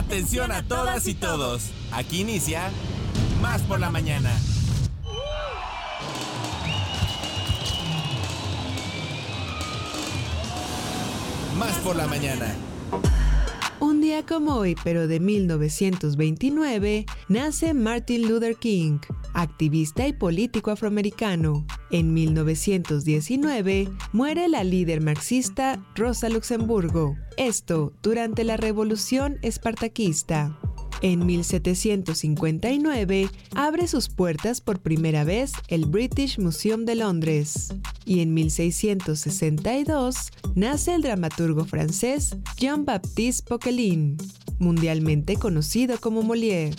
Atención a todas y todos. Aquí inicia Más por la mañana. Más por la mañana. Un día como hoy, pero de 1929, nace Martin Luther King, activista y político afroamericano. En 1919, muere la líder marxista Rosa Luxemburgo, esto durante la Revolución Espartaquista. En 1759 abre sus puertas por primera vez el British Museum de Londres. Y en 1662 nace el dramaturgo francés Jean-Baptiste Poquelin, mundialmente conocido como Molière.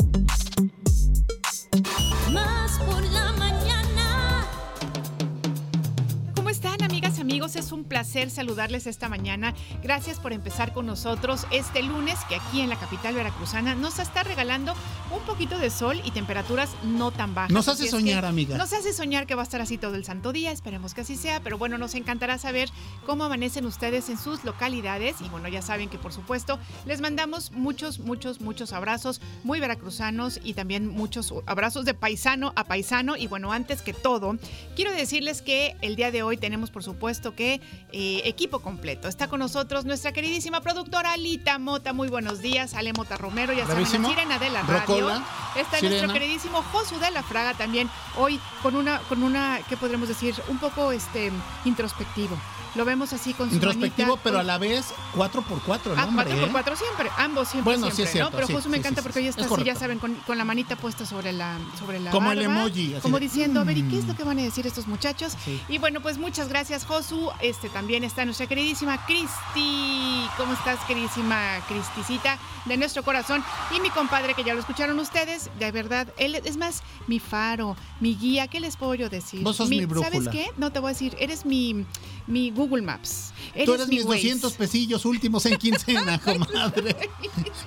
Amigos, es un placer saludarles esta mañana. Gracias por empezar con nosotros este lunes que aquí en la capital veracruzana nos está regalando un poquito de sol y temperaturas no tan bajas. Nos hace soñar, amiga. Nos hace soñar que va a estar así todo el santo día, esperemos que así sea, pero bueno, nos encantará saber cómo amanecen ustedes en sus localidades y bueno, ya saben que por supuesto les mandamos muchos, muchos, muchos abrazos muy veracruzanos y también muchos abrazos de paisano a paisano y bueno, antes que todo, quiero decirles que el día de hoy tenemos por supuesto que eh, equipo completo. Está con nosotros nuestra queridísima productora Alita Mota. Muy buenos días, Ale Mota Romero, ya saben, la sirena de la radio. Está nuestro queridísimo Josu de la Fraga también, hoy con una, con una, ¿qué podremos decir? Un poco este introspectivo. Lo vemos así con su Introspectivo, pero a la vez 4x4, ¿no? Ah, 4x4 siempre, ambos siempre. Bueno, sí es cierto. Pero Josu me encanta porque hoy está así, ya saben, con, la manita puesta sobre la sobre la Como el emoji. como diciendo, a ver, ¿y qué es lo mm". que van a decir estos muchachos? Y bueno, pues muchas gracias, Josu. Este también está nuestra queridísima Cristi. ¿Cómo estás, queridísima Cristicita? De nuestro corazón. Y mi compadre, que ya lo escucharon ustedes, de verdad, él es más mi faro, mi guía. ¿Qué les puedo yo decir? Vos sos mi, ¿Sabes qué? No te voy a decir, eres mi, mi Google Maps. Tú eres mis 200 pesillos últimos en quincena, comadre.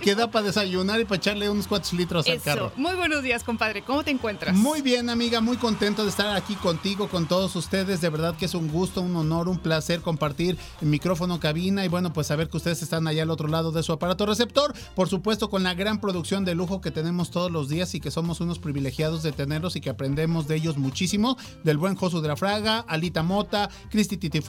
que da para desayunar y para echarle unos cuantos litros al carro. Muy buenos días, compadre. ¿Cómo te encuentras? Muy bien, amiga. Muy contento de estar aquí contigo, con todos ustedes. De verdad que es un gusto, un honor, un placer compartir el micrófono cabina y bueno, pues saber que ustedes están allá al otro lado de su aparato receptor. Por supuesto, con la gran producción de lujo que tenemos todos los días y que somos unos privilegiados de tenerlos y que aprendemos de ellos muchísimo. Del buen Josu de la Fraga, Alita Mota, Cristi Titi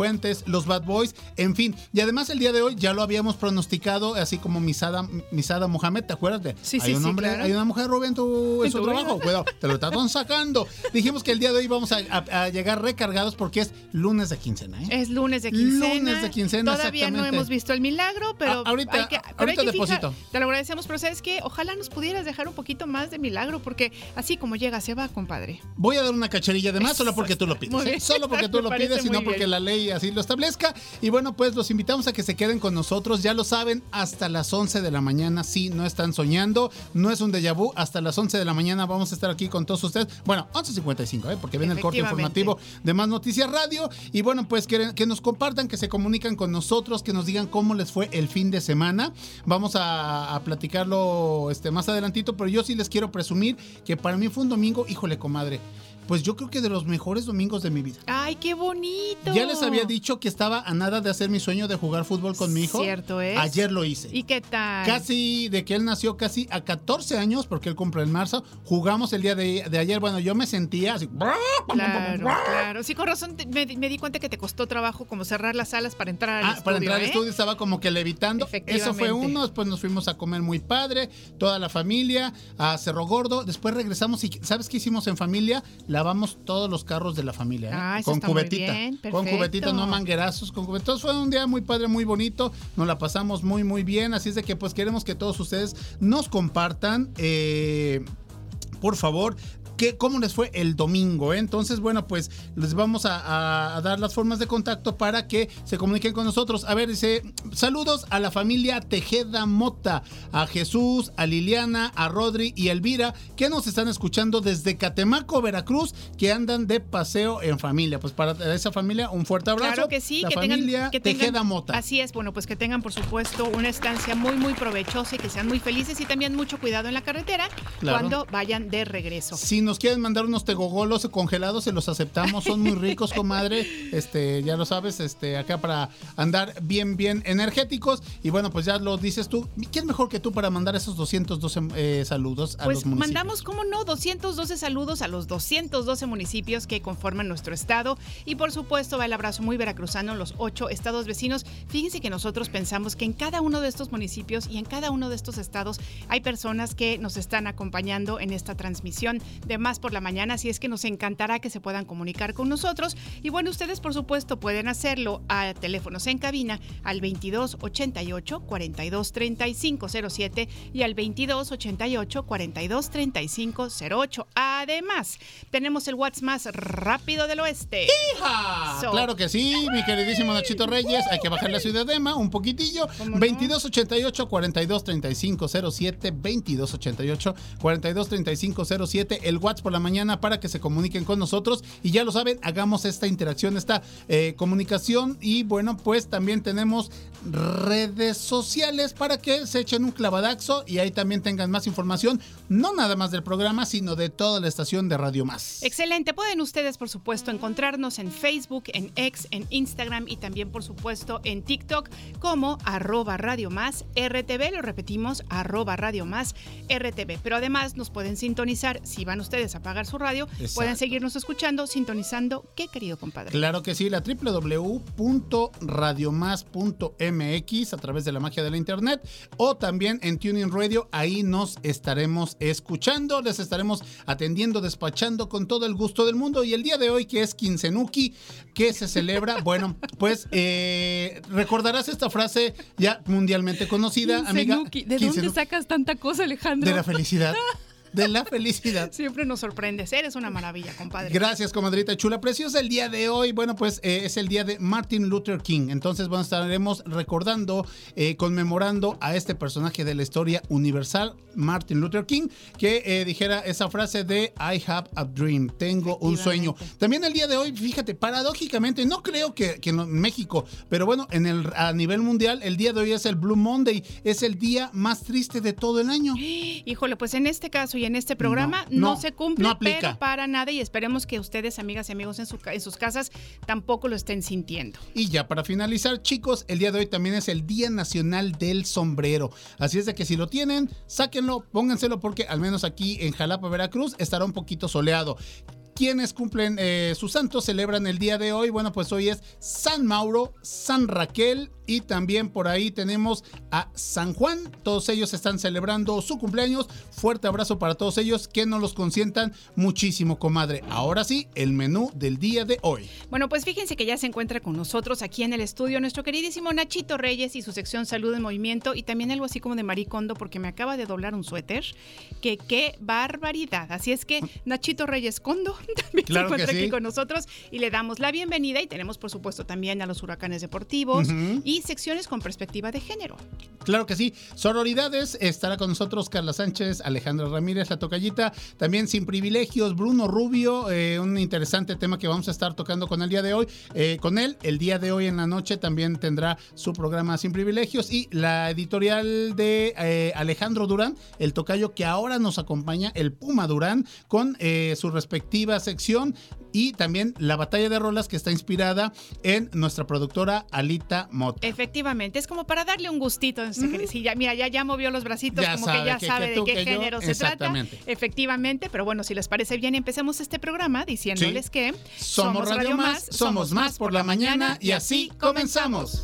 Los Bad Boys, en fin. Y además el día de hoy ya lo habíamos pronosticado, así como Misada, Misada Mohamed, ¿te acuerdas de? Sí, hay un hombre, hay una mujer Rubén en su trabajo, cuidado, te lo están sacando. Dijimos que el día de hoy vamos a, llegar recargados porque es lunes de quincena, ¿eh? Es lunes de quincena. Lunes de quincena, Todavía no hemos visto el milagro, pero ahorita, ahorita deposito. te lo agradecemos, pero sabes que ojalá nos pudieras dejar un poquito más de milagro porque así como llega se va, compadre. Voy a dar una cacharilla de más solo porque tú lo pides, ¿eh? solo porque tú lo pides y no porque la ley así lo establezca. Y bueno, pues los invitamos a que se queden con nosotros. Ya lo saben, hasta las 11 de la mañana. Sí, no están soñando. No es un déjà vu. Hasta las 11 de la mañana vamos a estar aquí con todos ustedes. Bueno, 11.55, ¿eh? porque viene el corte informativo de Más Noticias Radio. Y bueno, pues que, que, nos compartan, que se comunican con nosotros, que nos digan cómo les fue el fin de semana. Vamos a, a platicarlo este, más adelantito, pero yo sí les quiero presumir que para mí fue un domingo, híjole, comadre pues yo creo que de los mejores domingos de mi vida. ¡Ay, qué bonito! Ya les había dicho que estaba a nada de hacer mi sueño de jugar fútbol con mi hijo. Cierto es. Ayer lo hice. ¿Y qué tal? Casi, de que él nació casi a 14 años, porque él cumple en marzo, jugamos el día de, ayer. Bueno, yo me sentía así. Claro, claro. Sí, con razón me, di cuenta que te costó trabajo como cerrar las salas para entrar al ah, estudio. Para entrar al ¿eh? estudio estaba como que levitando. Eso fue uno. Después nos fuimos a comer muy padre, toda la familia, a Cerro Gordo. Después regresamos y ¿sabes qué hicimos en familia? Lavamos todos los carros de la familia. ¿eh? Ah, con cubetita. con cubetita, no manguerazos, con cubetitas. Fue un día muy padre, muy bonito. Nos la pasamos muy, muy bien. Así es de que pues queremos que todos ustedes nos compartan. Eh, por favor, cómo les fue el domingo. Eh? Entonces, bueno, pues les vamos a, dar las formas de contacto para que se comuniquen con nosotros. A ver, dice, saludos a la familia Tejeda Mota, a Jesús, a Liliana, a Rodri y Elvira, que nos están escuchando desde Catemaco, Veracruz, que andan de paseo en familia. Pues para esa familia, un fuerte abrazo. Claro que sí, la que familia tengan, Tejeda Mota. Así es, bueno, pues que tengan, por supuesto, una estancia muy, muy provechosa y que sean muy felices y también mucho cuidado en la carretera cuando vayan de regreso. Sin nos quieren mandar unos tegogolos congelados, se los aceptamos. Son muy ricos, comadre. Este, ya lo sabes, este, acá para andar bien, bien energéticos. Y bueno, pues ya lo dices tú. ¿Quién mejor que tú para mandar esos 212 eh, saludos a pues los municipios? Mandamos, ¿cómo no? 212 saludos a los 212 municipios que conforman nuestro estado. Y por supuesto, va el abrazo muy veracruzano, los ocho estados vecinos. Fíjense que nosotros pensamos que en cada uno de estos municipios y en cada uno de estos estados hay personas que nos están acompañando en esta transmisión de Más por la Mañana, así es que nos encantará que se puedan comunicar con nosotros. Y bueno, ustedes por supuesto pueden hacerlo a teléfonos en cabina al 22 88 42 35 07 y al 22 88 42 35 08. Además, tenemos el WhatsApp más rápido del oeste. ¡Hija! claro que sí, mi queridísimo Nachito Reyes. Hay que bajar la ciudad de Emma un poquitillo. 22 88 42 35 07 22 88 42 35 07 el WhatsApp por la mañana para que se comuniquen con nosotros. Y ya lo saben, hagamos esta interacción, esta eh, comunicación. Y bueno, pues también tenemos redes sociales para que se echen un clavadaxo y ahí también tengan más información, no nada más del programa, sino de toda la estación de Radio Más. Excelente, pueden ustedes por supuesto encontrarnos en Facebook, en X, en Instagram y también por supuesto en TikTok como arroba Radio Más RTV, lo repetimos, arroba Radio Más RTV, pero además nos pueden sintonizar, si van ustedes a pagar su radio, pueden seguirnos escuchando, sintonizando, ¿qué querido compadre? Claro que sí, la www.radiomás.mx a través de la magia de la internet o también en Tuning Radio, ahí nos estaremos escuchando, les estaremos atendiendo, despachando con todo el gusto del mundo y el día de hoy que es Quincenuki, que se celebra, bueno, pues eh, recordarás esta frase ya mundialmente conocida, amiga. ¿De dónde sacas tanta cosa, Alejandro? De la felicidad. de la felicidad. Siempre nos sorprendes, eres una maravilla, compadre. Gracias, comadrita chula. Preciosa el día de hoy, bueno, pues eh, es el día de Martin Luther King. Entonces, bueno, estaremos recordando, eh, conmemorando a este personaje de la historia universal, Martin Luther King, que eh, dijera esa frase de I have a dream, tengo un sueño. También el día de hoy, fíjate, paradójicamente, no creo que, en México, pero bueno, en el, a nivel mundial, el día de hoy es el Blue Monday, es el día más triste de todo el año. Híjole, pues en este caso y en este programa no, se cumple, pero para nada y esperemos que ustedes, amigas y amigos en, en sus casas, tampoco lo estén sintiendo. Y ya para finalizar, chicos, el día de hoy también es el Día Nacional del Sombrero. Así es de que si lo tienen, sáquenlo, pónganselo porque al menos aquí en Jalapa, Veracruz, estará un poquito soleado quienes cumplen eh, sus santos celebran el día de hoy. Bueno, pues hoy es San Mauro, San Raquel y también por ahí tenemos a San Juan. Todos ellos están celebrando su cumpleaños. Fuerte abrazo para todos ellos que nos los consientan muchísimo, comadre. Ahora sí, el menú del día de hoy. Bueno, pues fíjense que ya se encuentra con nosotros aquí en el estudio nuestro queridísimo Nachito Reyes y su sección Salud en Movimiento y también algo así como de Maricondo porque me acaba de doblar un suéter. Que qué barbaridad. Así es que Nachito Reyes Condo también se encuentra aquí con nosotros y le damos la bienvenida y tenemos por supuesto también a los huracanes deportivos y secciones con perspectiva de género. Claro que sí. Sororidades, estará con nosotros Carla Sánchez, Alejandra Ramírez, la tocallita, también sin privilegios, Bruno Rubio, eh, un interesante tema que vamos a estar tocando con el día de hoy. Eh, con él, el día de hoy en la noche también tendrá su programa Sin Privilegios y la editorial de eh, Alejandro Durán, el tocayo que ahora nos acompaña, el Puma Durán, con su respectiva sección y también la batalla de rolas que está inspirada en nuestra productora Alita Mota. Efectivamente, es como para darle un gustito. ya, mira, ya, ya movió los bracitos, como que ya sabe de qué género se trata. Efectivamente, pero bueno, si les parece bien, empecemos este programa diciéndoles que somos, Radio Más, somos más por la mañana y así comenzamos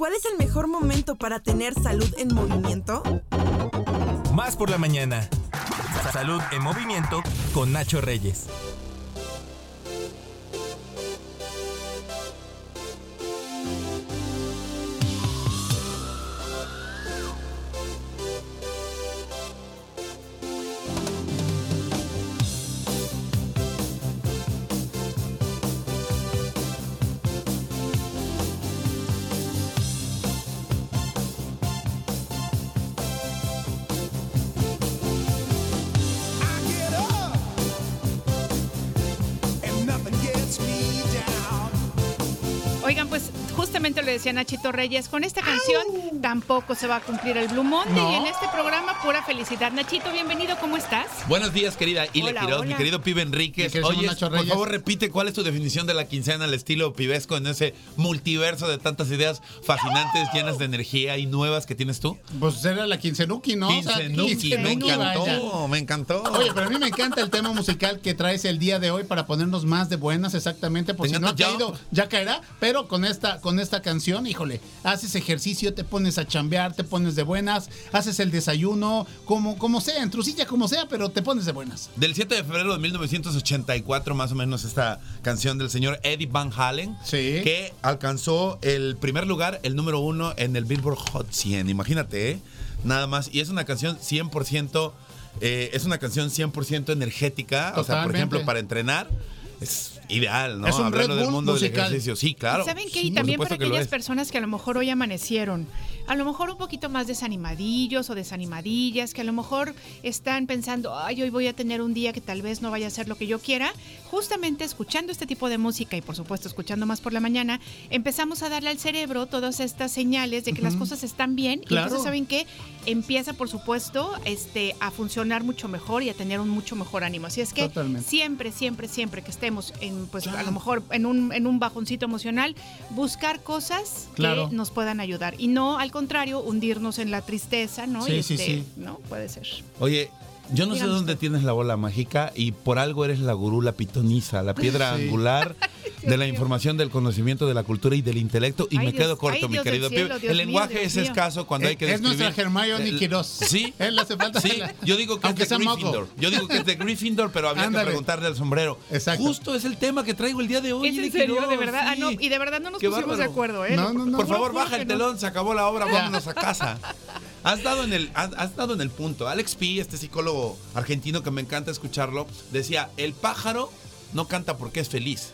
¿Y cuál es el mejor momento para tener salud en movimiento? Más por la mañana. Salud en movimiento con Nacho Reyes. Decía Nachito Reyes, con esta canción tampoco se va a cumplir el Blue Monday y en este programa pura felicidad. Nachito, bienvenido, ¿cómo estás? Buenos días, querida Ile Quiroz, mi querido pibe Enríquez. Oye, por favor, repite cuál es tu definición de la quincena al estilo pibesco en ese multiverso de tantas ideas fascinantes, llenas de energía y nuevas que tienes tú. Pues era la quincenuki, ¿no? Quincenuki, me encantó, me encantó. Oye, pero a mí me encanta el tema musical que traes el día de hoy para ponernos más de buenas, exactamente, porque si no ha caído, ya caerá, pero con esta, con esta canción, híjole, haces ejercicio, te pones a chambear, te pones de buenas, haces el desayuno, como, como sea, en trucilla como sea, pero te pones de buenas. Del 7 de febrero de 1984, más o menos, esta canción del señor Eddie Van Halen, que alcanzó el primer lugar, el número uno en el Billboard Hot 100. Imagínate, ¿eh? Nada más. Y es una canción 100%, eh, es una canción 100% energética. O sea, por ejemplo, para entrenar. Es ideal, ¿no? Es un del mundo del ejercicio. Sí, claro. ¿Saben qué? Y también para aquellas personas que a lo mejor hoy amanecieron, a lo mejor un poquito más desanimadillos o desanimadillas, que a lo mejor están pensando, ay, hoy voy a tener un día que tal vez no vaya a ser lo que yo quiera. Justamente escuchando este tipo de música y por supuesto escuchando más por la mañana, empezamos a darle al cerebro todas estas señales de que las cosas están bien. Y entonces, ¿saben qué? Empieza, por supuesto, este, a funcionar mucho mejor y a tener un mucho mejor ánimo. Así es que siempre, siempre, siempre que estemos en pues a lo mejor en un, en un bajoncito emocional, buscar cosas que nos puedan ayudar y no al contrario hundirnos en la tristeza, ¿no? Sí, sí, este, sí. ¿no? Puede ser. Oye, yo no sé dónde tienes la bola mágica y por algo eres la gurú, la pitoniza, la piedra angular de la información, del conocimiento, de la cultura y del intelecto. Y me quedo corto, mi querido El lenguaje es escaso cuando hay que describir. Es nuestra Hermione Quiroz. Sí. Él hace falta. Sí, yo digo que es de Gryffindor. Yo digo que es de Gryffindor, pero habría que preguntarle al sombrero. Exacto. Justo es el tema que traigo el día de hoy. ¿Es en serio? De verdad. Ah, no, y de verdad no nos pusimos de acuerdo, ¿eh? No, no, no, por favor, baja el telón, se acabó la obra, vámonos a casa. Has dado, en el, has, dado en el punto. Alex P., este psicólogo argentino que me encanta escucharlo, decía, el pájaro no canta porque es feliz.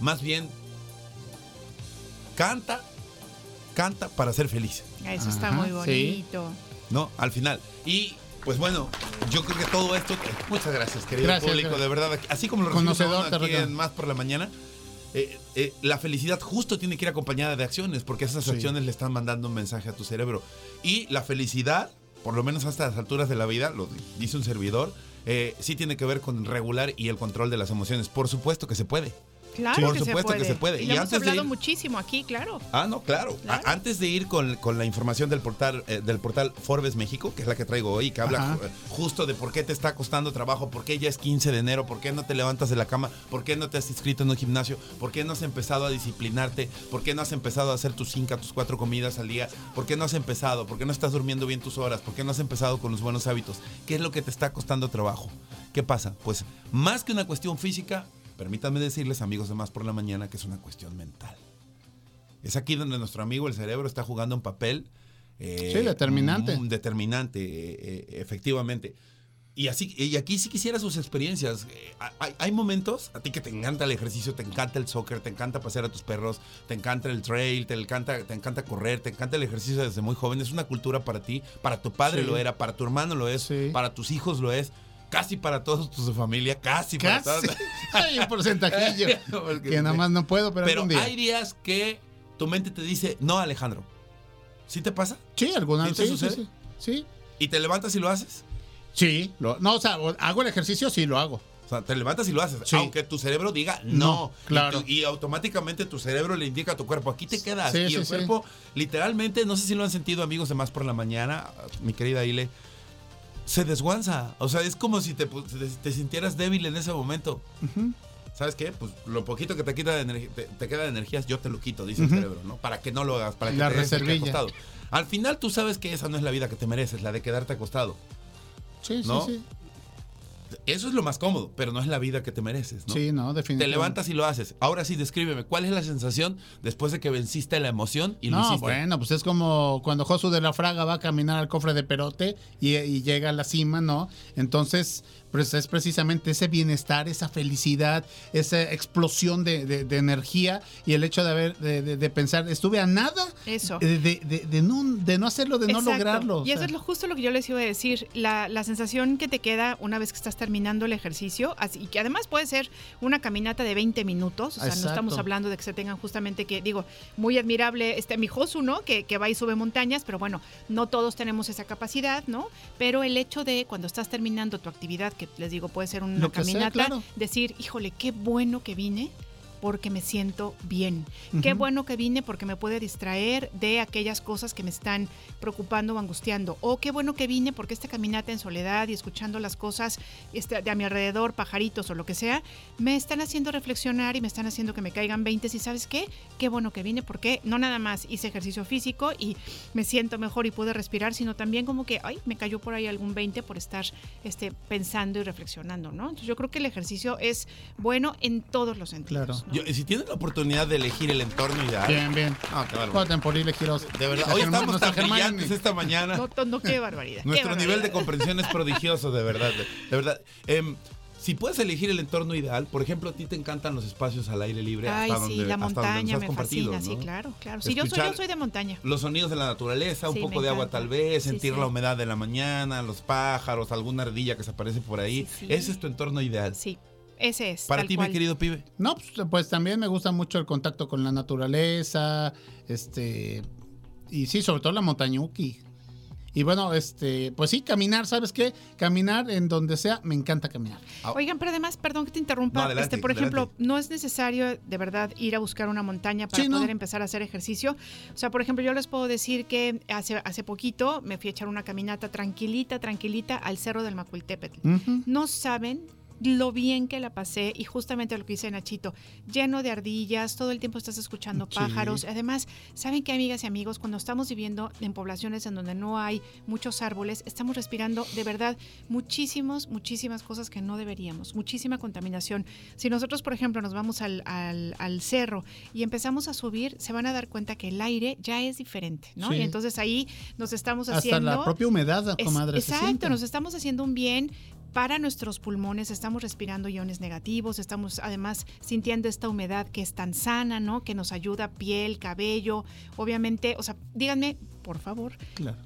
Más bien, canta, canta para ser feliz. Eso está muy bonito. No, al final. Y pues bueno, yo creo que todo esto. Muchas gracias, querido público, de verdad. Así como lo recibimos aquí en Más por la Mañana. Eh, eh, la felicidad justo tiene que ir acompañada de acciones, porque esas acciones le están mandando un mensaje a tu cerebro. Y la felicidad, por lo menos hasta las alturas de la vida, lo dice un servidor, eh, sí tiene que ver con regular y el control de las emociones. Por supuesto que se puede. Claro, Por supuesto que se puede. Y, hemos hablado muchísimo aquí, claro. Ah, no, claro. antes de ir con, la información del portal, eh, del portal Forbes México, que es la que traigo hoy, que habla justo de por qué te está costando trabajo, por qué ya es 15 de enero, por qué no te levantas de la cama, por qué no te has inscrito en un gimnasio, por qué no has empezado a disciplinarte, por qué no has empezado a hacer tus cinco, tus cuatro comidas al día, por qué no has empezado, por qué no estás durmiendo bien tus horas, por qué no has empezado con los buenos hábitos, qué es lo que te está costando trabajo. ¿Qué pasa? Pues más que una cuestión física, Permítanme decirles, amigos de Más por la Mañana, que es una cuestión mental. Es aquí donde nuestro amigo el cerebro está jugando un papel. Eh, sí, determinante. determinante, eh, eh, efectivamente. Y, así, y aquí sí quisiera sus experiencias. Hay, momentos, a ti que te encanta el ejercicio, te encanta el soccer, te encanta pasear a tus perros, te encanta el trail, te encanta, te encanta correr, te encanta el ejercicio desde muy joven. Es una cultura para ti, para tu padre lo era, para tu hermano lo es, para tus hijos lo es casi para todos tu familia, casi, para todos. Hay un porcentajillo que nada más no puedo, pero, pero hay días que tu mente te dice, no, Alejandro. ¿Sí te pasa? Sí, alguna vez. ¿Sí, sí, sí, ¿Y te levantas y lo haces? Sí, no, o sea, hago el ejercicio, sí lo hago. O sea, te levantas y lo haces, aunque tu cerebro diga no. claro. Y, automáticamente tu cerebro le indica a tu cuerpo, aquí te quedas. y el cuerpo, literalmente, no sé si lo han sentido amigos de Más por la Mañana, mi querida Ile, se desguanza. O sea, es como si te, te, sintieras débil en ese momento. ¿Sabes qué? Pues lo poquito que te quita de te, queda de energías, yo te lo quito, dice el cerebro, ¿no? Para que no lo hagas, para que la te quedes acostado. Al final tú sabes que esa no es la vida que te mereces, la de quedarte acostado. Sí, sí, sí. Eso es lo más cómodo, pero no es la vida que te mereces, ¿no? Sí, no, definitivamente. Te levantas y lo haces. Ahora sí, descríbeme, ¿cuál es la sensación después de que venciste la emoción y lo hiciste? bueno, pues es como cuando Josu de la Fraga va a caminar al cofre de Perote y, llega a la cima, ¿no? Entonces, pues es precisamente ese bienestar, esa felicidad, esa explosión de, energía y el hecho de haber, de, pensar, estuve a nada eso. De, no, de no hacerlo, de no lograrlo. Y eso es lo, justo lo que yo les iba a decir, la, la, sensación que te queda una vez que estás terminando el ejercicio, así, y que además puede ser una caminata de 20 minutos, o sea, no estamos hablando de que se tengan justamente que, digo, muy admirable este mi Josu, ¿no? Que, que va y sube montañas, pero bueno, no todos tenemos esa capacidad, ¿no? Pero el hecho de cuando estás terminando tu actividad que les digo puede ser una caminata, decir, híjole, qué bueno que vine porque me siento bien. Qué bueno que vine porque me puede distraer de aquellas cosas que me están preocupando o angustiando. O qué bueno que vine porque esta caminata en soledad y escuchando las cosas este, de a mi alrededor, pajaritos o lo que sea, me están haciendo reflexionar y me están haciendo que me caigan 20 y sabes qué, qué bueno que vine porque no nada más hice ejercicio físico y me siento mejor y pude respirar, sino también como que, ay, me cayó por ahí algún 20 por estar este, pensando y reflexionando, ¿no? Entonces yo creo que el ejercicio es bueno en todos los sentidos. Yo, si tienen la oportunidad de elegir el entorno ideal. Bien, bien. Ah, claro. por elegiros. De verdad. Hoy estamos tan brillantes esta mañana. No, no, qué barbaridad. Nuestro nivel de comprensión es prodigioso, de verdad. De, verdad. Em, si puedes elegir el entorno ideal, por ejemplo, a ti te encantan los espacios al aire libre. Ay, hasta sí, donde, la montaña me fascina, ¿no? sí, claro, claro. Sí, yo soy, yo soy de montaña. Los sonidos de la naturaleza, un poco de agua tal vez, sentir la humedad de la mañana, los pájaros, alguna ardilla que se aparece por ahí. Ese es tu entorno ideal. Sí, ese es. Para ti, mi querido pibe. No, pues, pues, también me gusta mucho el contacto con la naturaleza, este, y sí, sobre todo la montañuki. Y bueno, este, pues sí, caminar, ¿sabes qué? Caminar en donde sea, me encanta caminar. Ah. Oigan, pero además, perdón que te interrumpa, este, por ejemplo, no es necesario de verdad ir a buscar una montaña para poder empezar a hacer ejercicio. O sea, por ejemplo, yo les puedo decir que hace, hace poquito me fui a echar una caminata tranquilita, tranquilita al Cerro del Macuiltepetl. No saben lo bien que la pasé y justamente lo que dice Nachito, lleno de ardillas, todo el tiempo estás escuchando pájaros. Además, saben que amigas y amigos, cuando estamos viviendo en poblaciones en donde no hay muchos árboles, estamos respirando de verdad muchísimos, muchísimas cosas que no deberíamos, muchísima contaminación. Si nosotros, por ejemplo, nos vamos al, al, cerro y empezamos a subir, se van a dar cuenta que el aire ya es diferente, ¿no? Y entonces ahí nos estamos haciendo... Hasta la propia humedad, comadre. exacto, nos estamos haciendo un bien para nuestros pulmones, estamos respirando iones negativos, estamos además sintiendo esta humedad que es tan sana, ¿no? Que nos ayuda piel, cabello, obviamente, o sea, díganme, por favor,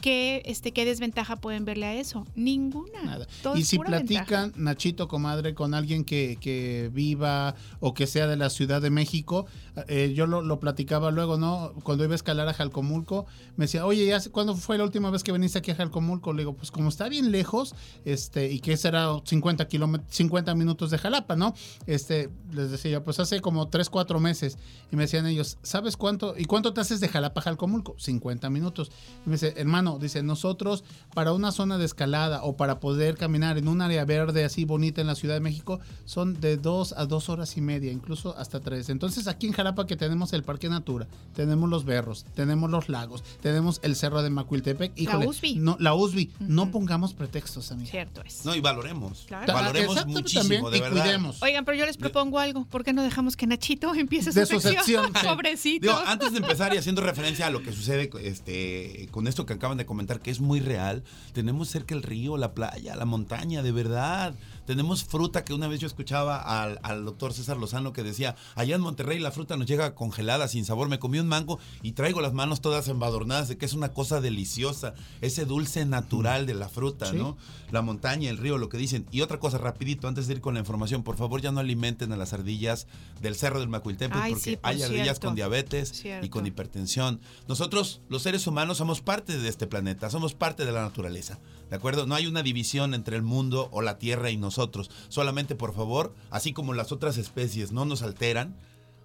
¿qué, este, ¿qué desventaja pueden verle a eso? Ninguna. Nada. y si platican, Nachito, comadre, con alguien que, que, viva o que sea de la Ciudad de México, eh, yo lo, platicaba luego, ¿no? Cuando iba a escalar a Jalcomulco, me decía, oye, ¿ya, ¿cuándo fue la última vez que viniste aquí a Jalcomulco? Le digo, pues como está bien lejos, este, y que será 50, 50 minutos de Jalapa, ¿no? Este, les decía, pues hace como 3, 4 meses. Y me decían ellos, ¿sabes cuánto? ¿Y cuánto te haces de Jalapa a Jalcomulco? 50 minutos. Y me dice, hermano, dice, nosotros para una zona de escalada o para poder caminar en un área verde así bonita en la Ciudad de México, son de 2 a 2 horas y media, incluso hasta 3. Entonces aquí en Jalapa que tenemos el Parque Natura, tenemos los berros, tenemos los lagos, tenemos el Cerro de Macuiltepec. la USB. No, la USB. No pongamos pretextos, amigo. Cierto es. No, y valoremos. Valoremos muchísimo, de verdad. Cuidemos. Oigan, pero yo les propongo algo. ¿Por qué no dejamos que Nachito empiece su, de su sección? Pobrecito. Digo, antes de empezar y haciendo referencia a lo que sucede este, con esto que acaban de comentar, que es muy real, tenemos cerca el río, la playa, la montaña, de verdad. Tenemos fruta que una vez yo escuchaba al, doctor César Lozano que decía, allá en Monterrey la fruta nos llega congelada, sin sabor. Me comí un mango y traigo las manos todas embadornadas de que es una cosa deliciosa, ese dulce natural de la fruta, ¿no? La montaña, el río, lo que dicen. Y otra cosa, rapidito, antes de ir con la información, por favor ya no alimenten a las ardillas del Cerro del Macuiltepec porque hay ardillas con diabetes y con hipertensión. Nosotros, los seres humanos, somos parte de este planeta, somos parte de la naturaleza. ¿De acuerdo? No hay una división entre el mundo o la Tierra y nosotros. Solamente, por favor, así como las otras especies no nos alteran,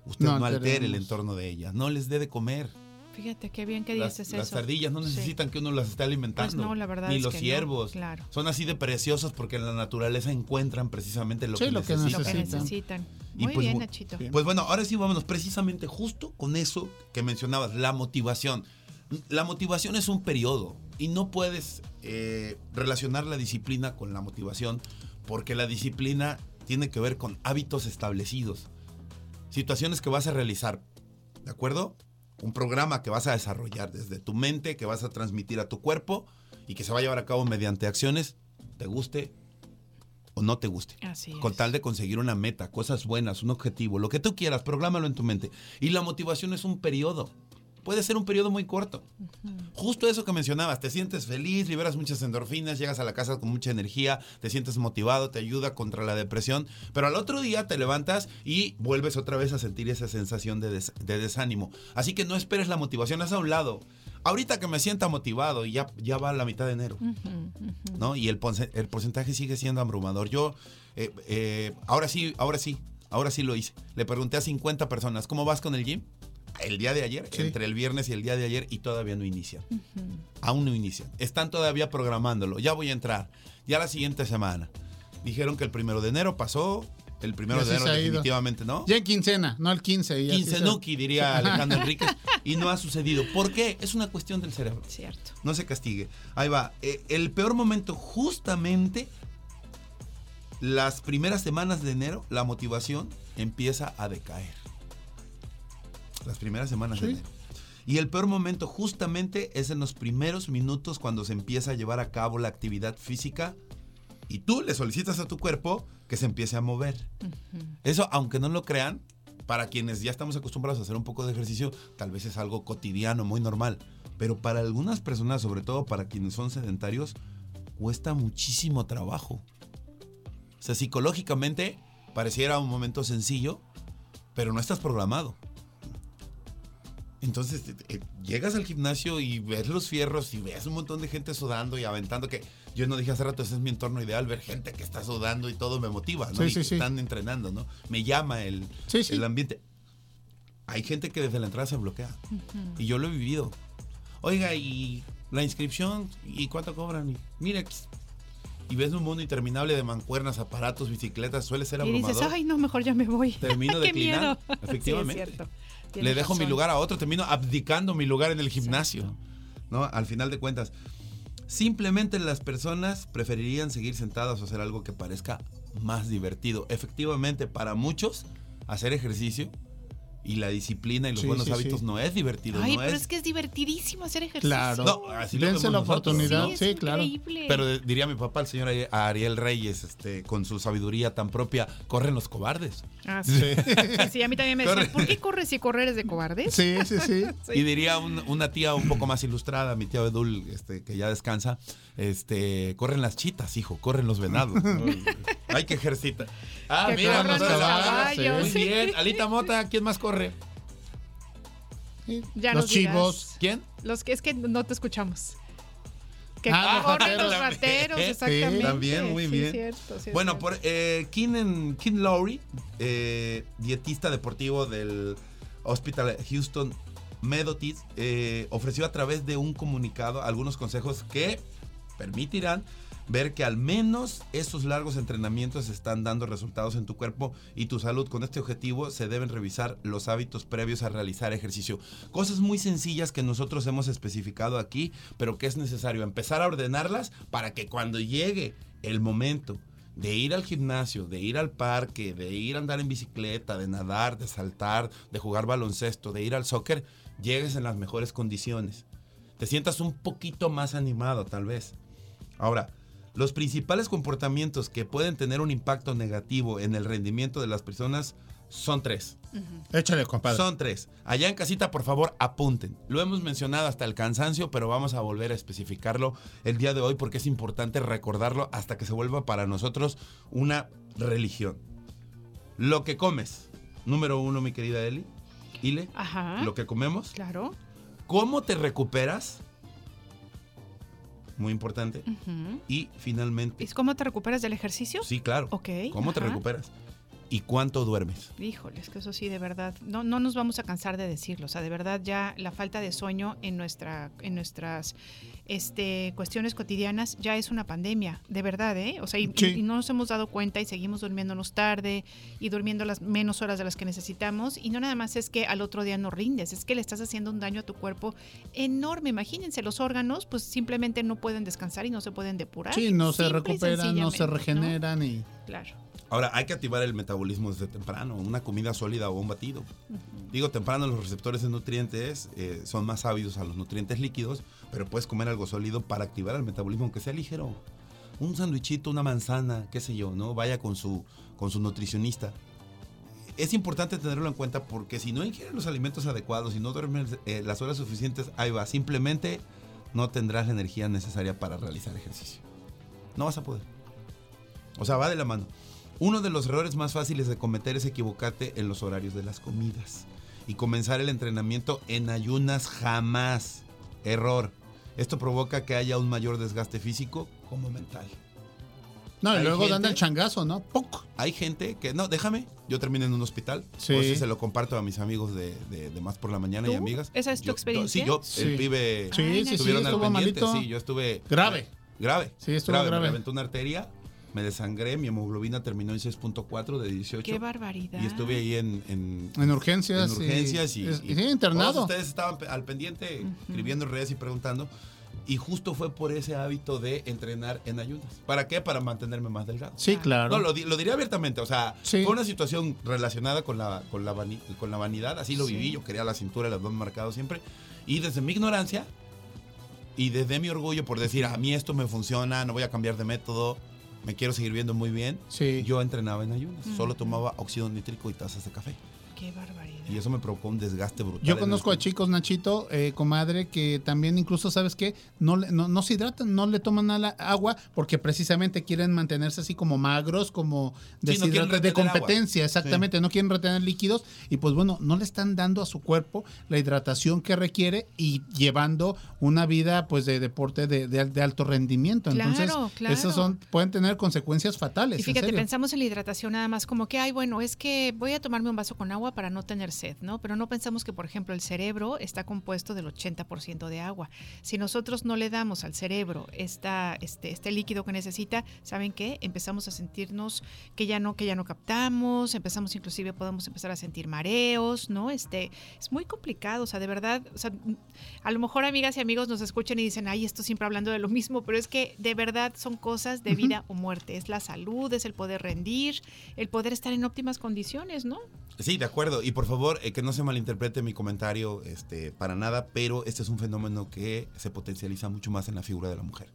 usted no, altere el entorno de ellas. No les dé de comer. Fíjate qué bien que dices eso. Las ardillas no necesitan que uno las esté alimentando. Pues no, la verdad Ni los ciervos. claro. Son así de preciosos porque en la naturaleza encuentran precisamente lo, que, necesitan. Lo que necesitan. Muy pues, bien, Nachito. Pues bueno, ahora sí vámonos precisamente justo con eso que mencionabas, la motivación. La motivación es un periodo y no puedes eh, relacionar la disciplina con la motivación porque la disciplina tiene que ver con hábitos establecidos, situaciones que vas a realizar, ¿de acuerdo? Un programa que vas a desarrollar desde tu mente, que vas a transmitir a tu cuerpo y que se va a llevar a cabo mediante acciones, te guste o no te guste. Así Con es. tal de conseguir una meta, cosas buenas, un objetivo, lo que tú quieras, prográmalo en tu mente. Y la motivación es un periodo. Puede ser un periodo muy corto. Justo eso que mencionabas, te sientes feliz, liberas muchas endorfinas, llegas a la casa con mucha energía, te sientes motivado, te ayuda contra la depresión, pero al otro día te levantas y vuelves otra vez a sentir esa sensación de, des- de desánimo. Así que no esperes la motivación, haz a un lado. Ahorita que me sienta motivado y ya, ya va la mitad de enero. ¿no? Y el porcentaje sigue siendo abrumador. Yo, eh, eh, ahora sí, ahora sí, ahora sí lo hice. Le pregunté a 50 personas, ¿cómo vas con el gym? El día de ayer, Sí. entre el viernes y el día de ayer, y todavía no inician. Aún no inician. Están todavía programándolo. Ya voy a entrar. Ya la siguiente semana. Dijeron que el primero de enero pasó. El primero de enero definitivamente, ¿no? Ya en quincena, no el 15. y así se- Quincenuki, diría Alejandro Enríquez. Y no ha sucedido. ¿Por qué? Es una cuestión del cerebro Cierto. no se castigue. Ahí va. Eh, el peor momento, justamente las primeras semanas de enero, la motivación empieza a decaer. Las primeras semanas de Sí. enero. Y el peor momento justamente es en los primeros minutos cuando se empieza a llevar a cabo la actividad física y tú le solicitas a tu cuerpo que se empiece a mover. Eso, aunque no lo crean, para quienes ya estamos acostumbrados a hacer un poco de ejercicio, tal vez es algo cotidiano, muy normal. Pero para algunas personas, sobre todo para quienes son sedentarios, cuesta muchísimo trabajo. O sea, psicológicamente pareciera un momento sencillo, pero no estás programado. Entonces eh, eh, llegas al gimnasio y ves los fierros y ves un montón de gente sudando y aventando que yo no dije hace rato, ese es mi entorno ideal, ver gente que está sudando y todo me motiva, ¿no? Sí, y sí, que sí. están entrenando, ¿no? Me llama el, Sí, sí. el ambiente. Hay gente que desde la entrada se bloquea. Y yo lo he vivido. Oiga, y la inscripción, ¿y cuánto cobran? Y, mira, y ves un mundo interminable de mancuernas, aparatos, bicicletas, suele ser Y abrumador. dices, ay, no, mejor ya me voy. Termino Qué declinando, miedo. efectivamente. Sí, es cierto. Le dejo mi lugar a otro, termino abdicando mi lugar en el gimnasio. ¿No? Al final de cuentas. Simplemente las personas preferirían seguir sentadas o hacer algo que parezca más divertido. Efectivamente, para muchos, hacer ejercicio y la disciplina y los Sí, buenos sí, hábitos sí. no es divertido. Ay, no pero es, es que es divertidísimo hacer ejercicio. Claro. No, así lo Dense vemos la nosotros, oportunidad. es Sí, claro. increíble. Pero diría mi papá, el señor Ari- Ariel Reyes, este, con su sabiduría tan propia, corren los cobardes. Ah, sí. Sí, a mí también me decían. ¿por qué corres si correr es de cobardes? Sí, sí, sí. Y diría un- una tía un poco más ilustrada, mi tía Bedul, este, que ya descansa, este, corren las chitas, hijo, corren los venados. Ay, qué ejercita. Ah, Que mira, los los caballos. caballos, Muy bien. Alita Mota, ¿quién más corre? Ya Los chivos. ¿Quién? Los que es que no te escuchamos. Que Ah, corren los rateros, Sí, exactamente. también, muy Sí, bien. cierto, sí, Bueno, por eh, Keenan- Lowry, eh, dietista deportivo del Hospital Houston Methodist, eh, ofreció a través de un comunicado algunos consejos que permitirán ver que al menos esos largos entrenamientos están dando resultados en tu cuerpo y tu salud. Con este objetivo se deben revisar los hábitos previos a realizar ejercicio. Cosas muy sencillas que nosotros hemos especificado aquí, pero que es necesario empezar a ordenarlas para que cuando llegue el momento de ir al gimnasio, de ir al parque, de ir a andar en bicicleta, de nadar, de saltar, de jugar baloncesto, de ir al soccer, llegues en las mejores condiciones. Te sientas un poquito más animado tal vez. Ahora, los principales comportamientos que pueden tener un impacto negativo en el rendimiento de las personas son tres. Échale, compadre. Son tres. Allá en casita, por favor, apunten. Lo hemos mencionado hasta el cansancio, pero vamos a volver a especificarlo el día de hoy porque es importante recordarlo hasta que se vuelva para nosotros una religión. Lo que comes. Número uno, mi querida Eli. Ile. Ajá. Lo que comemos. Claro. ¿Cómo te recuperas? Muy importante. Ujú. Y finalmente, ¿Y cómo te recuperas del ejercicio? sí, claro. Ok, ¿Cómo te ajá. recuperas? ¿Y cuánto duermes? Híjoles, que eso sí, de verdad, no, no nos vamos a cansar de decirlo. O sea, de verdad ya la falta de sueño en, nuestra, en nuestras este, cuestiones cotidianas ya es una pandemia, de verdad, ¿eh? O sea, y, Sí. y no nos hemos dado cuenta y seguimos durmiéndonos tarde y durmiendo las menos horas de las que necesitamos. Y no nada más es que al otro día no rindes, es que le estás haciendo un daño a tu cuerpo enorme. Imagínense, los órganos pues simplemente no pueden descansar y no se pueden depurar. Sí, no se recuperan, no se regeneran y... Claro. Ahora, hay que activar el metabolismo desde temprano, una comida sólida o un batido. Digo, temprano los receptores de nutrientes eh, son más ávidos a los nutrientes líquidos, pero puedes comer algo sólido para activar el metabolismo, aunque sea ligero. un sándwichito, una manzana, qué sé yo, ¿no? Vaya con su, con su nutricionista. Es importante tenerlo en cuenta porque si no ingieres los alimentos adecuados, si no duermes eh, las horas suficientes, ahí va, simplemente no tendrás la energía necesaria para realizar ejercicio. No vas a poder. O sea, va de la mano. Uno de los errores más fáciles de cometer es equivocarte en los horarios de las comidas y comenzar el entrenamiento en ayunas jamás. Error. Esto provoca que haya un mayor desgaste físico como mental. No, y luego dando gente- el changazo, ¿no? ¡Poc! Hay gente que, no, déjame, yo terminé en un hospital. Sí. Por si se lo comparto a mis amigos de, de- de Más por la Mañana y ¿Tú? amigas. ¿Esa es tu Yo- experiencia? Sí, yo, Sí. el pibe, Sí, sí, sí, estuvieron al estuvo pendiente. malito. Sí, yo estuve... Grave. Grave. Sí, estuvo grave. Me reventó una arteria, me desangré, mi hemoglobina terminó en 6.4 de 18. Qué barbaridad. Y estuve ahí en, en, En urgencias. en urgencias y, y, y sí, internado. Todos ustedes estaban al pendiente, escribiendo en redes y preguntando. Y justo fue por ese hábito de entrenar en ayunas. ¿Para qué? Para mantenerme más delgado. Sí, claro. No, lo, lo diré abiertamente. O sea, Sí. fue una situación relacionada con la, con la, vani- con la vanidad. Así lo Sí. viví. Yo quería la cintura, el abdomen marcado siempre. Y desde mi ignorancia y desde mi orgullo por decir, a mí esto me funciona, no voy a cambiar de método, me quiero seguir viendo muy bien. Sí. Yo entrenaba en ayunas. Solo tomaba óxido nítrico y tazas de café. Qué barbaridad. Y eso me provocó un desgaste brutal. Yo conozco a chicos, Nachito, eh, comadre, que también incluso, ¿sabes qué? No, le- no, no se hidratan, no le toman a la agua porque precisamente quieren mantenerse así como magros, como Sí, no de agua. competencia, exactamente, no quieren retener líquidos y pues bueno, no le están dando a su cuerpo la hidratación que requiere y llevando una vida pues de deporte de, de- de alto rendimiento. Entonces, Claro, esos son, pueden tener consecuencias fatales. Y en fíjate, serio. pensamos en la hidratación nada más como que, ay, bueno, es que voy a tomarme un vaso con agua para no tener sed, ¿no? Pero no pensamos que, por ejemplo, el cerebro está compuesto del 80% de agua. Si nosotros no le damos al cerebro esta, este, este líquido que necesita, ¿saben qué? Empezamos a sentirnos que ya no, que ya no captamos, empezamos inclusive, podemos empezar a sentir mareos, ¿no? Este, es muy complicado, o sea, de verdad, o sea, a lo mejor amigas y amigos nos escuchan y dicen, ay, esto siempre hablando de lo mismo, pero es que de verdad son cosas de vida o muerte. Es la salud, es el poder rendir, el poder estar en óptimas condiciones, ¿no? Sí, de acuerdo. Y por favor, eh, que no se malinterprete mi comentario este, para nada, pero este es un fenómeno que se potencializa mucho más en la figura de la mujer.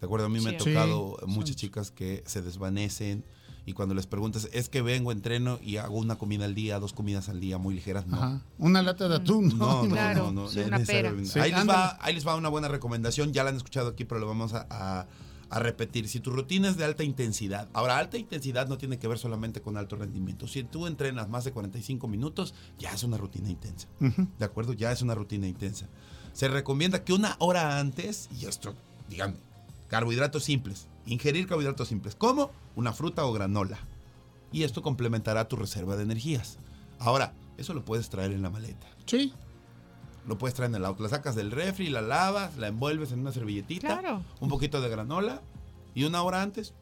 ¿De acuerdo? A mí me Sí. tocado Sí, muchas chicas que se desvanecen y cuando les preguntas, es que vengo, entreno y hago una comida al día, dos comidas al día muy ligeras, no. Ajá. Una lata de atún, No, ¿no? no, Claro, no, una pera. Ahí, les va, ahí les va una buena recomendación, ya la han escuchado aquí, pero lo vamos a, a- a repetir. Si tu rutina es de alta intensidad, ahora alta intensidad no tiene que ver solamente con alto rendimiento. Si tú entrenas más de 45 minutos, ya es una rutina intensa. ¿De acuerdo? Ya es una rutina intensa. Se recomienda que una hora antes, y esto, díganme, carbohidratos simples, ingerir carbohidratos simples, como una fruta o granola. Y esto complementará tu reserva de energías. Ahora, eso lo puedes traer en la maleta. Sí. Lo puedes traer en el auto. La sacas del refri, la lavas, la envuelves en una servilletita, Claro. un poquito de granola y una hora antes,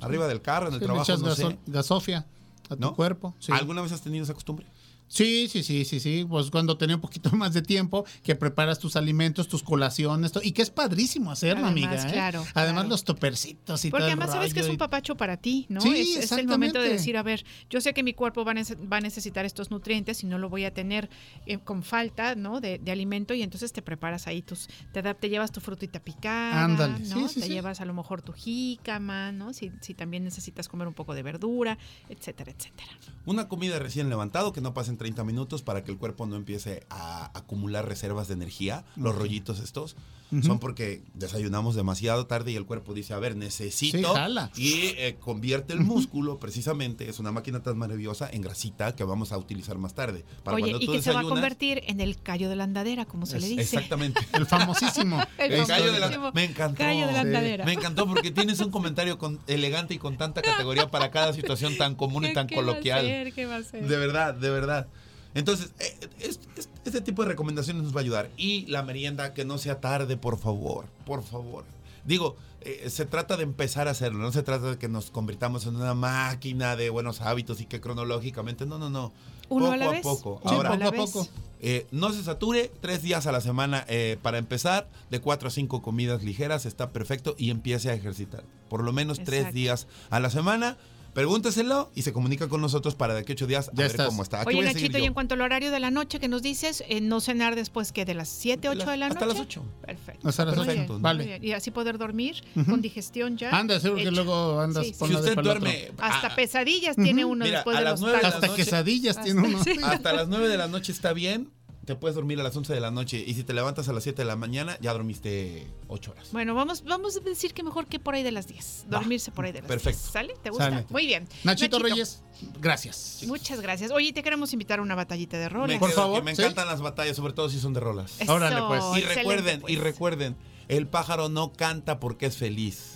arriba del carro, en el Sí, le trabajo, echas no gaso- sé. gasofia a tu ¿No? cuerpo. Sí. ¿Alguna vez has tenido esa costumbre? Sí, sí, sí, sí, sí. Pues cuando tenía un poquito más de tiempo, que preparas tus alimentos, tus colaciones, to- y que es padrísimo hacerlo, Además, amiga. ¿eh? claro, Además, claro. los topercitos y Porque todo el además sabes que es un y- papacho para ti, ¿no? Sí, es, es el momento de decir, a ver, yo sé que mi cuerpo va a, nece- va a necesitar estos nutrientes y no lo voy a tener eh, con falta, ¿no? De, de alimento y entonces te preparas ahí tus, te, da- te llevas tu frutita picada, Ándale, ¿no? sí, sí, te sí. llevas a lo mejor tu jícama, ¿no? Si, si también necesitas comer un poco de verdura, etcétera, etcétera. Una comida recién levantado que no pasen 30 minutos para que el cuerpo no empiece a acumular reservas de energía. Los rollitos estos son porque desayunamos demasiado tarde y el cuerpo dice, a ver, necesito. Sí, jala. Y eh, convierte el músculo, precisamente, es una máquina tan maravillosa, en grasita que vamos a utilizar más tarde. Para Oye, cuando y que se va a convertir en el callo de la andadera, como se le dice. Exactamente. El famosísimo. El El gallo de la- famosísimo me encantó. gallo de la andadera. Me encantó porque tienes un comentario con- elegante y con tanta categoría para cada situación tan común y tan ¿Qué va a coloquial. ser? ¿Qué va a ser? De verdad, de verdad. Entonces, eh, es- es- este tipo de recomendaciones nos va a ayudar. Y la merienda, que no sea tarde, por favor, por favor. Digo, eh, se trata de empezar a hacerlo, no se trata de que nos convirtamos en una máquina de buenos hábitos y que cronológicamente, no, no, no. Uno poco a la vez. poco. Sí, Ahora, a la poco a poco. eh, no se sature, tres días a la semana eh, para empezar, de cuatro a cinco comidas ligeras, está perfecto y empiece a ejercitar. Por lo menos tres días a la semana. Pregúnteselo y se comunica con nosotros para de aquí ocho días a Ya ver estás. cómo está. Aquí Oye, Nachito, y en cuanto al horario de la noche que nos dices, eh, no cenar después que de las 7, 8 de la noche. Hasta las 8. Perfecto. Hasta las Muy ocho, bien, muy vale. Y así poder dormir con digestión ya. Anda, seguro que hecha. luego andas Sí, sí. por Si de usted duerme Hasta ah, pesadillas tiene uno Mira, después a de las los nueve de la tacos. Hasta noche. quesadillas tiene Hasta- uno. hasta las 9 de la noche está bien, te puedes dormir a las 11 de la noche y si te levantas a las 7 de la mañana ya dormiste 8 horas. Bueno, vamos, vamos a decir que mejor que por ahí de las 10. Dormirse por ahí de las perfecto. 10. ¿Sale? ¿Te gusta? Sale. Muy bien. Nachito Reyes, gracias. Muchas gracias. Oye, te queremos invitar a una batallita de roles. Me Por quedo favor, me ¿sí? encantan las batallas, sobre todo si son de rolas. Eso, Órale, pues. Y recuerden, pues. y recuerden, el pájaro no canta porque es feliz.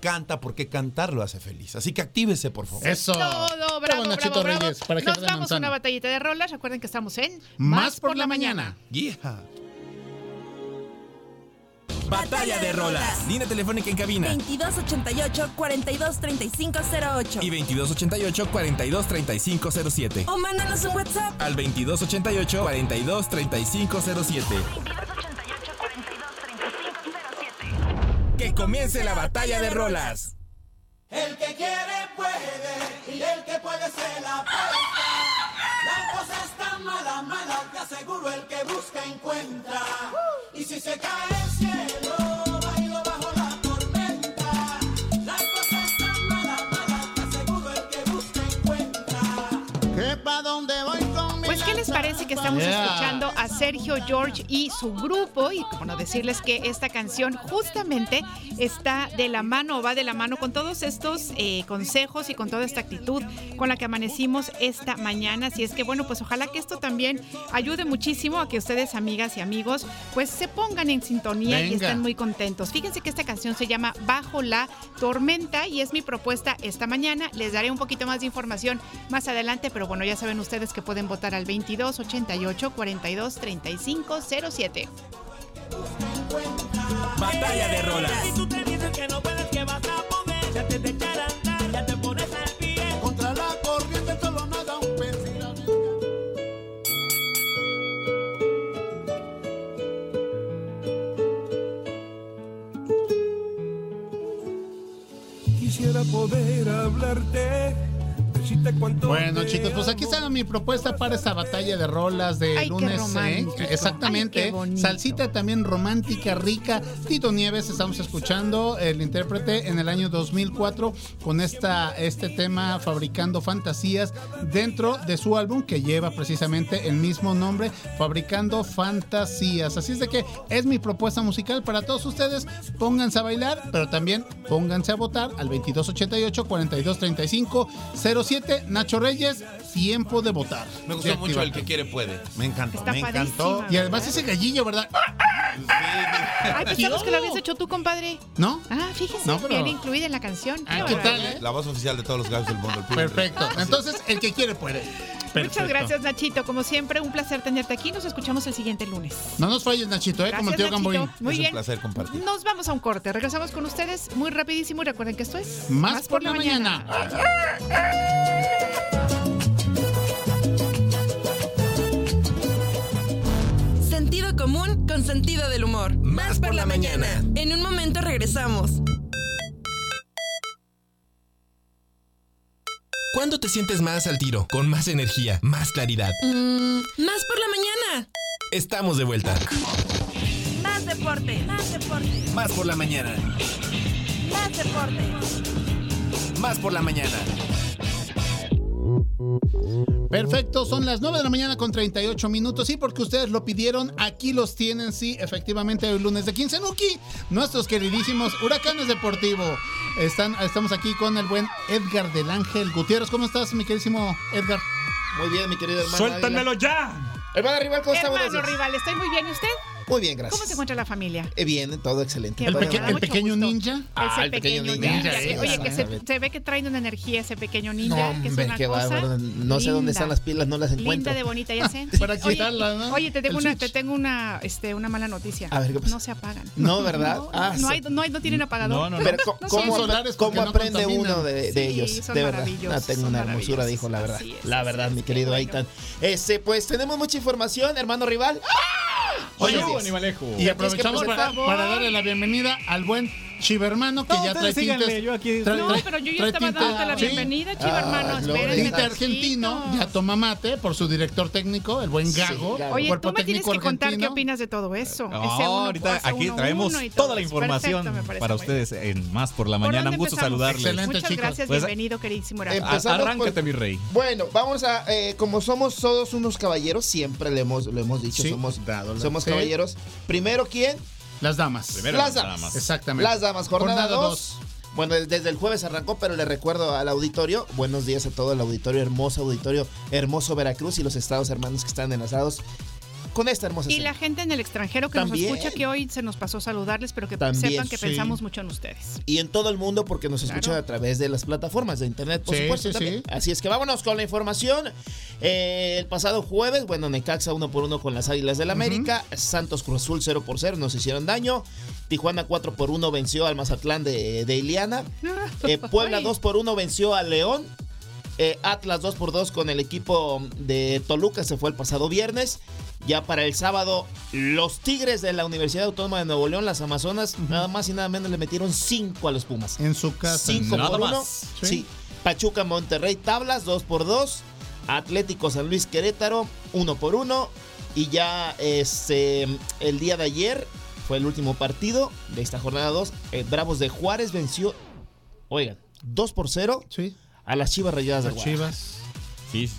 Canta porque cantar lo hace feliz. Así que actívese, por favor. Eso. Todo, bravo, Bravo, Nachito bravo, bravo. Reyes, para Nos vamos a una batallita de rolas. Recuerden que estamos en Más por la mañana. Yeah. Batalla de rolas. Línea telefónica en cabina. 2288-423508. Y 2288-423507. O mándanos un WhatsApp. Al 2288-423507. Que comience la batalla de rolas. El que quiere puede y el que puede se la presta. La cosa está mala, mala, te aseguro el que busca encuentra. Y si se cae el cielo, que estamos Yeah. escuchando a Sergio George y su grupo? Y bueno, decirles que esta canción justamente está de la mano, va de la mano con todos estos eh, consejos y con toda esta actitud con la que amanecimos esta mañana. Así es que, bueno, pues ojalá que esto también ayude muchísimo a que ustedes, amigas y amigos, pues se pongan en sintonía y estén muy contentos. Fíjense que esta canción se llama Bajo la Tormenta y es mi propuesta esta mañana. Les daré un poquito más de información más adelante, pero bueno, ya saben ustedes que pueden votar al 22 88 42 35 07. Batalla de rolas. Si tú te dices que no puedes, que vas a poder, ya te andar, ya te pones el pie. Contra la corriente solo nada un vida. Quisiera poder hablarte, decirte cuánto Bueno, chicos, pues aquí está mi propuesta para esta batalla de rolas de Ay, qué lunes. ¿eh? Exactamente. Ay, qué bonito. Salsita también romántica, rica. Tito Nieves, estamos escuchando el intérprete en el año 2004 con esta, este tema Fabricando Fantasías dentro de su álbum que lleva precisamente el mismo nombre, Fabricando Fantasías. Así es de que es mi propuesta musical para todos ustedes. Pónganse a bailar, pero también pónganse a votar al 2288 4235 07 Nacho Reyes, tiempo de votar. Me gustó mucho el que quiere puede. Me encantó. Está me encantó. Y además ese gallillo, ¿verdad? Ay, pensamos que lo habías hecho tú, compadre. ¿No? Ah, fíjese, No, pero- viene incluida en la canción. Ah, Qué ¿qué tal, eh? La voz oficial de todos los gallos del mundo. el. Perfecto. Entonces, el que quiere puede. Muchas gracias, Nachito. Como siempre, un placer tenerte aquí. Nos escuchamos el siguiente lunes. No nos falles, Nachito, ¿eh? Como el tío Gracias, Gamboín. Nachito. Muy Es un bien. placer compartir. Nos vamos a un corte. Regresamos con ustedes muy rapidísimo y recuerden que esto es Más, por, la, mañana. Sentido común con sentido del humor. Más por la mañana. En un momento regresamos. ¿Cuándo te sientes más al tiro? Con más energía, más claridad. Mm, más por la mañana. Estamos de vuelta. Más deporte. Más deporte. Más por la mañana. Más deporte. Más por la mañana. Perfecto, son las 9 de la mañana con 38 minutos. Y porque ustedes lo pidieron, aquí los tienen, sí, efectivamente, hoy lunes de 15. Nuki, nuestros queridísimos Huracanes Deportivo. Están, estamos aquí con el buen Edgar del Ángel Gutiérrez. ¿Cómo estás, mi queridísimo Edgar? Muy bien, mi querido hermano. ¡Suéltamelo ya! Hermana Rival, ¿cómo está? Hermano rival, estoy muy bien. ¿Y usted? Muy bien, gracias. ¿Cómo se encuentra la familia? Eh, bien, todo excelente. El, peque- mucho pequeño gusto. ninja. Ah, ese el pequeño pequeño ninja, ninja. sí, Oye, que se, ve que trae una energía ese pequeño ninja, No, que es hombre, una qué cosa bárbaro. No sé dónde están las pilas, no las encuentro. Linda de bonita, ya sé. Para Oye, quitarla, ¿no? Oye, te tengo El una, switch. te tengo una, este, una mala noticia. A ver, ¿qué pasa? No se apagan. No, ¿verdad? No, Ah, no, hay, no, hay, no tienen apagador. No, no, no. Pero ¿cómo, aprende uno de, de Sí, ellos? son de verdad. Ah, tengo son una hermosura hijo, la verdad. La verdad, mi querido. Aitan. Este, pues tenemos mucha información, hermano rival. Oye. Animalejo. Y aprovechamos para, para darle la bienvenida al buen Chivermano, que No, ya trae tintes. yo aquí- trae- No, trae- pero yo ya estaba dándote la sí, bienvenida, chiva Ah. Espérenme argentino, ya toma mate por su director técnico, el buen Gago. Gago. Oye, cuerpo tú me tienes que contar qué argentino. opinas de todo eso. No, Ese uno ahorita aquí uno, traemos uno toda la información Perfecto, para ustedes en Más por la ¿Por Mañana. dónde Un gusto empezamos? saludarles. Excelente, Muchas chicos. gracias, Pues, bienvenido, queridísimo por- Arráncate, mi rey. Bueno, vamos a, eh, como somos todos unos caballeros, siempre le hemos, lo hemos dicho, Sí, somos, dado somos sí. caballeros. Primero, ¿quién? Las damas. Primero Las damas. Exactamente. Las damas, jornada Jornada 2. Bueno, desde el jueves arrancó, pero le recuerdo al auditorio, buenos días a todo el auditorio, hermoso auditorio, hermoso Veracruz y los estados hermanos que están enlazados con esta hermosa Y la gente en el extranjero que También. nos escucha, que hoy se nos pasó saludarles, pero que También, sepan que sí. pensamos mucho en ustedes. Y en todo el mundo porque nos escuchan Claro. a través de las plataformas de internet, por Sí, supuesto. sí, también. sí. Así es que vámonos con la información. Eh, el pasado jueves, bueno, Necaxa uno por uno con las Águilas del América. Santos Cruz Azul 0 por 0, nos hicieron daño. Tijuana 4 por 1 venció al Mazatlán de, de Iliana. Eh, Puebla 2 por 1 venció al León. Eh, Atlas 2 por 2 con el equipo de Toluca, se fue el pasado viernes. Ya para el sábado, los Tigres de la Universidad Autónoma de Nuevo León, las Amazonas, nada más y nada menos le metieron 5 a los Pumas. En su casa. 5 Nada por 1. más. Sí. Sí. Pachuca Monterrey tablas 2 por 2. Atlético San Luis Querétaro 1 por 1. Y ya este, el día de ayer fue el último partido de esta jornada 2. Eh, Bravos de Juárez venció, oigan, 2 por 0 Sí. A las Chivas Rayadas de chivas. Sí, sí.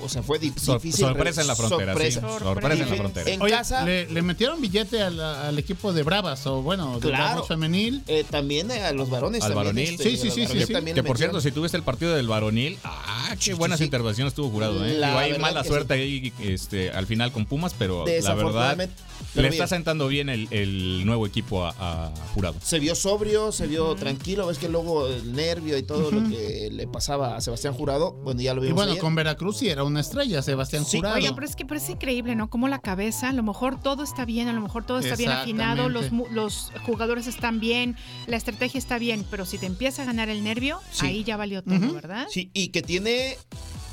O sea, fue difícil. sorpresa en la frontera. Sorpresa. Sí. Sorpresa en la frontera. En Oye, casa, le, le metieron billete al, al equipo de Bravas, o bueno, de Claro. Bravos femenil. eh, también eh, a los varones. Al varonil. este, Sí, sí, sí, sí, sí. también Que por cierto, si tuviste el partido del varonil, ah, qué buenas sí. intervenciones tuvo jurado, ¿eh? Digo, hay mala suerte ahí este, al final con Pumas, pero la verdad le está sentando bien el, el nuevo equipo a, a jurado. se vio sobrio, se vio tranquilo. Ves que luego el nervio y todo lo que le pasaba a Sebastián Jurado, bueno, ya lo Y vimos. bueno, ayer. con Veracruz sí era una estrella, Sebastián Sí. Jurado. Oigan, pero es que es increíble, ¿no? Como la cabeza, a lo mejor todo está bien, a lo mejor todo está bien afinado, los, mu- los jugadores están bien, la estrategia está bien, pero si te empieza a ganar el nervio, Sí. ahí ya valió todo. ¿verdad? Sí, y que tiene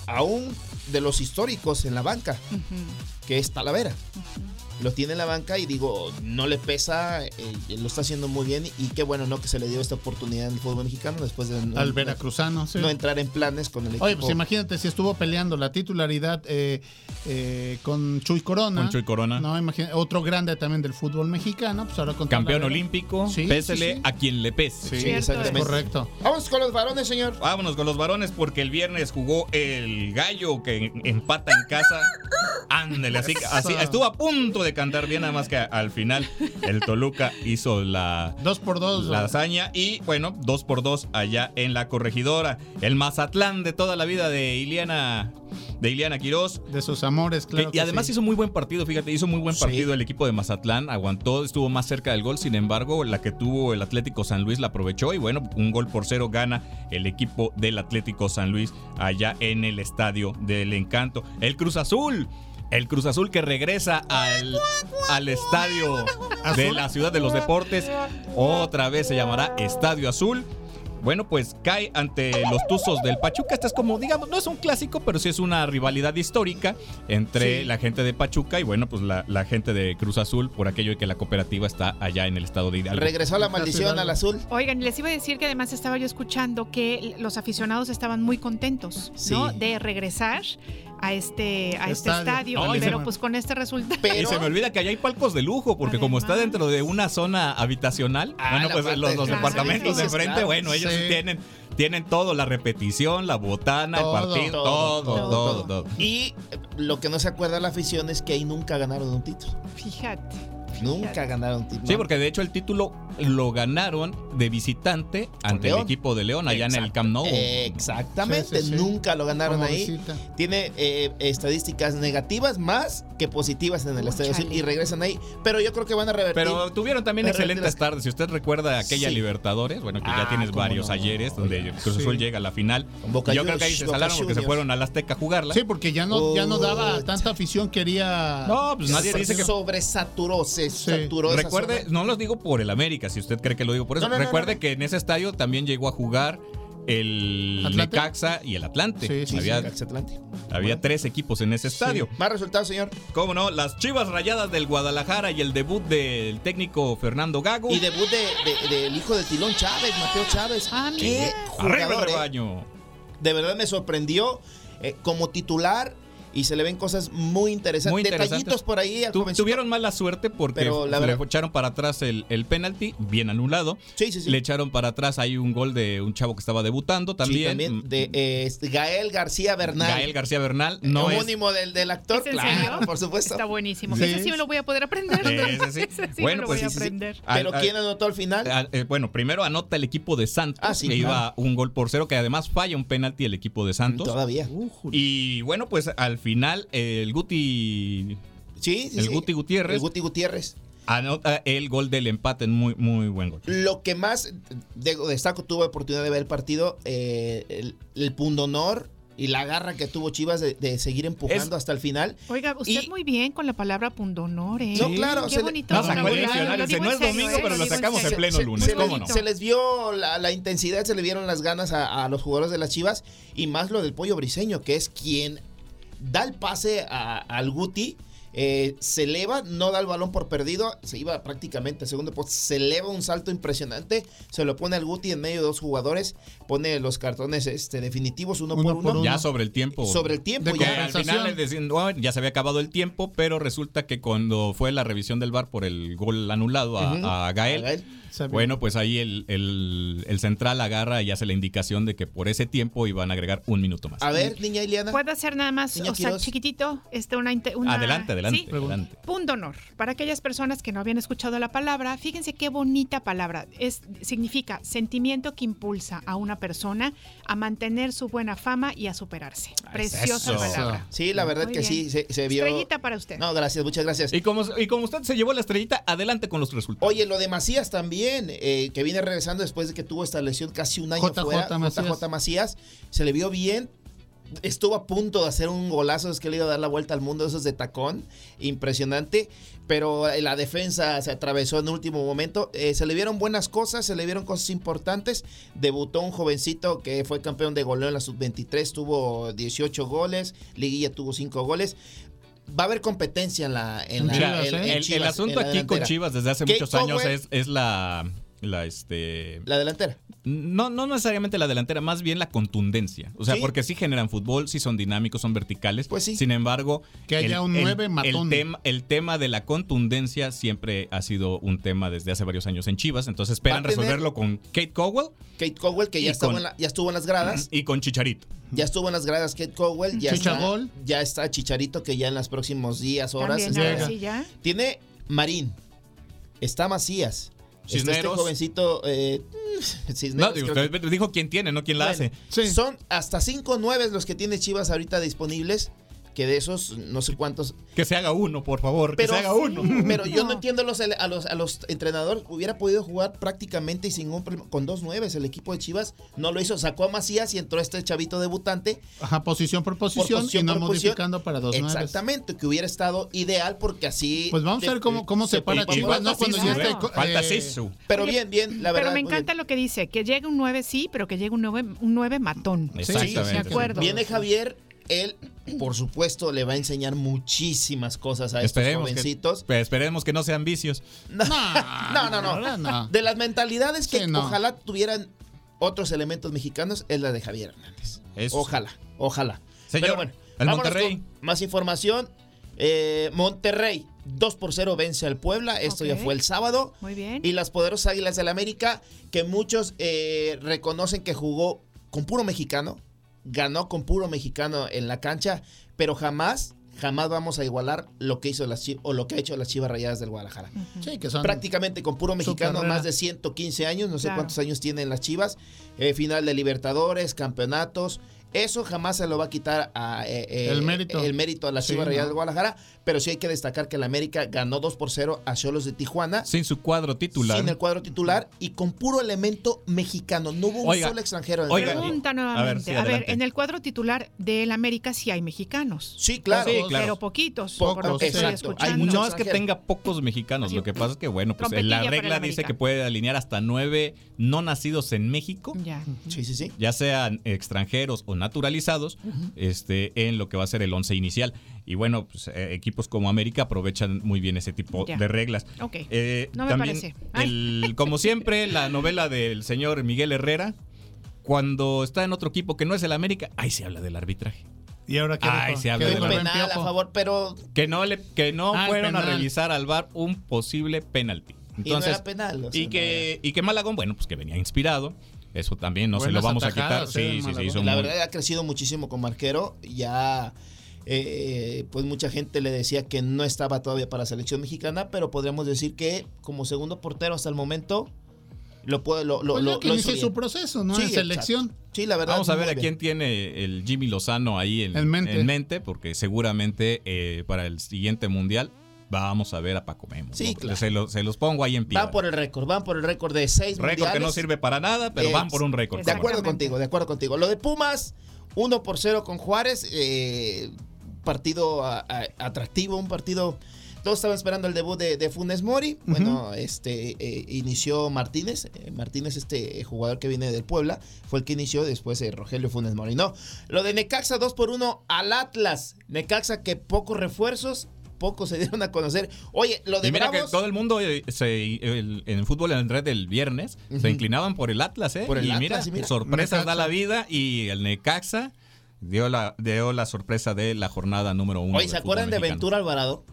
aún de los históricos en la banca, que es Talavera. Lo tiene en la banca y digo, no le pesa, eh, lo está haciendo muy bien y qué bueno, ¿no? Que se le dio esta oportunidad en el fútbol mexicano después de no, al veracruzano, sí. no entrar en planes con el equipo. Oye, pues imagínate si estuvo peleando la titularidad eh, eh, con Chuy Corona. Con Chuy Corona. No, imagina- otro grande también del fútbol mexicano, pues ahora con Campeón olímpico, Sí, pésele sí, sí. a quien le pese. Sí, exactamente. correcto. Vamos con los varones, señor. Vámonos con los varones porque el viernes jugó el gallo que empata en casa. Ándele, así, que- así estuvo a punto de cantar bien, nada más que al final el Toluca hizo la, Dos por dos. la hazaña y bueno, dos por dos allá en la corregidora. El Mazatlán de toda la vida de Iliana, de Iliana Quirós. De sus amores, claro. y que además sí. hizo muy buen partido, fíjate, hizo muy buen Sí. partido el equipo de Mazatlán, aguantó, estuvo más cerca del gol, sin embargo, la que tuvo el Atlético San Luis la aprovechó y bueno, un gol por cero gana el equipo del Atlético San Luis allá en el Estadio del Encanto. El Cruz Azul. El Cruz Azul que regresa al, al estadio de la Ciudad de los Deportes. Otra vez se llamará Estadio Azul. Bueno, pues cae ante los Tuzos del Pachuca. Esta es como, digamos, no es un clásico, pero sí es una rivalidad histórica entre Sí. la gente de Pachuca y, bueno, pues la, la gente de Cruz Azul, por aquello de que la cooperativa está allá en el estado de Hidalgo. Regresó la maldición al azul. Oigan, les iba a decir que además estaba yo escuchando que los aficionados estaban muy contentos, ¿no? De regresar a este, a este Estadio. estadio. Ay, pero pues con este resultado. Y Pero se me olvida que allá hay palcos de lujo, porque como está Además. dentro de una zona habitacional, Ah, bueno, pues los, de los departamentos de enfrente, claro. bueno, ellos Sí. tienen, tienen todo, la repetición, la botana, Todo, el partido, todo, todo, todo, todo. todo. Y lo que no se acuerda la afición es que ahí nunca ganaron un título. Fíjate. Nunca ganaron título. Sí, porque de hecho el título lo ganaron de visitante ante el equipo de León allá en el. Camp Nou. Exactamente, Sí, sí, sí. nunca lo ganaron Como ahí. visita. Tiene eh, estadísticas negativas más que positivas en el Estadio y regresan ahí. Pero yo creo que van a revertir. Pero tuvieron también Pero excelentes las- tardes. Si usted recuerda aquella Sí. Libertadores, bueno, que ya Ah, tienes varios no. ayeres donde Cruz Azul Sí. llega a la final. Boca Yo creo que ahí se salaron porque se fueron al Azteca a jugarla. Sí, porque ya no, ya no daba, tanta afición quería. No, pues nadie dice que sobresaturó, se saturó esa Recuerde, zona. no los digo por el América, si usted cree que lo digo por eso. No, no, no, Recuerde no. que en ese estadio también llegó a jugar el ¿Atlante? Necaxa y el Atlante. Sí, sí, había, Necaxa Atlante. había tres equipos en ese estadio. Más resultados, señor. ¿Cómo no? Las Chivas Rayadas del Guadalajara y el debut del técnico Fernando Gago. Y debut de- de- del hijo de Tilón Chávez, Mateo Chávez. Ah, Qué Arriba el jugador, eh. rebaño. De verdad me sorprendió eh, como titular y se le ven cosas muy interesantes. Muy interesantes. Detallitos por ahí al Tu- tuvieron mala suerte porque Pero la le echaron para atrás el, el penalti, bien anulado. Sí, sí, sí. Le echaron para atrás ahí un gol de un chavo que estaba debutando Sí, también. también de eh, este, Gael García Bernal. Gael García Bernal. No es, homónimo del, del actor, ¿Es en claro, serio? por supuesto. Está buenísimo. Sí. Ese sí me lo voy a poder aprender. Ese sí. Ese sí Bueno, me lo pues voy a sí, sí, sí. aprender. Pero Al- al- ¿quién anotó al final? Eh, bueno, primero anota el equipo de Santos, Ah, sí, que claro. iba un gol por cero, que además falla un penalti el equipo de Santos. Todavía. Y bueno, pues al final el Guti Sí, sí, el sí. Guti Gutiérrez El Guti Gutiérrez. anota el gol del empate, muy muy buen gol. Lo que más de- destaco, tuve oportunidad de ver el partido, eh, el, el pundonor y la garra que tuvo Chivas de, de seguir empujando Es- hasta el final. Oiga, usted Y- muy bien con la palabra pundonor, ¿eh? No, claro, Qué se le- bonito. No, sacó el diccionario, no es domingo, ¿eh? pero lo en sacamos en pleno se, lunes, se ¿cómo les, no? se les vio la, la intensidad, se le vieron las ganas a, a los jugadores de las Chivas y más lo del pollo briseño, que es quien da el pase al Guti. eh, se eleva, no da el balón por perdido, se iba prácticamente a segundo poste, se eleva un salto impresionante, se lo pone al Guti en medio de dos jugadores, pone los cartones este, definitivos uno, Uno por por uno. uno. Ya sobre el tiempo. Sobre el tiempo, De ya. al final les decían, "Oh, ya se había acabado el tiempo, pero resulta que cuando fue la revisión del VAR por el gol anulado a, Gael, A Gael. Sabía. bueno, pues ahí el, el- el central agarra y hace la indicación de que por ese tiempo iban a agregar un minuto más. A ver, niña Iliana. ¿Puedo hacer nada más, Niña o sea, chiquitito, este, una, una- adelante, adelante, ¿sí? adelante. Punto honor. Para aquellas personas que no habían escuchado la palabra, fíjense qué bonita palabra. Es, significa sentimiento que impulsa a una persona a mantener su buena fama y a superarse. Preciosa palabra. Sí, la verdad Muy que bien. sí, se, se vio. Estrellita para usted. No, gracias, muchas gracias. Y como, y como usted se llevó la estrellita, adelante con los resultados. Oye, lo de Macías también, eh, que viene regresando después de que tuvo esta lesión casi un año JJ fuera. Macías. JJ Macías. Se le vio bien. Estuvo a punto de hacer un golazo, es que le iba a dar la vuelta al mundo, esos de tacón, impresionante. Pero la defensa se atravesó en último momento. Eh, se le vieron buenas cosas, se le vieron cosas importantes. Debutó un jovencito que fue campeón de goleo en la sub-23, tuvo 18 goles, Liguilla tuvo 5 goles. Va a haber competencia en la en En la- Chivas, en- en el, asunto aquí con. Chivas desde hace muchos años es, es la, la este La delantera. No, no necesariamente la delantera, más bien la contundencia. O sea, Sí. porque sí generan fútbol, sí son dinámicos, son verticales. Pues sí. Sin embargo, Que haya un nueve matón. El, tema, el tema de la contundencia siempre ha sido un tema desde hace varios años en Chivas. Entonces esperan resolverlo con Kate Cowell Kate Cowell, que ya, con- en la- ya estuvo en las gradas. y con Chicharito. Ya estuvo en las gradas Kate Cowell. Ya está, Chichagol. ya está Chicharito, que ya en los próximos días, horas. También, sí, ya. Tiene Marín. Está Macías. Está este Cisneros. jovencito. Eh, No, Cisneros, digo, creo usted dijo quién tiene, no quién la Bueno, hace. Sí. Son hasta 5 9 los que tiene Chivas ahorita disponibles. Que de esos, no sé cuántos. Que se haga uno, por favor, Pero, que se haga uno. pero yo no No. entiendo los, ele- a, los, a los entrenadores. Hubiera podido jugar prácticamente y sin un. Con dos nueves el equipo de Chivas no lo hizo. Sacó a Macías y entró este chavito debutante. Ajá, posición por posición, posición y no por posición. modificando para dos nueves. Exactamente, que hubiera estado ideal porque así. Pues vamos a ver cómo, cómo se para Chivas, ¿no? Cuando ya esté. Falta eh, Sisu. Pero bien, bien, la verdad. Pero me encanta lo que dice, que llegue un 9 sí, pero que llegue un 9, un 9 matón. Exactamente. de acuerdo. Viene Javier, él, por supuesto, le va a enseñar muchísimas cosas a estos Esperemos que, jovencitos. pues, esperemos que no sean vicios. No, no, no, no, no. De las mentalidades que Sí, no. ojalá tuvieran otros elementos mexicanos, es la de Javier Hernández. Eso. Ojalá, ojalá. Señor, Pero bueno, el Monterrey. con Más información. Eh, Monterrey, 2 por 0 vence al Puebla. Esto ya fue el sábado. Muy bien. Y las poderosas Águilas del América, que muchos eh, reconocen que jugó con puro mexicano, ganó con puro mexicano en la cancha, pero jamás, jamás vamos a igualar lo que hizo las Chivas, o lo que ha hecho las Chivas Rayadas del Guadalajara. Sí, que son. Prácticamente con puro mexicano, más de 115 años, no sé Claro. cuántos años tienen las Chivas, eh, final de Libertadores, campeonatos, Eso jamás se lo va a quitar a, eh, eh, El mérito. el mérito a la Sí, Chivas Rayadas ¿no? de Guadalajara, pero sí hay que destacar que el América ganó 2 por 0 a Cholos de Tijuana. Sin su cuadro titular. Sin el cuadro titular y con puro elemento mexicano. No hubo un solo extranjero. en el oiga. Pregunta A ver, nuevamente. sí, a ver, en el cuadro titular del América sí hay mexicanos. Sí, claro. Sí, claro. Pero poquitos, Pocos, por lo que estoy. Hay muchos No es que tenga pocos mexicanos, Así, lo que pasa es que, bueno, pues trompetilla la regla dice que puede alinear hasta nueve no nacidos en México, Ya. Sí, sí, sí. ya sean extranjeros o naturalizados, este, en lo que va a ser el once inicial. Y bueno, pues, eh, equipos como América aprovechan muy bien ese tipo Ya. de reglas. Ok. Eh, No me también parece. El- como siempre, la novela del señor Miguel Herrera, cuando está en otro equipo que no es el América, ahí se habla del arbitraje. Y ahora qué Ay, dijo? se habla ¿Qué de Penal a favor, pero Que no, le, que no Ah, fueron a revisar al VAR un posible penalti. y no Entonces, era penal. o sea, y, que, y que Malagón, bueno, pues que venía inspirado. Eso también no se Buenas lo vamos a quitar. Sí, sí, sí. Hizo La muy- verdad ha crecido muchísimo como arquero. Ya, eh, pues mucha gente le decía que no estaba todavía para la selección mexicana, pero podríamos decir que como segundo portero hasta el momento lo puede lo, lo, Pues lo- que lo hizo su proceso, ¿no? Sí, en selección. exacto. Sí, la verdad. Vamos a ver a quién tiene el Jimmy Lozano ahí en, En mente. porque seguramente eh, para el siguiente mundial vamos a ver a Paco Memo. Sí, ¿no? claro. se, lo- se los pongo ahí en pie. Van por el récord, van por el récord de seis récord que no sirve para nada, pero Eh, van por un récord. De acuerdo contigo, de acuerdo contigo. Lo de Pumas, 1 por 0 con Juárez, eh, partido a- a- atractivo, un partido... Todos estaban esperando el debut de, de Funes Mori. Bueno, este eh, inició Martínez. eh, Martínez, este eh, jugador que viene del Puebla, fue el que inició después de Rogelio Funes Mori. No, lo de Necaxa 2 por 1 al Atlas. Necaxa que pocos refuerzos, pocos se dieron a conocer. Oye, lo de Y mira Bravos, que todo el mundo eh, se- el- en el fútbol en red del viernes se inclinaban por el Atlas, ¿eh? Por el y, Atlas, mira, y mira. sorpresas da la vida y el Necaxa dio la, dio la sorpresa de la jornada número uno. Oye, ¿se acuerdan de mexicano. Ventura Alvarado?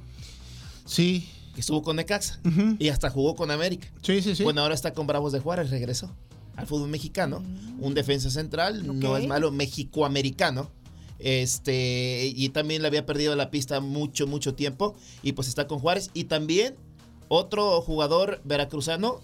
Sí. Que estuvo con Necaxa Ujú. y hasta jugó con América. Sí, sí, sí. Bueno, ahora está con Bravos de Juárez, regresó al fútbol mexicano. Un defensa central, no es malo, mexicoamericano. Este, y también le había perdido la pista mucho, mucho tiempo. Y pues está con Juárez. Y también otro jugador veracruzano,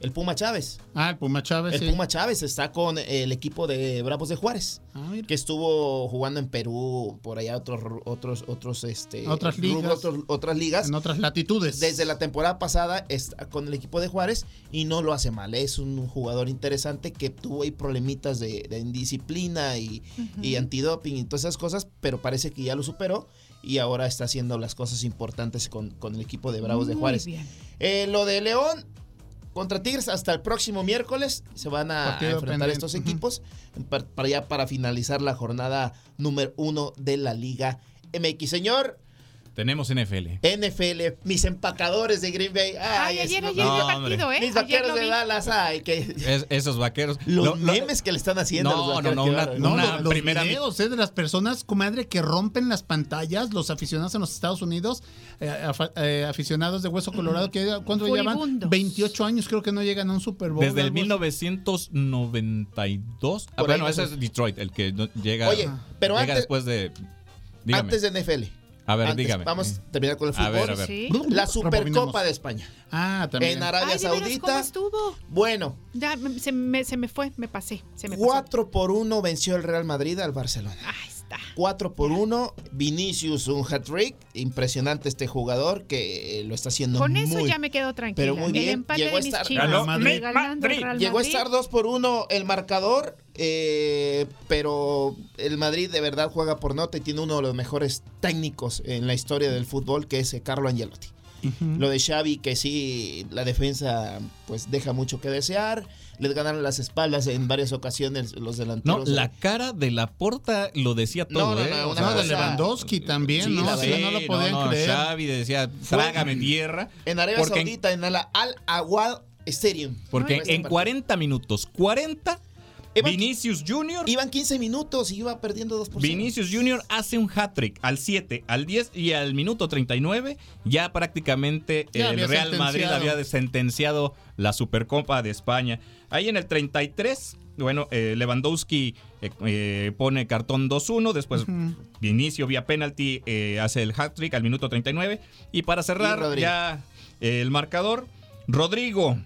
el Puma Chávez. ah, el Puma Chávez. El sí. Puma Chávez está con el equipo de Bravos de Juárez. Ah, mira. Que estuvo jugando en Perú, por allá otros, otros, otros, este, Otras ligas. rubros, otros- otras ligas. En otras latitudes. Desde la temporada pasada está con el equipo de Juárez y no lo hace mal. Es un jugador interesante que tuvo ahí problemitas de, de indisciplina y, y antidoping y todas esas cosas, pero parece que ya lo superó y ahora está haciendo las cosas importantes con, con el equipo de Bravos de Muy Juárez. bien. Eh, lo de León contra Tigres hasta el próximo miércoles se van a, Partido enfrentar pendiente. estos equipos para, para ya para finalizar la jornada número uno de la Liga MX. Señor, Tenemos NFL. NFL, mis empacadores de Green Bay. Ay, Ay, ayer, ayer No, partido, ¿eh? mis Ayer vaqueros de. Dallas, ay, que Es- esos vaqueros. los Lo- lo- memes que le están haciendo. a los No, no, no, una-. No, una lo- los primera- videos eh, de las personas, comadre, que rompen las pantallas, los aficionados en los Estados Unidos, eh, eh, aficionados de Hueso Colorado, que ¿cuánto llevan? Furibundos. 28 años, creo que no llegan a un Super Bowl. Desde el algo así. 1992. Ah, bueno, ese es Detroit, el que no- llega, Oye, pero llega antes- después de. Dígame. Antes de NFL. A ver, antes, dígame. Vamos a terminar con el A fútbol. ver, a ver. Sí. La. Supercopa de España. Ah, también. En Arabia Ay, veras, ¿cómo Saudita. estuvo? Bueno, Ya me- se, me, se me fue, me pasé. Se me pasó. 4 por 1 venció el Real Madrid al Barcelona. Ahí está. 4 por 1, Vinicius un hat-trick, impresionante este jugador que lo está haciendo Con eso muy ya me quedo tranquila. pero muy bien, El empate llegó de a mis estar-. Ganó Madrid. Madrid. Llegó a estar 2 por 1 el marcador, eh, pero el Madrid de verdad juega por nota y tiene uno de los mejores técnicos en la historia del fútbol, que es eh, Carlo Angelotti. Lo de Xavi, que sí, la defensa pues deja mucho que desear. Les ganaron las espaldas en varias ocasiones los No, delanteros. la cara de la porta lo decía No, todo, no, ¿eh? no, una No, de Lewandowski también, Sí, ¿no? la Sí, no lo podían no, creer. Xavi decía, trágame tierra. en Arabia en- Saudita, en, el Al Awal Stadium. Porque Este en partido. 40 minutos, 40, Vinicius Junior Iban 15 minutos y iba perdiendo 2 por 0. Vinicius Junior hace un hat-trick al 7, al 10 y al minuto 39. Ya prácticamente Ya el Real Madrid había sentenciado la Supercopa de España. Ahí en el 33, bueno, eh, Lewandowski eh, eh, pone cartón 2-1. Después Vinicio vía penalti eh, hace el hat-trick al minuto 39. Y para cerrar Y ya eh, el marcador, Rodrigo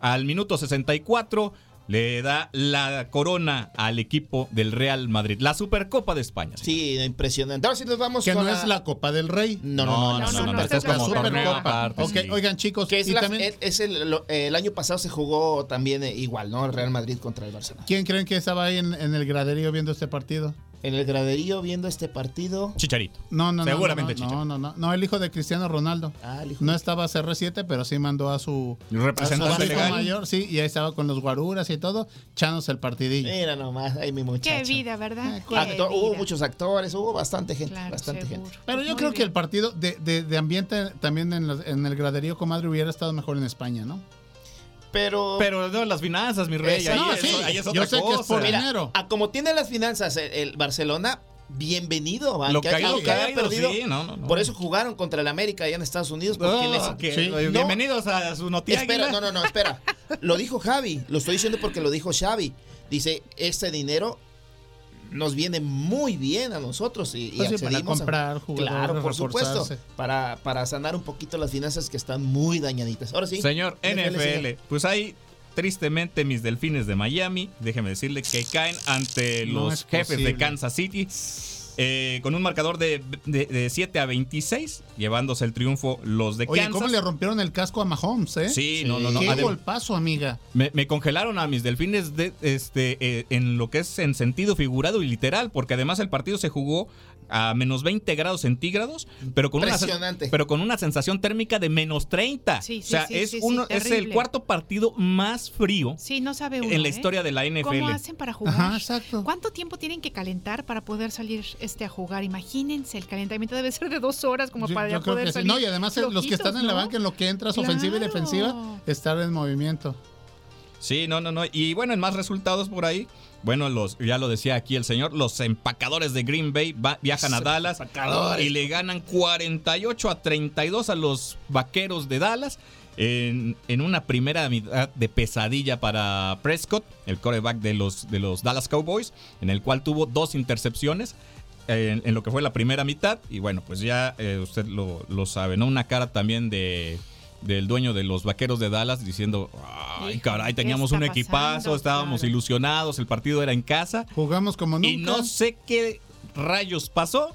al minuto 64 le da la corona al equipo del Real Madrid, la Supercopa de España. Sí, impresionante. Ahora sí nos vamos Que no es la Copa del Rey. No, no, no, no, no, es la Supercopa. oigan chicos, Que es y la- también, es- es el, lo- el año pasado se jugó también eh, igual, ¿no? El Real Madrid contra el Barcelona. ¿quién creen que estaba ahí en, en el graderío viendo este partido? En el graderío viendo este partido. Chicharito. No, no, no, Seguramente no, Chicha. no, no, no, no, el hijo de Cristiano Ronaldo. Ah, el hijo No estaba CR7, pero sí mandó a su, Representante a su hijo legal. mayor, sí, y ahí estaba con los guaruras y todo, echándose el partidillo. Mira nomás, ahí mi Qué muchacho. vida, ¿verdad? Qué Actor- hubo muchos actores, hubo bastante gente, Claro, bastante seguro. gente. Pero yo muy creo que el partido de, de- de ambiente también en, la- en el graderío comadre hubiera estado mejor en España, ¿no? Pero, Pero no, las finanzas, mi rey, ahí, no, es, sí, ahí es yo otra sé que es cosa. por mira, dinero. a como tiene las finanzas el, el Barcelona, bienvenido. Lo aunque- caído, haya caído, perdido. sí, no, no, no. Por eso jugaron contra el América allá en Estados Unidos. Porque Oh, les- que- Sí. oye, No. Bienvenidos a su noticia. Espera, no, no, no, espera. Lo dijo Javi. Lo estoy diciendo porque lo dijo Xavi. Dice, este dinero nos viene muy bien a nosotros y, y Pues sí, para accedimos a- comprar jugadores, Claro, por supuesto. Para, para sanar un poquito las finanzas que están muy dañaditas. Ahora sí. Señor NFL, señor. pues ahí tristemente mis delfines de Miami, déjeme decirle que caen ante No los es jefes de. Kansas City. Eh, con un marcador de, de, de 7 a 26, llevándose el triunfo los de Oye, Kansas. ¿cómo le rompieron el casco a Mahomes, eh? Sí, no, no, no. Qué golpazo, amiga. me, me congelaron a mis delfines de, este, eh, en lo que es en sentido figurado y literal, porque además el partido se jugó a menos 20 grados centígrados, pero con, una, sen- Impresionante. pero con una sensación térmica de menos 30. Sí, sí, o sea, sí, es, sí, sí, uno, es el cuarto partido más frío Sí, no sabe uno. en la ¿eh? historia de la NFL. ¿Cómo hacen para jugar? Ajá, exacto. ¿Cuánto tiempo tienen que calentar para poder salir este a jugar? Imagínense, el calentamiento debe ser de dos horas como Yo- para yo creo poder que sí. salir. No, y además eh, los que están en la banca, en lo que entras ofensiva y defensiva, estar en movimiento. Sí, no, no, no. Y bueno, en más resultados por ahí. Bueno, los, ya lo decía aquí el señor, los empacadores de Green Bay va- viajan a Dallas y le ganan 48 a 32 a los vaqueros de Dallas. En, en una primera mitad de pesadilla para Prescott, el coreback de los, de los Dallas Cowboys, en el cual tuvo dos intercepciones en, en lo que fue la primera mitad. Y bueno, pues ya eh, usted lo, lo sabe, ¿no? Una cara también de del dueño de los vaqueros de Dallas diciendo, ay caray, ¿qué teníamos un equipazo, pasando? estábamos Claro. ilusionados, el partido era en casa. Jugamos como nunca. Y no sé qué rayos pasó,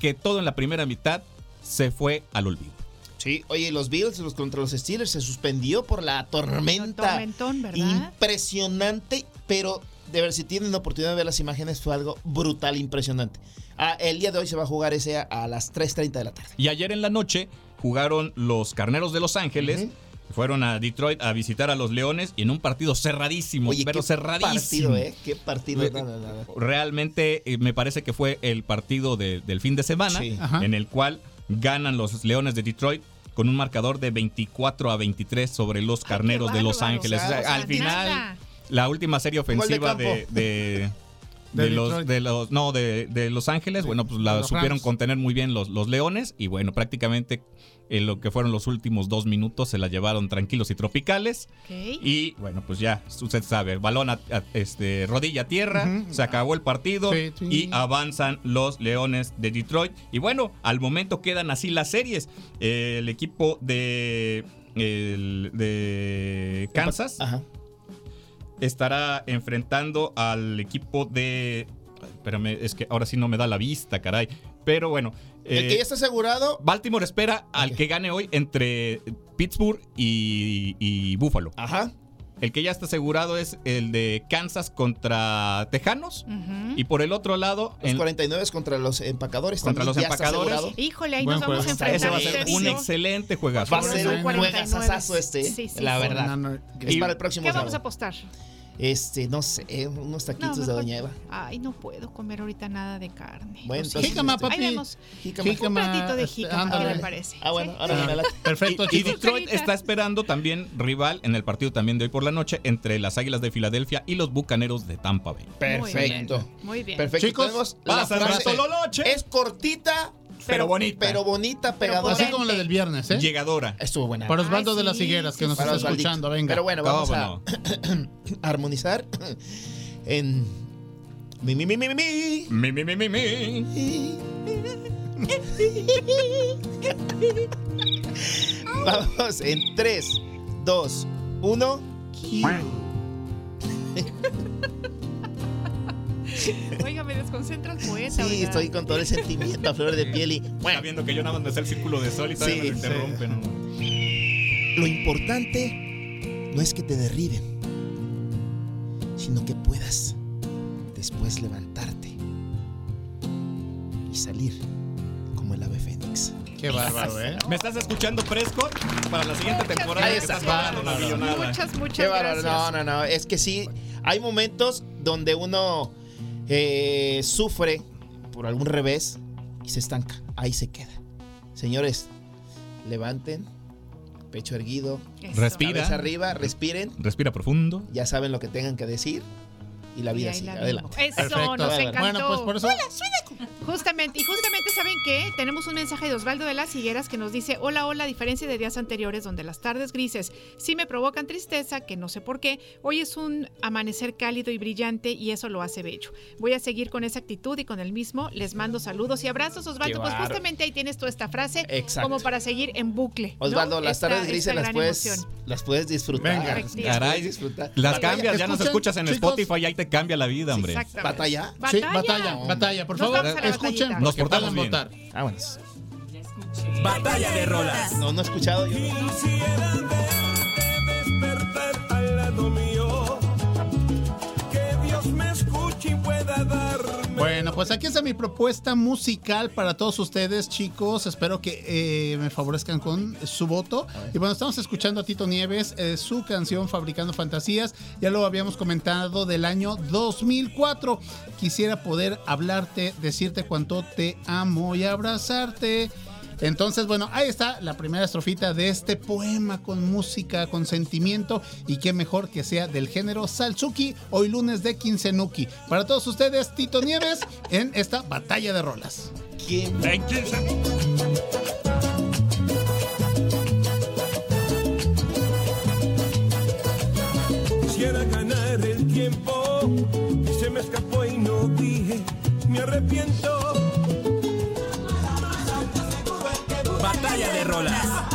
que todo en la primera mitad se fue al olvido. Sí, oye, los Bills los contra los Steelers se suspendió por la tormenta. Tormentón, ¿verdad? Impresionante, pero de ver si tienen oportunidad de ver las imágenes fue algo brutal, impresionante. Ah, el día de hoy se va a jugar ese a, a las 3.30 de la tarde. Y ayer en la noche jugaron los Carneros de Los Ángeles. Fueron a Detroit a visitar a los Leones y en un partido cerradísimo, Oye, pero qué cerradísimo. partido, ¿eh? Qué partido. Re- no, no, no, no. Realmente eh, me parece que fue el partido de- del fin de semana Sí. En el cual ganan los Leones de Detroit con un marcador de 24 a 23 sobre los Carneros de Los. Ángeles. O sea, O sea, al final, nada. la última serie de ofensiva de, De de los, de los no de, de Los Ángeles, bueno, pues la los supieron Rams. contener muy bien los, los Leones y bueno, prácticamente en lo que fueron los últimos dos minutos se la llevaron tranquilos y tropicales. Y bueno, pues ya, usted sabe, balón a, a- este, rodilla a tierra, se acabó el partido Sí, sí. y avanzan los Leones de Detroit. Y bueno, al momento quedan así las series. Eh, el equipo de, el- de Kansas Ajá. Estará enfrentando al equipo de... Espérame, es que ahora sí no me da la vista, caray. Pero bueno. El eh, que ya está asegurado. Baltimore espera al que gane hoy entre Pittsburgh y, y Buffalo. Ajá. El que ya está asegurado es el de Kansas contra Tejanos. Ujú. Y por el otro lado, Los en- 49 contra los empacadores. Contra también los empacadores. Híjole, ahí Buen nos vamos a enfrentar. ese va a este ser un excelente juegazo. Va a ser un 49. juegazazazo este. Sí, sí, la verdad. Es para el próximo ¿Qué vamos a apostar? Este, no sé, unos taquitos No, de Doña Eva. Ay, no puedo comer ahorita nada de carne. Bueno, entonces, Jícama, este, papi. Ahí vemos. Jícama. Un Jícama, platito de este, jícama, ¿qué le parece? Ah, bueno, ¿Sí? ahora me late. Perfecto, Y chicos. Detroit está esperando también rival en el partido también de hoy por la noche entre las Águilas de Filadelfia y los Bucaneros de Tampa Bay. Perfecto. Muy bien. Muy bien. Perfecto. Chicos, Tenemos la pasa frase. solo noche. Es cortita, Pero bonita. pero bonita, Pero pegadora. Así como la del viernes, ¿eh? Llegadora. Estuvo buena. Para Osvaldo Ay, de las sí, Higueras, que sí, nos está Osvaldito. escuchando, venga. Pero bueno, vamos ¿Cómo a armonizar en mi mi mi mi mi mi. Mi, mi, mi, mi, mi. Vamos en 3, 2, 1. Oiga, me desconcentra el poeta. Sí, oiga. estoy con todo el sentimiento a flor de piel y Está bueno, viendo que yo nada más me sé el círculo de sol y todavía Sí, me sí. interrumpen. ¿no? lo importante no es que te derriben, sino que puedas después levantarte y salir como el ave fénix. Qué bárbaro, ¿eh? ¿Me estás escuchando, Prescott? Para la siguiente Muchas temporada Ahí está. millonada. Muchas, Qué muchas bárbaro. gracias. No, no, no. Es que sí, hay momentos donde uno eh, sufre por algún revés y se estanca. Ahí se queda. Señores, levanten, pecho erguido, Eso. Respira. cabeza arriba, respiren. Respira profundo. Ya saben lo que tengan que decir y la Y vida sigue. la Adelante. Eso, Perfecto. nos encantó. Bueno, pues por eso. Justamente, y justamente saben que tenemos un mensaje de Osvaldo de las Higueras que nos dice, hola, hola, a diferencia de días anteriores donde las tardes grises sí me provocan tristeza, que no sé por qué, hoy es un amanecer cálido y brillante y eso lo hace bello. Voy a seguir con esa actitud y con el mismo, les mando saludos y abrazos, Osvaldo, Qué pues justamente ahí tienes toda esta frase Exacto. como para seguir en bucle. ¿no? Osvaldo, las Esta- tardes grises las puedes, emoción. las puedes disfrutar. Venga. Caray. disfrutar. Las cambias, ya nos escuchas en chicos. Spotify y ahí te cambia la vida, hombre. Exactamente. ¿Batalla? Sí, batalla, batalla. Por Nos favor, escuchen. Nos portamos puedan bien. votar. Vámonos. Batalla de rolas. No, no he escuchado yo. Pues aquí está mi propuesta musical para todos ustedes, chicos. Espero que eh, me favorezcan con su voto. Y bueno, estamos escuchando a Tito Nieves, eh, su canción Fabricando Fantasías. Ya lo habíamos comentado del año 2004. Quisiera poder hablarte, decirte cuánto te amo y abrazarte. Entonces, bueno, ahí está la primera estrofita de este poema con música, con sentimiento y qué mejor que sea del género Salsuki, hoy lunes de Quincenuki. Para todos ustedes, Tito Nieves en esta batalla de rolas. ¿Quién? Quisiera ganar el tiempo y se me escapó y no dije, me arrepiento. De rolas.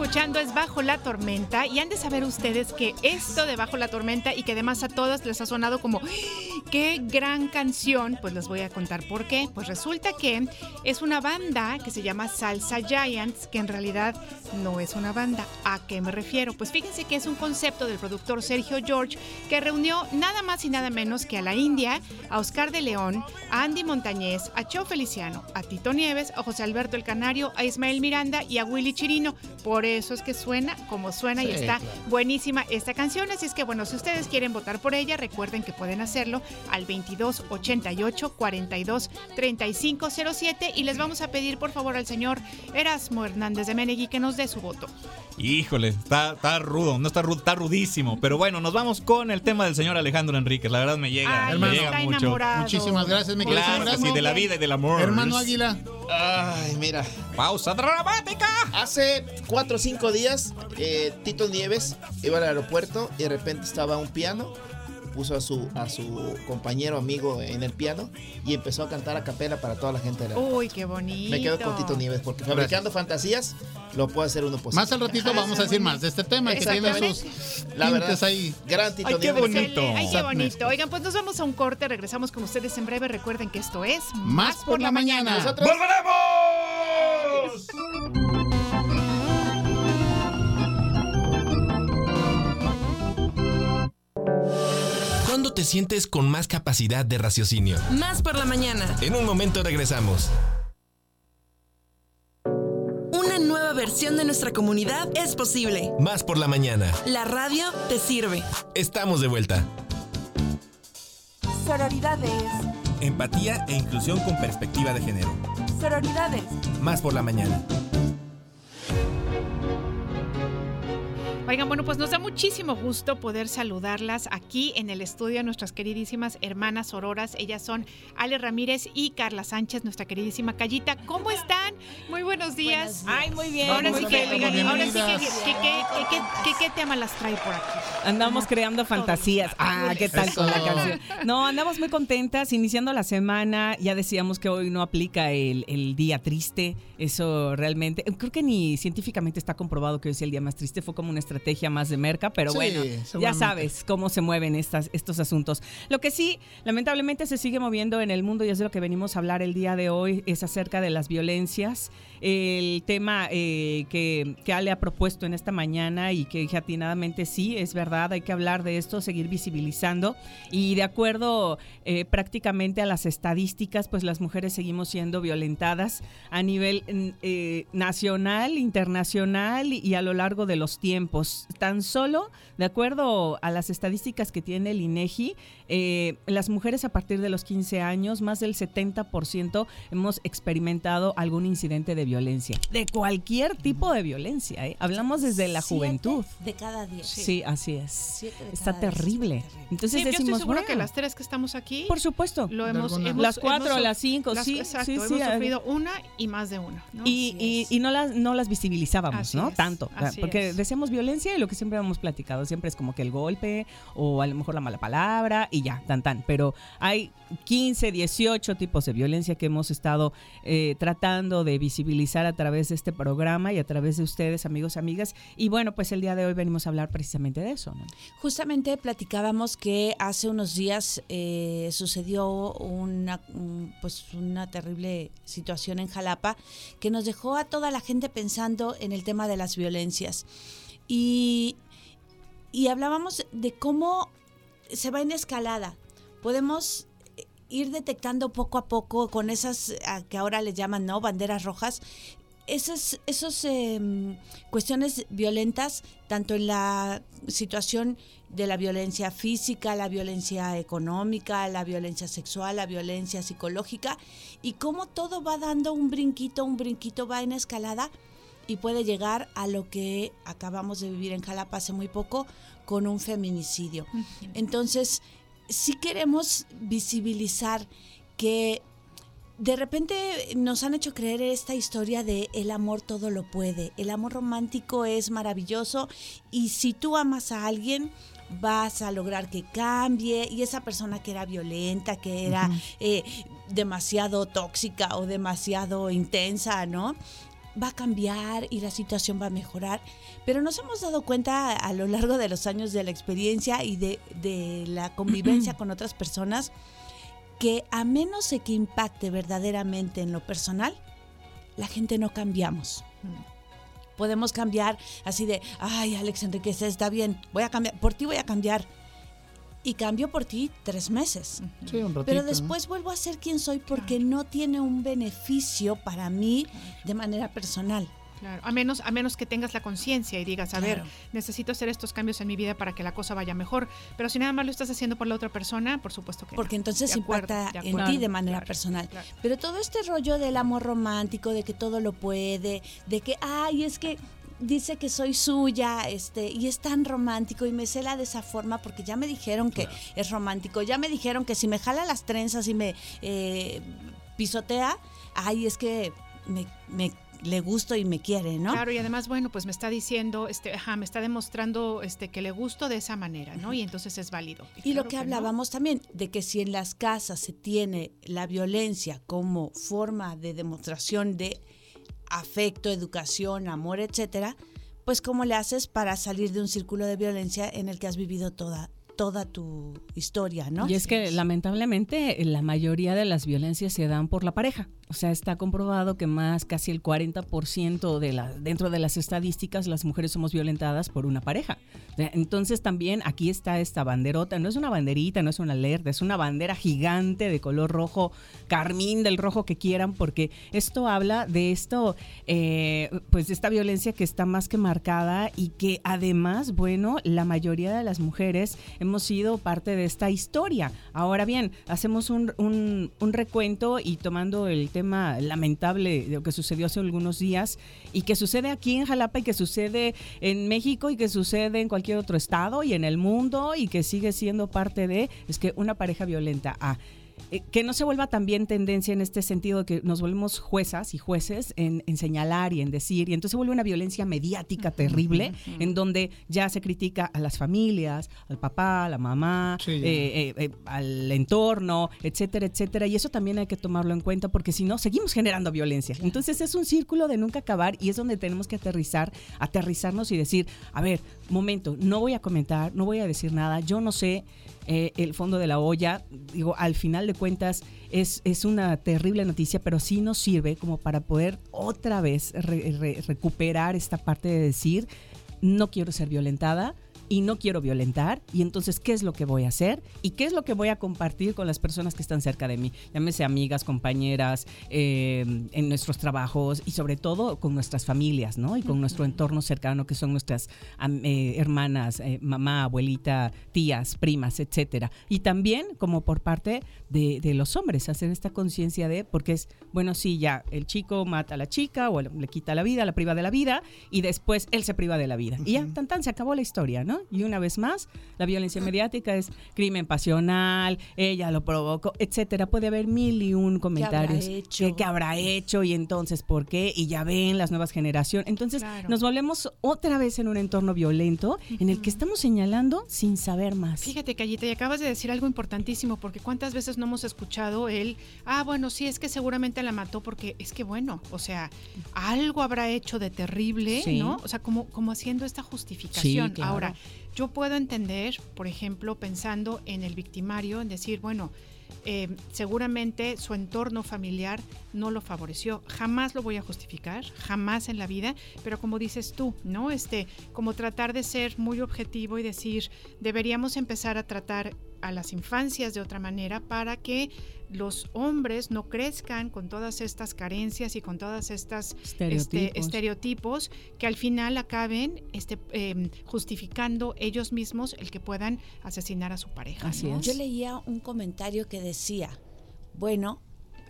Escuchando es Bajo la Tormenta y han de saber ustedes que esto de Bajo la Tormenta y que además a todas les ha sonado como ¡Ah! qué gran canción, pues les voy a contar por qué. Pues resulta que es una banda que se llama Salsa Giants, que en realidad no es una banda. ¿A qué me refiero? Pues fíjense que es un concepto del productor Sergio George que reunió nada más y nada menos que a la India, a Oscar de León, a Andy Montañez, a Cho Feliciano, a Tito Nieves, a José Alberto el Canario, a Ismael Miranda y a Willy Chirino. Por eso es que suena como suena y está claro. buenísima esta canción. Así es que bueno, si ustedes quieren votar por ella, recuerden que pueden hacerlo al 22 88 42 35 07 y les vamos a pedir por favor al señor Erasmo Hernández de Menegui que nos dé su voto. Híjole, está, está rudo, no está rudo, está rudísimo. Pero bueno, nos vamos con el tema del señor Alejandro Enríquez. La verdad me llega, Ay, me hermano. llega está mucho. enamorado. Muchísimas gracias, mi querido Claro que Erasmo. sí, de la vida y del amor. Hermano Águila. Ay, mira. Pausa dramática. Hace cuatro o cinco días, eh, Tito Nieves iba al aeropuerto y de repente estaba un piano. Puso a su, a su compañero amigo en el piano y empezó a cantar a capela para toda la gente del aeropuerto. Uy, qué bonito. Me quedo con Tito Nieves porque fabricando fantasías lo puede hacer uno posible. Más al ratito vamos a decir más de este tema que tiene sus La verdad, ahí. gran Tito Ay, qué Nieves. bonito. Ay, qué bonito. Oigan, pues nos vamos a un corte, regresamos con ustedes en breve. Recuerden que esto es Más por la mañana. Nosotros- ¡Volveremos! ¿Cuándo te sientes con más capacidad de raciocinio? Más por la mañana. En un momento regresamos. Una nueva versión de nuestra comunidad es posible. Más por la mañana. La radio te sirve. Estamos de vuelta. Sororidades, Empatía e inclusión con perspectiva de género. sororidades. Más por la mañana. Oigan, bueno, pues nos da muchísimo gusto poder saludarlas aquí en el estudio a nuestras queridísimas hermanas auroras. Ellas son Ale Ramírez y Carla Sánchez, nuestra queridísima Callita. ¿Cómo están? Muy buenos días. Ay, muy bien. Ahora sí que, ahora sí que, que tema las trae por aquí. Andamos creando fantasías. Ah, ¿qué tal con la canción? No, andamos muy contentas, iniciando la semana. Ya decíamos que hoy no aplica el, el día triste. Eso realmente, creo que ni científicamente está comprobado que hoy sea el día más triste. Fue como una estrategia más de merca, pero Sí, bueno, ya sabes cómo se mueven estas, estos asuntos. Lo que sí, lamentablemente se sigue moviendo en el mundo y es de lo que venimos a hablar el día de hoy, es acerca de las violencias. El tema eh, que, que Ale ha propuesto en esta mañana y que dije atinadamente sí, es verdad, hay que hablar de esto, seguir visibilizando y de acuerdo eh, prácticamente a las estadísticas, pues las mujeres seguimos siendo violentadas a nivel mm, eh, nacional, internacional y a lo largo de los tiempos. Tan solo, de acuerdo a las estadísticas que tiene el INEGI, eh, las mujeres a partir de los 15 años, más del 70% hemos experimentado algún incidente de violencia, de cualquier tipo de violencia. ¿eh? Hablamos desde la Siete juventud. De cada diez. Sí, así es. Está terrible. está terrible. Entonces Sí, yo estoy decimos, segura que bueno, las tres que estamos aquí por supuesto. lo hemos, hemos- Las cuatro, hemos- las cinco, las- sí, exacto, sí, hemos sí, sufrido una y más de una. ¿no? Y, y, y no las no las visibilizábamos, Así ¿no? es, Tanto. porque es. decíamos violencia y lo que siempre hemos platicado siempre es como que el golpe o a lo mejor la mala palabra y ya, tan tan. Pero hay 15, 18 tipos de violencia que hemos estado eh, tratando de visibilizar a través de este programa y a través de ustedes, amigos, amigas. Y bueno, pues el día de hoy venimos a hablar precisamente de eso. Justamente platicábamos que hace unos días eh, sucedió una, un- pues una terrible situación en Jalapa que nos dejó a toda la gente pensando en el tema de las violencias. Y, y hablábamos de cómo se va en escalada. Podemos ir detectando poco a poco con esas a que ahora le llaman no banderas rojas esas esos, em, cuestiones violentas tanto en la situación de la violencia física, la violencia económica, la violencia sexual, la violencia psicológica y cómo todo va dando un brinquito, un brinquito va en escalada y puede llegar a lo que acabamos de vivir en Jalapa hace muy poco con un feminicidio. Entonces, si queremos visibilizar que de repente nos han hecho creer esta historia de el amor todo lo puede. El amor romántico es maravilloso y si tú amas a alguien vas a lograr que cambie y esa persona que era violenta, que era eh, demasiado tóxica o demasiado intensa, ¿no? Va a cambiar y la situación va a mejorar. Pero nos hemos dado cuenta a lo largo de los años de la experiencia y de, de la convivencia con otras personas que a menos de que impacte verdaderamente en lo personal, la gente no cambiamos. Podemos cambiar así de, ay, Alex Enriquez, está bien, voy a cambiar, por ti voy a cambiar. Y cambio por ti tres meses. Sí, un ratito, Pero ¿no? después vuelvo a ser quien soy porque no tiene un beneficio para mí de manera personal. Claro, a menos, a menos que tengas la conciencia y digas, a ver, necesito hacer estos cambios en mi vida para que la cosa vaya mejor. Pero si nada más lo estás haciendo por la otra persona, por supuesto que no. Porque entonces De acuerdo, impacta en ti de manera Claro, personal. claro. Pero todo este rollo del amor romántico, de que todo lo puede, de que, ay, es que dice que soy suya, este, y es tan romántico y me cela de esa forma porque ya me dijeron que es romántico, ya me dijeron que si me jala las trenzas y me eh, pisotea, ay, es que me, me- le gusto y me quiere, ¿no? Claro, y además, bueno, pues me está diciendo, este, ajá, me está demostrando este, que le gusto de esa manera, ¿no? Y entonces es válido. Y lo claro que no. hablábamos también, de que si en las casas se tiene la violencia como forma de demostración de afecto, educación, amor, etcétera, pues cómo le haces para salir de un círculo de violencia en el que has vivido toda toda tu historia, ¿no? Y es que lamentablemente la mayoría de las violencias se dan por la pareja. O sea, está comprobado que más casi el 40% de la, dentro de las estadísticas las mujeres somos violentadas por una pareja. Entonces también aquí está esta banderota, no es una banderita, no es una alerta, es una bandera gigante de color rojo, carmín del rojo que quieran, porque esto habla de esto, eh, pues de esta violencia que está más que marcada y que además, bueno, la mayoría de las mujeres hemos sido parte de esta historia. Ahora bien, hacemos un, un recuento y tomando el tema lamentable de lo que sucedió hace algunos días y que sucede aquí en Jalapa y que sucede en México y que sucede en cualquier otro estado y en el mundo y que sigue siendo parte de, es que una pareja violenta. A eh, que no se vuelva también tendencia en este sentido de que nos volvemos juezas y jueces en, en señalar y en decir, y entonces se vuelve una violencia mediática terrible, en donde ya se critica a las familias, al papá, a la mamá, Sí. eh, eh, eh, al entorno, etcétera, etcétera, y eso también hay que tomarlo en cuenta porque si no, seguimos generando violencia. Entonces es un círculo de nunca acabar y es donde tenemos que aterrizar, aterrizarnos y decir, a ver, momento, no voy a comentar, no voy a decir nada, yo no sé eh, el fondo de la olla. Digo, al final de cuentas es, es una terrible noticia, pero sí nos sirve como para poder otra vez re- re- recuperar esta parte de decir, no quiero ser violentada. Y no quiero violentar, y entonces, ¿qué es lo que voy a hacer? ¿Y qué es lo que voy a compartir con las personas que están cerca de mí? Llámese amigas, compañeras, eh, en nuestros trabajos y sobre todo con nuestras familias, ¿no? Y con nuestro entorno cercano, que son nuestras eh, hermanas, eh, mamá, abuelita, tías, primas, etcétera. Y también como por parte de, de los hombres, hacer esta conciencia de, porque es, bueno, sí, ya el chico mata a la chica o le, le quita la vida, la priva de la vida, y después él se priva de la vida. Y ya, tan tan, se acabó la historia, ¿no? Y una vez más, la violencia mediática es crimen pasional, ella lo provocó, etcétera. Puede haber mil y un comentarios. hecho? ¿Qué, qué habrá hecho? Y entonces, ¿por qué? Y ya ven las nuevas generaciones. Entonces, Claro. nos volvemos otra vez en un entorno violento en el que estamos señalando sin saber más. Fíjate, Callita, y acabas de decir algo importantísimo, porque cuántas veces no hemos escuchado el, ah, bueno, sí, es que seguramente la mató porque es que, bueno, o sea, algo habrá hecho de terrible, Sí. ¿no? O sea, como, como haciendo esta justificación. Sí, claro. Ahora, yo puedo entender, por ejemplo, pensando en el victimario, en decir, bueno, eh, seguramente su entorno familiar no lo favoreció. Jamás lo voy a justificar, jamás en la vida, pero como dices tú, ¿no? Este, como tratar de ser muy objetivo y decir, deberíamos empezar a tratar a las infancias de otra manera para que los hombres no crezcan con todas estas carencias y con todas estas Estereotipos. este, estereotipos que al final acaben este, eh, justificando ellos mismos el que puedan asesinar a su pareja. Así ¿no? es. Yo leía un comentario que decía, bueno,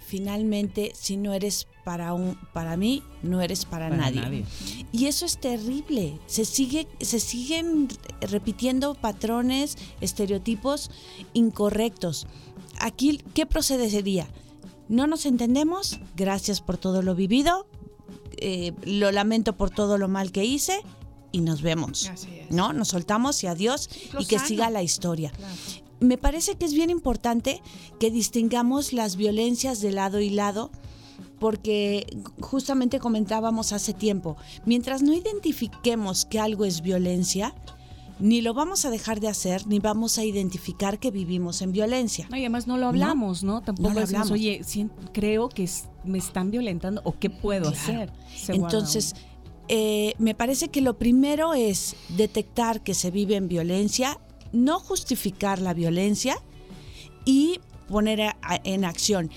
finalmente si no eres para un para mí, no eres para, Para nadie. nadie. Y eso es terrible. Se sigue se siguen repitiendo patrones, estereotipos incorrectos. Aquí ¿qué procedería? No nos entendemos, gracias por todo lo vivido. eh, lo lamento por todo lo mal que hice y nos vemos. Así es. ¿No? Nos soltamos y adiós y que siga la historia Claro. Me parece que es bien importante que distingamos las violencias de lado y lado, porque justamente comentábamos hace tiempo, mientras no identifiquemos que algo es violencia, ni lo vamos a dejar de hacer, ni vamos a identificar que vivimos en violencia. No, y además no lo hablamos, ¿no? Tampoco No lo decimos, hablamos. oye, sien- creo que es- me están violentando o qué puedo Claro. hacer. Se Entonces, eh, me parece que lo primero es detectar que se vive en violencia, no justificar la violencia y poner en acción.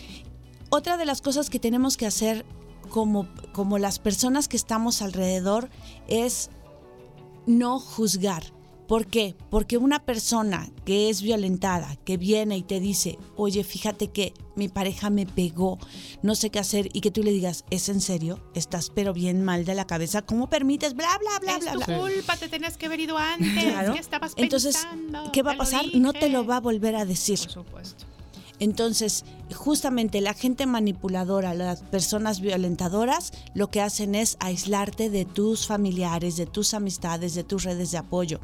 Otra de las cosas que tenemos que hacer como, como las personas que estamos alrededor es no juzgar. ¿Por qué? Porque una persona que es violentada, que viene y te dice, oye, fíjate que mi pareja me pegó, no sé qué hacer, y que tú le digas, ¿es en serio? Estás pero bien mal de la cabeza, ¿cómo permites? Bla, bla, bla, es bla, tu bla. culpa, te tenías que haber ido antes. Claro. ¿Qué estabas Entonces, pensando? ¿qué va a pasar? No te lo va a volver a decir. Por supuesto. Entonces, justamente la gente manipuladora, las personas violentadoras, lo que hacen es aislarte de tus familiares, de tus amistades, de tus redes de apoyo.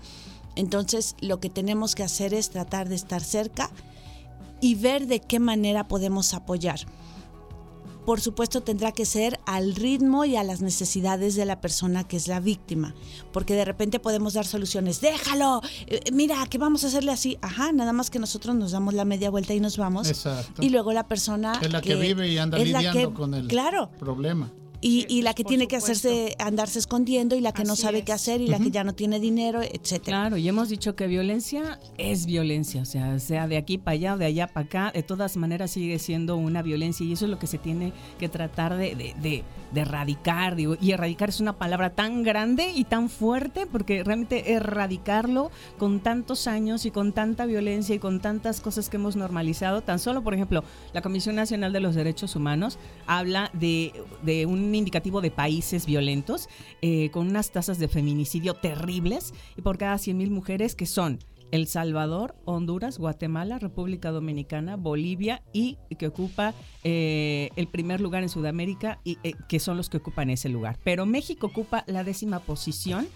Entonces, lo que tenemos que hacer es tratar de estar cerca y ver de qué manera podemos apoyar. Por supuesto, tendrá que ser al ritmo y a las necesidades de la persona que es la víctima, porque de repente podemos dar soluciones. Déjalo, eh, mira, que vamos a hacerle así. Ajá, nada más que nosotros nos damos la media vuelta y nos vamos. Exacto. Y luego la persona Es la que, vive y anda lidiando que- con el Claro, problema. Y, y la que tiene que hacerse, andarse escondiendo y la que no sabe es. qué hacer y la que ya no tiene dinero, etcétera. Claro, y hemos dicho que violencia es violencia, o sea, sea de aquí para allá, de allá para acá, de todas maneras sigue siendo una violencia y eso es lo que se tiene que tratar de, de- de- de erradicar. digo, y erradicar es una palabra tan grande y tan fuerte porque realmente erradicarlo con tantos años y con tanta violencia y con tantas cosas que hemos normalizado, tan solo, por ejemplo, la Comisión Nacional de los Derechos Humanos habla de, de un indicativo de países violentos eh, con unas tasas de feminicidio terribles y por cada 100.000 mujeres que son El Salvador, Honduras, Guatemala, República Dominicana, Bolivia y que ocupa eh, el primer lugar en Sudamérica y eh, que son los que ocupan ese lugar. Pero México ocupa la décima posición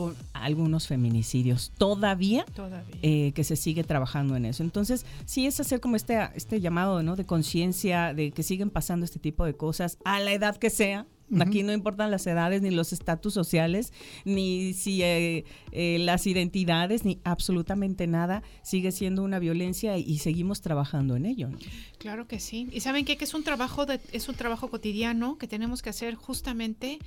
con algunos feminicidios todavía Todavía. eh, que se sigue trabajando en eso. Entonces, sí es hacer como este, este llamado ¿no? de conciencia, de que siguen pasando este tipo de cosas a la edad que sea. Aquí no importan las edades, ni los estatus sociales, ni si eh, eh, las identidades, ni absolutamente nada. Sigue siendo una violencia y, seguimos trabajando en ello. ¿no? Claro que sí. Y saben qué? que es un trabajo de, es un trabajo cotidiano que tenemos que hacer justamente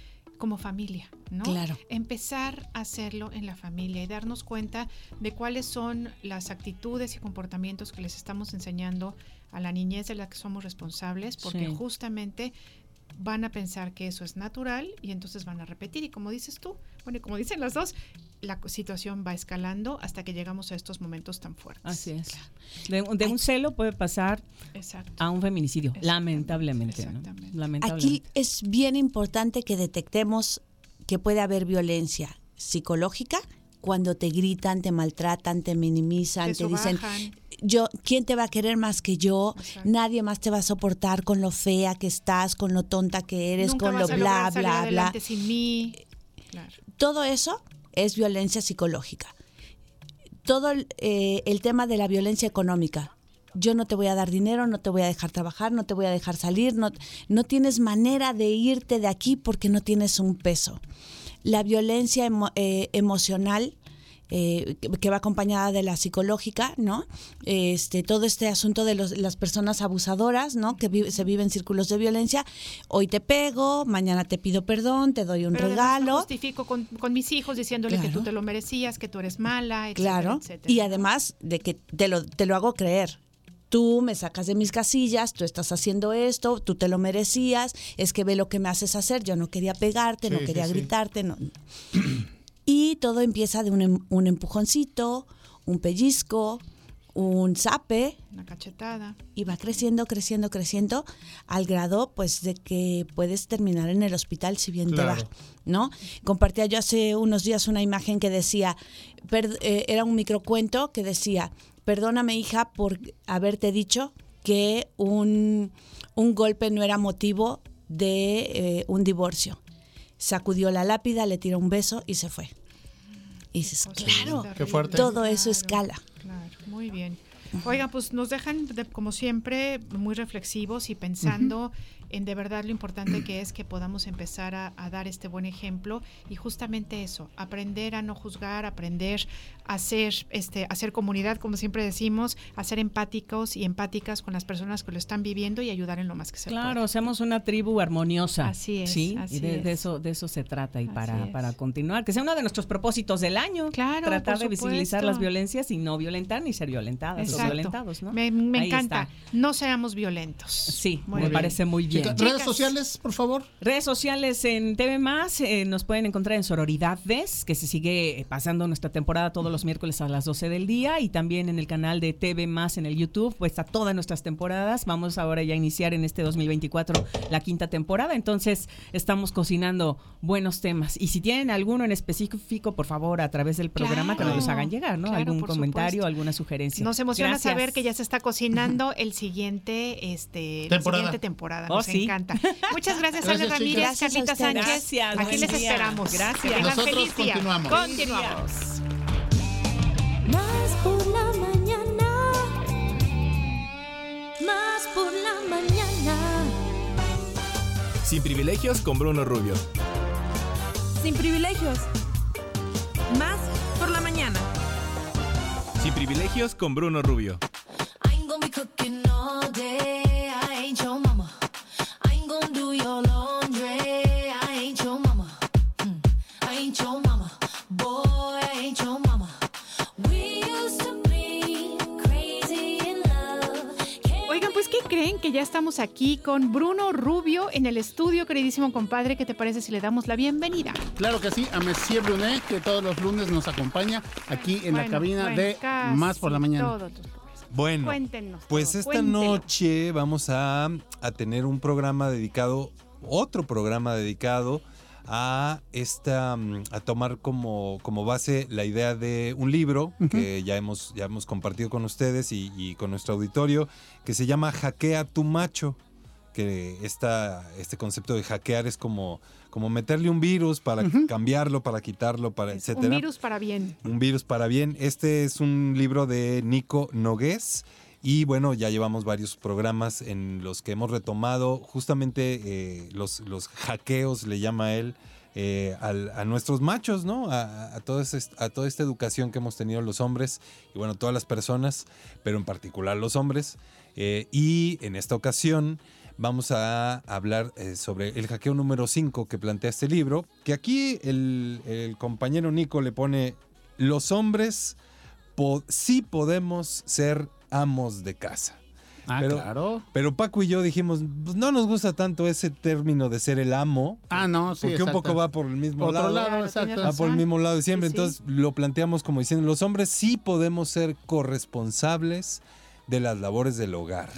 como familia, ¿no? Claro. Empezar a hacerlo en la familia y darnos cuenta de cuáles son las actitudes y comportamientos que les estamos enseñando a la niñez de la que somos responsables, porque Sí. justamente van a pensar que eso es natural y entonces van a repetir. Y como dices tú, bueno, y como dicen las dos, la situación va escalando hasta que llegamos a estos momentos tan fuertes. Así es. De, de un celo puede pasar Exacto. a un feminicidio, lamentablemente. ¿no? Lamentablemente. Aquí es bien importante que detectemos que puede haber violencia psicológica cuando te gritan, te maltratan, te minimizan, Te te dicen, yo, ¿quién te va a querer más que yo? Nadie más te va a soportar con lo fea que estás, con lo tonta que eres, Nunca con lo bla, bla, bla. sin mí. Claro. Todo eso es violencia psicológica. Todo el, eh, el tema de la violencia económica. Yo no te voy a dar dinero, no te voy a dejar trabajar, no te voy a dejar salir, no, no tienes manera de irte de aquí porque no tienes un peso. La violencia emo- eh, emocional, eh, que- va acompañada de la psicológica, ¿no? Este, todo este asunto de los- las personas abusadoras, ¿no? Que vi- se viven círculos de violencia. Hoy te pego, mañana te pido perdón, te doy un Pero regalo. lo justifico con, con mis hijos diciéndole que tú te lo merecías, que tú eres mala, etcétera, Claro. etcétera. Y además de que te lo, te lo hago creer. Tú me sacas de mis casillas, tú estás haciendo esto, tú te lo merecías, es que ve lo que me haces hacer, yo no quería pegarte, no Sí, sí, quería sí. gritarte. No. Y todo empieza de un, em- un empujoncito, un pellizco, un zape, Una cachetada. y va creciendo, creciendo, creciendo, al grado pues de que puedes terminar en el hospital si bien te va, ¿no? Compartía yo hace unos días una imagen que decía, per- eh, era un microcuento que decía, perdóname hija por haberte dicho que un, un golpe no era motivo de eh, un divorcio. Sacudió la lápida, le tiró un beso y se fue. Y dices, claro, Qué fuerte. todo eso escala. Claro, muy bien. Oigan, pues nos dejan, de- como siempre, muy reflexivos y pensando en de verdad lo importante que es que podamos empezar a, a dar este buen ejemplo y justamente eso, aprender a no juzgar, aprender a ser, este, a ser comunidad, como siempre decimos, a ser empáticos y empáticas con las personas que lo están viviendo y ayudar en lo más que se Claro, seamos una tribu armoniosa. Así es, Sí, así y de, de es. eso, de eso se trata y para, es. para continuar. Que sea uno de nuestros propósitos del año. Claro, Tratar de visibilizar las violencias y no violentar ni ser violentadas o Exacto. violentados, ¿no? Me, encanta. está. No seamos violentos. Sí, Muy me bien. parece muy bien. Chicas, redes sociales, por favor. Redes sociales en TV Más, eh, nos pueden encontrar en Sororidades, que se sigue eh, pasando nuestra temporada todos los miércoles a las 12 del día, y también en el canal de TV Más en el YouTube, pues a todas nuestras temporadas. Vamos ahora ya a iniciar en este 2024 la quinta temporada, entonces estamos cocinando buenos temas. Y si tienen alguno en específico, por favor, a través del programa que nos los hagan llegar, ¿no? claro, Algún comentario, supuesto. alguna sugerencia. Nos emociona Gracias. saber que ya se está cocinando el siguiente, este, Temporada. la siguiente temporada. Oh, Nos sí. encanta. Muchas gracias, Ale Gracias, Ramírez. Carlita Gracias a ustedes. Sánchez. Gracias, Aquí les día. esperamos. Gracias. Nosotros feliz día. continuamos. Continuamos. Más por la mañana. Más por la mañana. Sin privilegios con Bruno Rubio. Sin privilegios. Más por la mañana. Sin privilegios con Bruno Rubio. I ain't gonna be Que ya estamos aquí con Bruno Rubio en el estudio, queridísimo compadre. ¿Qué te parece si le damos la bienvenida? Claro que sí, a Messier Brunet, que todos los lunes nos acompaña aquí en la cabina bueno, de Más por la Mañana. todo, todo. Bueno, Cuéntenos. pues todo, esta cuéntelo. noche vamos a, a tener un programa dedicado, otro programa dedicado a esta mm, a tomar como, como base la idea de un libro que ya hemos, ya hemos compartido con ustedes y, y con nuestro auditorio, que se llama Hackea tu macho. Que esta, este concepto de hackear es como, como meterle un virus para cambiarlo, para quitarlo, para etcétera. Un virus para bien. Un virus para bien. Este es un libro de Nico Nogués. Y bueno, ya llevamos varios programas en los que hemos retomado justamente eh, los, los hackeos, le llama él, eh, a nuestros machos, ¿no? A, a, toda esta educación que hemos tenido los hombres y bueno, todas las personas, pero en particular los hombres. Eh, y en esta ocasión vamos a hablar sobre el hackeo número 5 que plantea este libro, que aquí el, el compañero Nico le pone, los hombres po- sí podemos ser amos de casa. Ah, pero, claro. Pero Paco y yo dijimos, pues no nos gusta tanto ese término de ser el amo. Ah, no, sí, Porque un poco va por el mismo Otro lado. lado, Claro, exacto. Va por el mismo lado de siempre. Sí, sí. Entonces lo planteamos como diciendo, los hombres sí podemos ser corresponsables de las labores del hogar.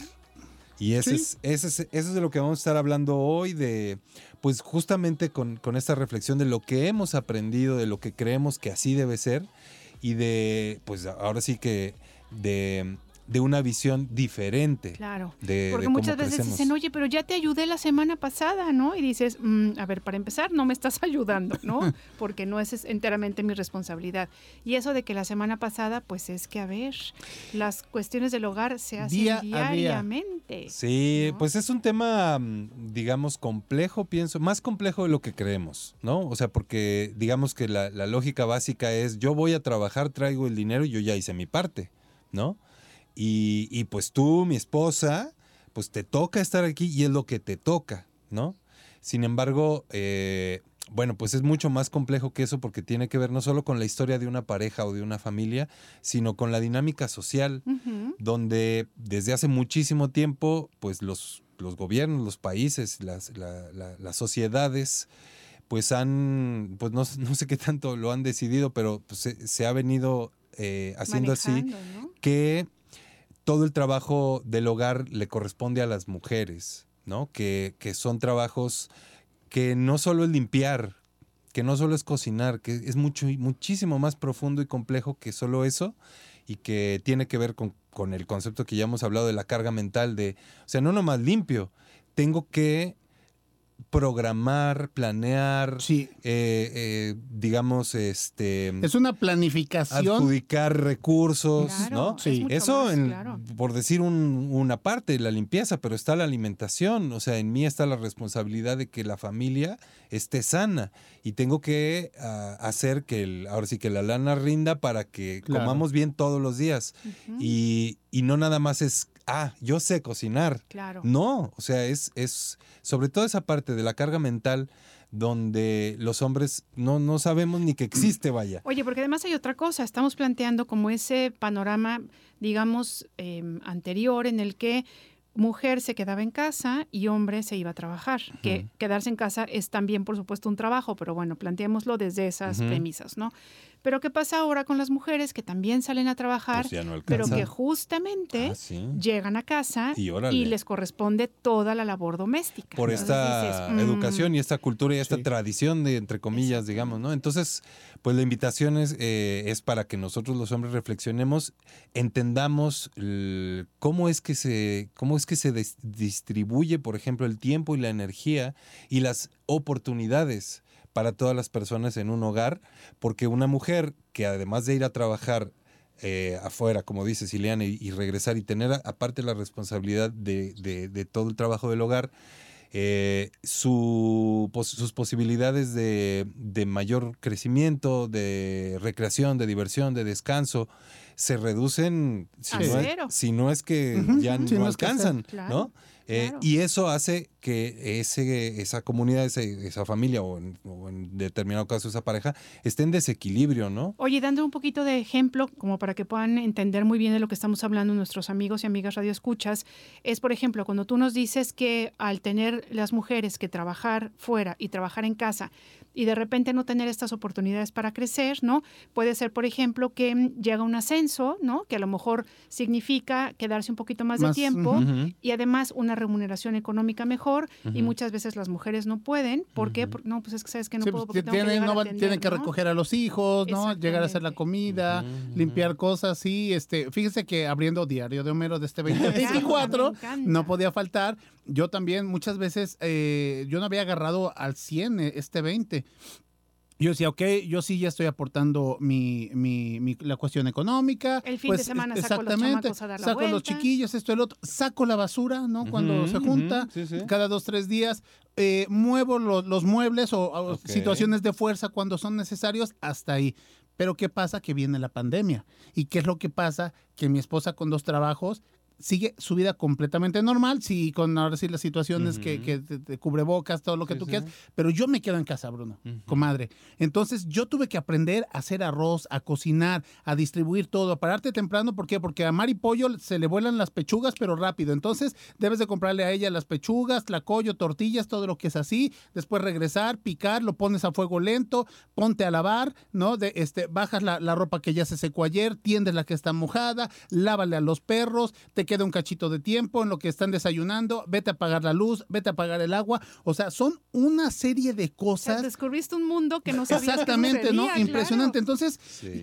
Y ese, Sí. es, ese, es, eso es de lo que vamos a estar hablando hoy, de pues justamente con, con esta reflexión de lo que hemos aprendido, de lo que creemos que así debe ser, y de, pues ahora sí que de, de una visión diferente. Claro. de- Porque de cómo muchas veces crecemos. dicen, oye, pero ya te ayudé la semana pasada, ¿no? Y dices, "Mm, a ver, para empezar, no me estás ayudando, ¿no? Porque no es enteramente mi responsabilidad. Y eso de que la semana pasada, pues es que, a ver, las cuestiones del hogar se hacen Día a día. diariamente. Sí, pues es un tema, mm, digamos, complejo, pienso, más complejo de lo que creemos, ¿no? O sea, porque digamos que la, la lógica básica es, yo voy a trabajar, traigo el dinero y yo ya hice mi parte, ¿no? Y, y pues tú, mi esposa, pues te toca estar aquí y es lo que te toca, ¿no? Sin embargo, eh, bueno, pues es mucho más complejo que eso porque tiene que ver no solo con la historia de una pareja o de una familia, sino con la dinámica social donde desde hace muchísimo tiempo, pues los, los gobiernos, los países, las, la- la- las sociedades, pues han, pues no, no sé qué tanto lo han decidido, pero pues, se, se ha venido eh, haciendo así que todo el trabajo del hogar le corresponde a las mujeres, ¿no? Que, que son trabajos que no solo es limpiar, que no solo es cocinar, que es mucho, muchísimo más profundo y complejo que solo eso y que tiene que ver con, con el concepto que ya hemos hablado de la carga mental de, o sea, no nomás limpio, tengo que programar, planear, eh, eh, digamos, este... Es una planificación. Adjudicar recursos, Claro, ¿no? Sí. Eso, más, en- claro. por decir un- una parte, la limpieza, pero está la alimentación. O sea, en mí está la responsabilidad de que la familia esté sana y tengo que ah, hacer que, el- ahora sí que la lana rinda para que Claro. comamos bien todos los días. y, y no nada más es, ah, yo sé cocinar. Claro. No, o sea, es, es sobre todo esa parte de la carga mental donde los hombres no, no sabemos ni que existe, vaya. Oye, porque además hay otra cosa, estamos planteando como ese panorama, digamos, eh, anterior en el que mujer se quedaba en casa y hombre se iba a trabajar. Que quedarse en casa es también, por supuesto, un trabajo, pero bueno, planteémoslo desde esas premisas, ¿no? Pero ¿qué pasa ahora con las mujeres que también salen a trabajar, Pues no pero que justamente Ah, sí. llegan a casa Y les corresponde toda la labor doméstica? por Entonces esta dices, mm, educación y esta cultura y esta tradición de entre comillas, digamos, ¿no? Entonces, pues la invitación es, eh, es para que nosotros los hombres reflexionemos, entendamos el- cómo es que se, cómo es que se dis- distribuye, por ejemplo, el tiempo y la energía y las oportunidades para todas las personas en un hogar, porque una mujer que además de ir a trabajar eh, afuera, como dice Siliana, y, y regresar y tener a- aparte la responsabilidad de, de- de todo el trabajo del hogar, eh, su, pos- sus posibilidades de, de mayor crecimiento, de recreación, de diversión, de descanso, se reducen si, A no, es, cero. si no es que ya si no no es que alcanzan. ¿no? Eh, Claro. Y eso hace que ese, esa comunidad, ese- esa familia o en, o en determinado caso esa pareja esté en desequilibrio, ¿no? Oye, dando un poquito de ejemplo, como para que puedan entender muy bien de lo que estamos hablando nuestros amigos y amigas radioescuchas, es, por ejemplo, cuando tú nos dices que al tener las mujeres que trabajar fuera y trabajar en casa y de repente no tener estas oportunidades para crecer, ¿no? Puede ser, por ejemplo, que llega un ascenso, ¿no? Que a lo mejor significa quedarse un poquito más, de tiempo y además una remuneración económica mejor y muchas veces las mujeres no pueden. ¿Por qué? Por- no, pues es que sabes que no Sí, puedo pues, porque tengo que tienen, a atender, tienen que ¿no? recoger a los hijos, ¿no? Llegar a hacer la comida, limpiar cosas, sí. Este, fíjese que abriendo Diario de Homero de este 2024, Me encanta. no podía faltar. Yo también muchas veces, eh, yo no había agarrado al 100 este 20. Yo decía, ok, yo sí ya estoy aportando mi, mi- mi- la cuestión económica. El fin pues, de semana es- saco los exactamente, chamacos a dar la saco los chiquillos, esto, el otro. Saco la basura, ¿no? Cuando se junta, sí, sí. cada dos, tres días. eh, muevo lo- los muebles o, situaciones de fuerza cuando son necesarios, hasta ahí. Pero ¿qué pasa? Que viene la pandemia. ¿Y qué es lo que pasa? Que mi esposa con dos trabajos sigue su vida completamente normal, sí, con ahora sí las situaciones que, que te, te cubrebocas, todo lo que Sí, tú sí. quieras, pero yo me quedo en casa, Bruno, comadre. Entonces yo tuve que aprender a hacer arroz, a cocinar, a distribuir todo, a pararte temprano, ¿por qué? Porque a Mari Pollo se le vuelan las pechugas, pero rápido. Entonces debes de comprarle a ella las pechugas, tlacoyo, tortillas, todo lo que es así, después regresar, picar, lo pones a fuego lento, ponte a lavar, ¿no? De, este, bajas la, la ropa que ya se secó ayer, tiendes la que está mojada, lávale a los perros, te queda un cachito de tiempo en lo que están desayunando, vete a apagar la luz, vete a apagar el agua. O sea, son una serie de cosas. Descubriste un mundo que no sabías que Exactamente, ¿no? sucedía, Impresionante. Entonces,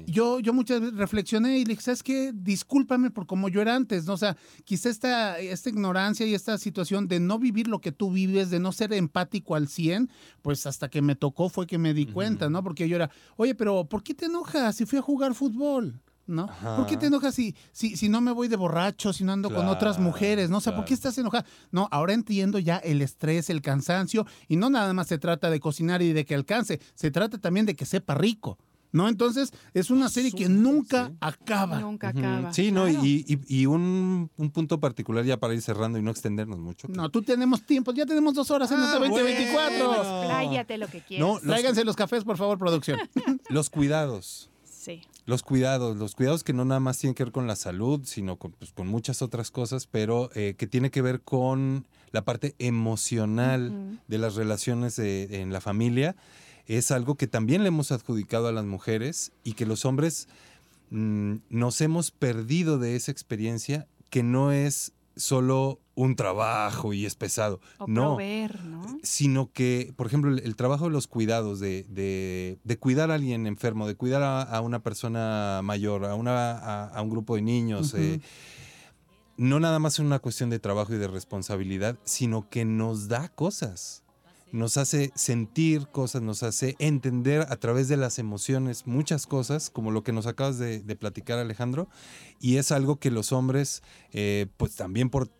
yo, yo muchas veces reflexioné y le dije, ¿sabes qué? Discúlpame por como yo era antes, ¿no? O sea, quizá esta, esta ignorancia y esta situación de no vivir lo que tú vives, de no ser empático al 100, pues hasta que me tocó fue que me di cuenta, ¿no? Porque yo era, oye, pero ¿por qué te enojas si fui a jugar fútbol? ¿No? ¿Por qué te enojas si, si, si no me voy de borracho, si no ando con otras Claro, mujeres? ¿No? O sea, ¿por qué estás enojada? No, ahora entiendo ya el estrés, el cansancio, y no nada más se trata de cocinar y de que alcance, se trata también de que sepa rico. ¿No? Entonces, es una serie que nunca acaba. Nunca acaba. Sí, no, claro. y, y- y un, un punto particular ya para ir cerrando y no extendernos mucho. No, tú tenemos tiempo, ya tenemos dos horas en Ah, bueno. 2024. Expláyate lo que quieras. No, los- Tráiganse los cafés, por favor, producción. Los cuidados. Sí. Los cuidados, los cuidados que no nada más tienen que ver con la salud, sino con, pues, con muchas otras cosas, pero eh, que tiene que ver con la parte emocional de las relaciones de- en la familia. Es algo que también le hemos adjudicado a las mujeres y que los hombres mm, nos hemos perdido de esa experiencia que no es solo un trabajo y es pesado. O no proveer, ¿no? sino que, por ejemplo, el, el trabajo de los cuidados, de, de- de cuidar a alguien enfermo, de cuidar a, a una persona mayor, a, una, a, a un grupo de niños, eh, no nada más es una cuestión de trabajo y de responsabilidad, sino que nos da cosas. Nos hace sentir cosas, nos hace entender a través de las emociones muchas cosas, como lo que nos acabas de, platicar Alejandro, y es algo que los hombres, eh, pues también por,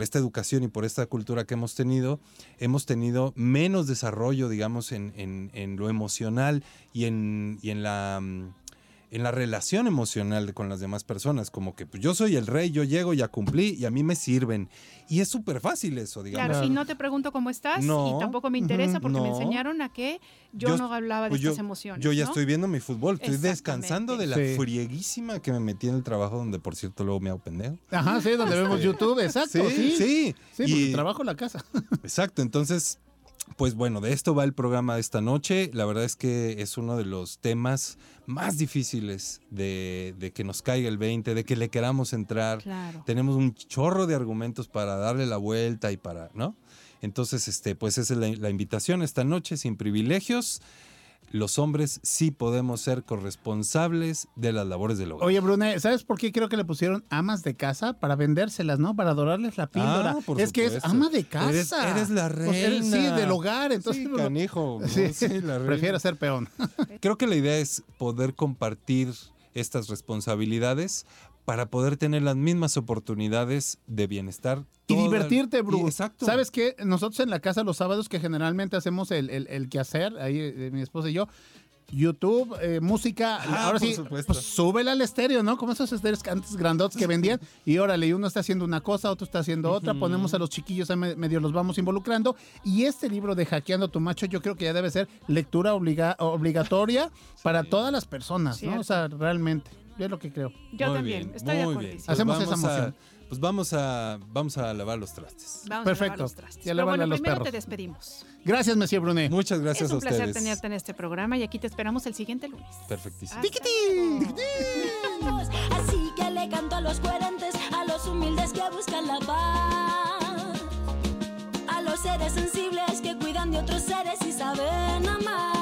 esta educación y por esta cultura que hemos tenido, hemos tenido menos desarrollo, digamos, en, lo emocional y en, y en la... mm, en la relación emocional con las demás personas, como que pues, yo soy el rey, yo llego, ya cumplí y a mí me sirven. Y es súper fácil eso, digamos. Claro, y no te pregunto cómo estás No. y tampoco me interesa porque me no. enseñaron a que yo, no hablaba de pues yo- estas emociones. Yo ya ¿no? estoy viendo mi fútbol, estoy descansando de la Sí. frieguísima que me metí en el trabajo, donde por cierto luego me hago pendejo. Ajá, sí, donde vemos YouTube, exacto. Sí, Sí, sí. Sí, porque Y- trabajo en la casa. Exacto, entonces, pues bueno, de esto va el programa de esta noche. La verdad es que es uno de los temas más difíciles de, de que nos caiga el 20, de que le queramos entrar. Claro. Tenemos un chorro de argumentos para darle la vuelta y para, ¿no? Entonces, este, pues esa es la, la invitación esta noche, sin privilegios. Los hombres sí podemos ser corresponsables de las labores del hogar. Oye, Brune, ¿sabes por qué creo que le pusieron amas de casa? Para vendérselas, ¿no? Para dorarles la píldora. Ah, por es que es ama de casa. Eres- eres la sea, eres- sí, reina. del hogar. Entonces, Sí, pues, canijo, ¿no? Sí, Sí, la reina. prefiero ser peón. Creo que la idea es poder compartir estas responsabilidades para poder tener las mismas oportunidades de bienestar. Y toda- divertirte, Bru. y- exacto. ¿Sabes qué? Nosotros en la casa los sábados que generalmente hacemos el, el, el quehacer, ahí eh, mi esposa y yo, YouTube, eh, música, Ah, ahora por sí, supuesto. pues súbela al estéreo, ¿no? Como esos estéreos que antes grandotes que vendían. Y órale, y uno está haciendo una cosa, otro está haciendo otra. Ponemos a los chiquillos, a me- medio los vamos involucrando. Y este libro de Hackeando tu Macho, yo creo que ya debe ser lectura obliga- obligatoria para todas las personas, ¿no? O sea, realmente, es lo que creo. Yo Muy también, bien, estoy de muy acuerdo. bien. Pues Hacemos vamos esa a- moción. pues vamos a, vamos a lavar los trastes. Vamos Perfecto. a lavar los trastes. Y a Pero bueno, a los primero perros. te despedimos. Gracias, Monsieur Brunet. Muchas gracias es un a placer ustedes. tenerte en este programa y aquí te esperamos el siguiente lunes. Perfectísimo. Así que le canto a los coherentes, a los humildes que buscan la paz, a los seres sensibles que cuidan de otros seres y saben amar.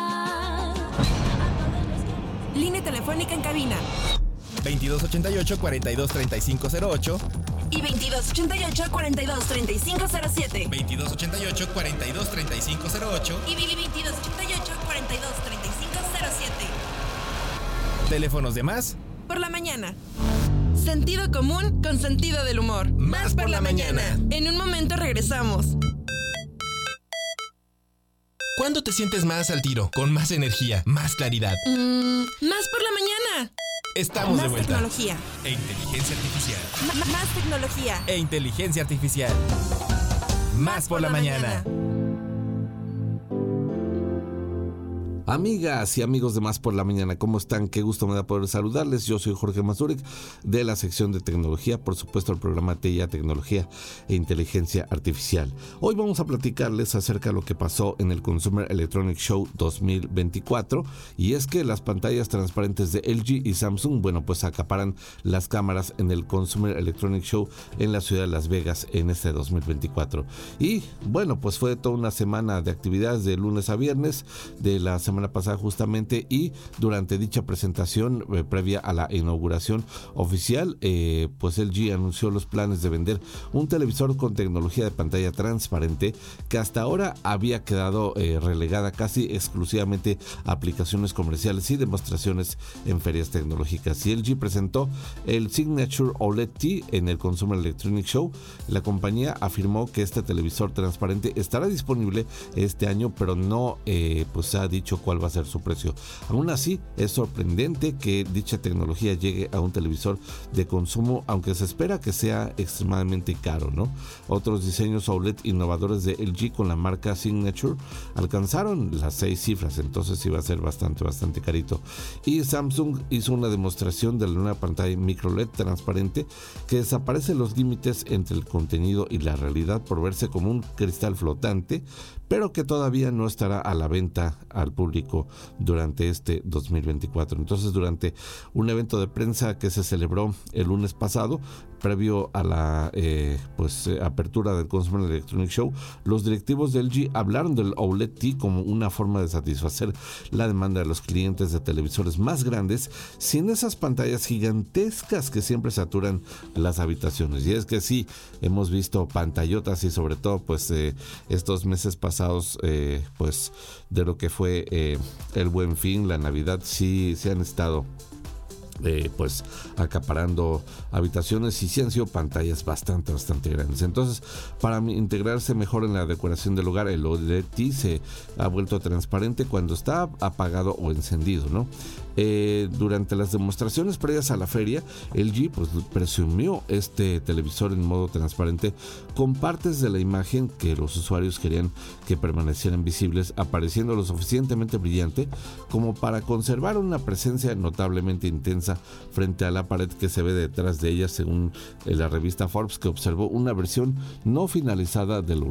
Línea telefónica en cabina 2288-423508. y 2288-423507. 2288-423508. Y 2288-423507. Teléfonos de más. Por la mañana. Sentido común con sentido del humor. Más por la mañana. En un momento regresamos. ¿Cuándo te sientes más al tiro? Con más energía, más claridad. Mm, más por la mañana. Estamos más de vuelta. tecnología. E inteligencia artificial. M- más tecnología. E inteligencia artificial. Más por la mañana. Amigas y amigos de Más por la Mañana, ¿cómo están? Qué gusto me da poder saludarles. Yo soy Jorge Mazurek de la sección de tecnología, por supuesto el programa TIA Tecnología e Inteligencia Artificial. Hoy vamos a platicarles acerca de lo que pasó en el Consumer Electronic Show 2024 y es que las pantallas transparentes de LG y Samsung, bueno, pues acaparan las cámaras en el Consumer Electronic Show en la ciudad de Las Vegas en este 2024. Y bueno, pues fue toda una semana de actividades de lunes a viernes de la semana pasada justamente y durante dicha presentación eh, previa a la inauguración oficial, eh, pues LG anunció los planes de vender un televisor con tecnología de pantalla transparente que hasta ahora había quedado eh, relegada casi exclusivamente a aplicaciones comerciales y demostraciones en ferias tecnológicas. Y LG presentó el Signature OLED T en el Consumer Electronic Show. La compañía afirmó que este televisor transparente estará disponible este año, pero no eh, pues ha dicho cuál va a ser su precio. Aún así, es sorprendente que dicha tecnología llegue a un televisor de consumo, aunque se espera que sea extremadamente caro, ¿no? Otros diseños OLED innovadores de LG con la marca Signature alcanzaron las seis cifras, entonces iba a ser bastante, bastante carito. Y Samsung hizo una demostración de la nueva pantalla micro LED transparente que desaparece los límites entre el contenido y la realidad por verse como un cristal flotante, pero que todavía no estará a la venta al público durante este 2024. Entonces, durante un evento de prensa que se celebró el lunes pasado, previo a la eh, pues eh, apertura del Consumer Electronic Show, los directivos de LG hablaron del OLED T como una forma de satisfacer la demanda de los clientes de televisores más grandes sin esas pantallas gigantescas que siempre saturan las habitaciones. Y es que sí, hemos visto pantallotas y sobre todo pues eh, estos meses pasados pues de lo que fue el buen fin, la Navidad, sí se han estado pues acaparando habitaciones y sí han sido pantallas bastante, bastante grandes. Entonces, para integrarse mejor en la decoración del hogar, el OLED se ha vuelto transparente cuando está apagado o encendido, ¿no? Eh, durante las demostraciones previas a la feria, LG pues, presumió este televisor en modo transparente con partes de la imagen que los usuarios querían que permanecieran visibles, apareciendo lo suficientemente brillante como para conservar una presencia notablemente intensa frente a la pared que se ve detrás de ella, según eh, la revista Forbes, que observó una versión no finalizada del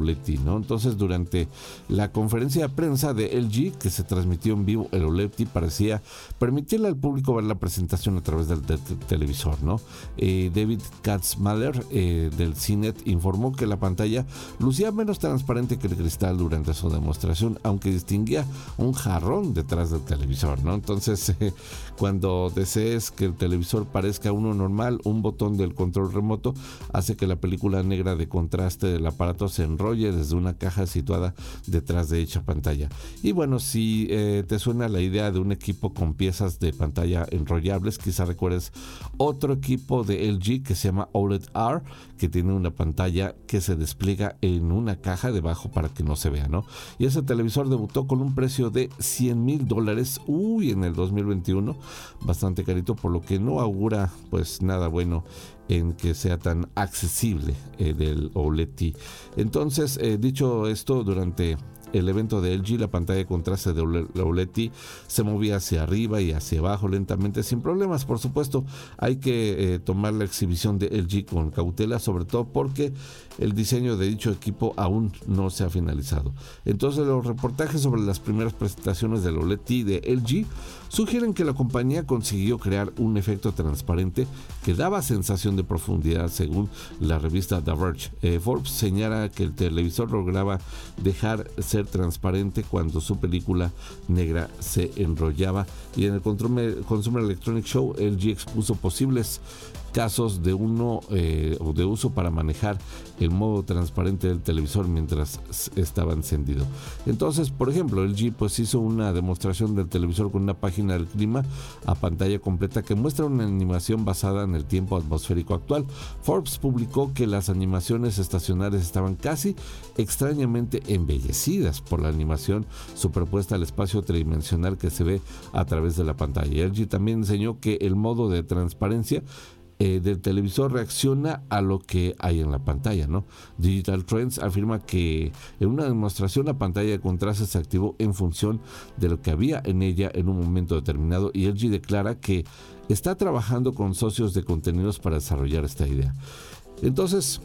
¿no? Entonces, durante la conferencia de prensa de LG, que se transmitió en vivo, el OLED T parecía permitirle al público ver la presentación a través del, televisor, ¿no? Eh, David Katzmaler eh, del CNET informó que la pantalla lucía menos transparente que el cristal durante su demostración, aunque distinguía un jarrón detrás del televisor, ¿no? Entonces, eh, cuando desees que el televisor parezca uno normal, un botón del control remoto hace que la película negra de contraste del aparato se enrolle desde una caja situada detrás de dicha pantalla. Y bueno, si eh, te suena la idea de un equipo con piezas de pantalla enrollables, quizá recuerdes otro equipo de LG que se llama OLED R, que tiene una pantalla que se despliega en una caja debajo para que no se Y ese televisor debutó con un precio de 100 mil dólares, uy, en el 2021, bastante carito, por lo que no augura pues nada bueno en que sea tan accesible eh, del OLED. Entonces, eh, dicho esto, durante el evento de LG, la pantalla de contraste de OLED se movía hacia arriba y hacia abajo lentamente sin problemas. Por supuesto, hay que eh, tomar la exhibición de LG con cautela, sobre todo porque el diseño de dicho equipo aún no se ha finalizado. Entonces, los reportajes sobre las primeras presentaciones del OLED de LG sugieren que la compañía consiguió crear un efecto transparente que daba sensación de profundidad según la revista The Verge. Eh, Forbes señala que el televisor lograba dejar ser transparente cuando su película negra se enrollaba. Y en el Consumer Electronic Show LG expuso posibles casos de uno eh, o de uso para manejar el modo transparente del televisor mientras estaba encendido. Entonces, por ejemplo, LG pues hizo una demostración del televisor con una página del clima a pantalla completa que muestra una animación basada en el tiempo atmosférico actual. Forbes publicó que las animaciones estacionarias estaban casi extrañamente embellecidas por la animación superpuesta al espacio tridimensional que se ve a través de la pantalla. LG también enseñó que el modo de transparencia eh, del televisor reacciona a lo que hay en la pantalla, ¿no? Digital Trends afirma que en una demostración la pantalla de contraste se activó en función de lo que había en ella en un momento determinado y LG declara que está trabajando con socios de contenidos para desarrollar esta idea. Entonces,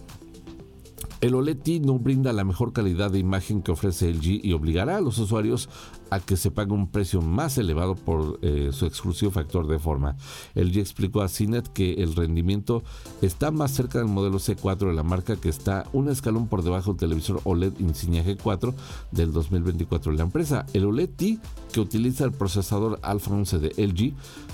el OLED no brinda la mejor calidad de imagen que ofrece LG y obligará a los usuarios a que se pague un precio más elevado por eh, su exclusivo factor de forma. LG explicó a CINET que el rendimiento está más cerca del modelo C4 de la marca que está un escalón por debajo del televisor OLED Insignia G4 del 2024 de la empresa. El OLED T, que utiliza el procesador Alpha 11 de LG,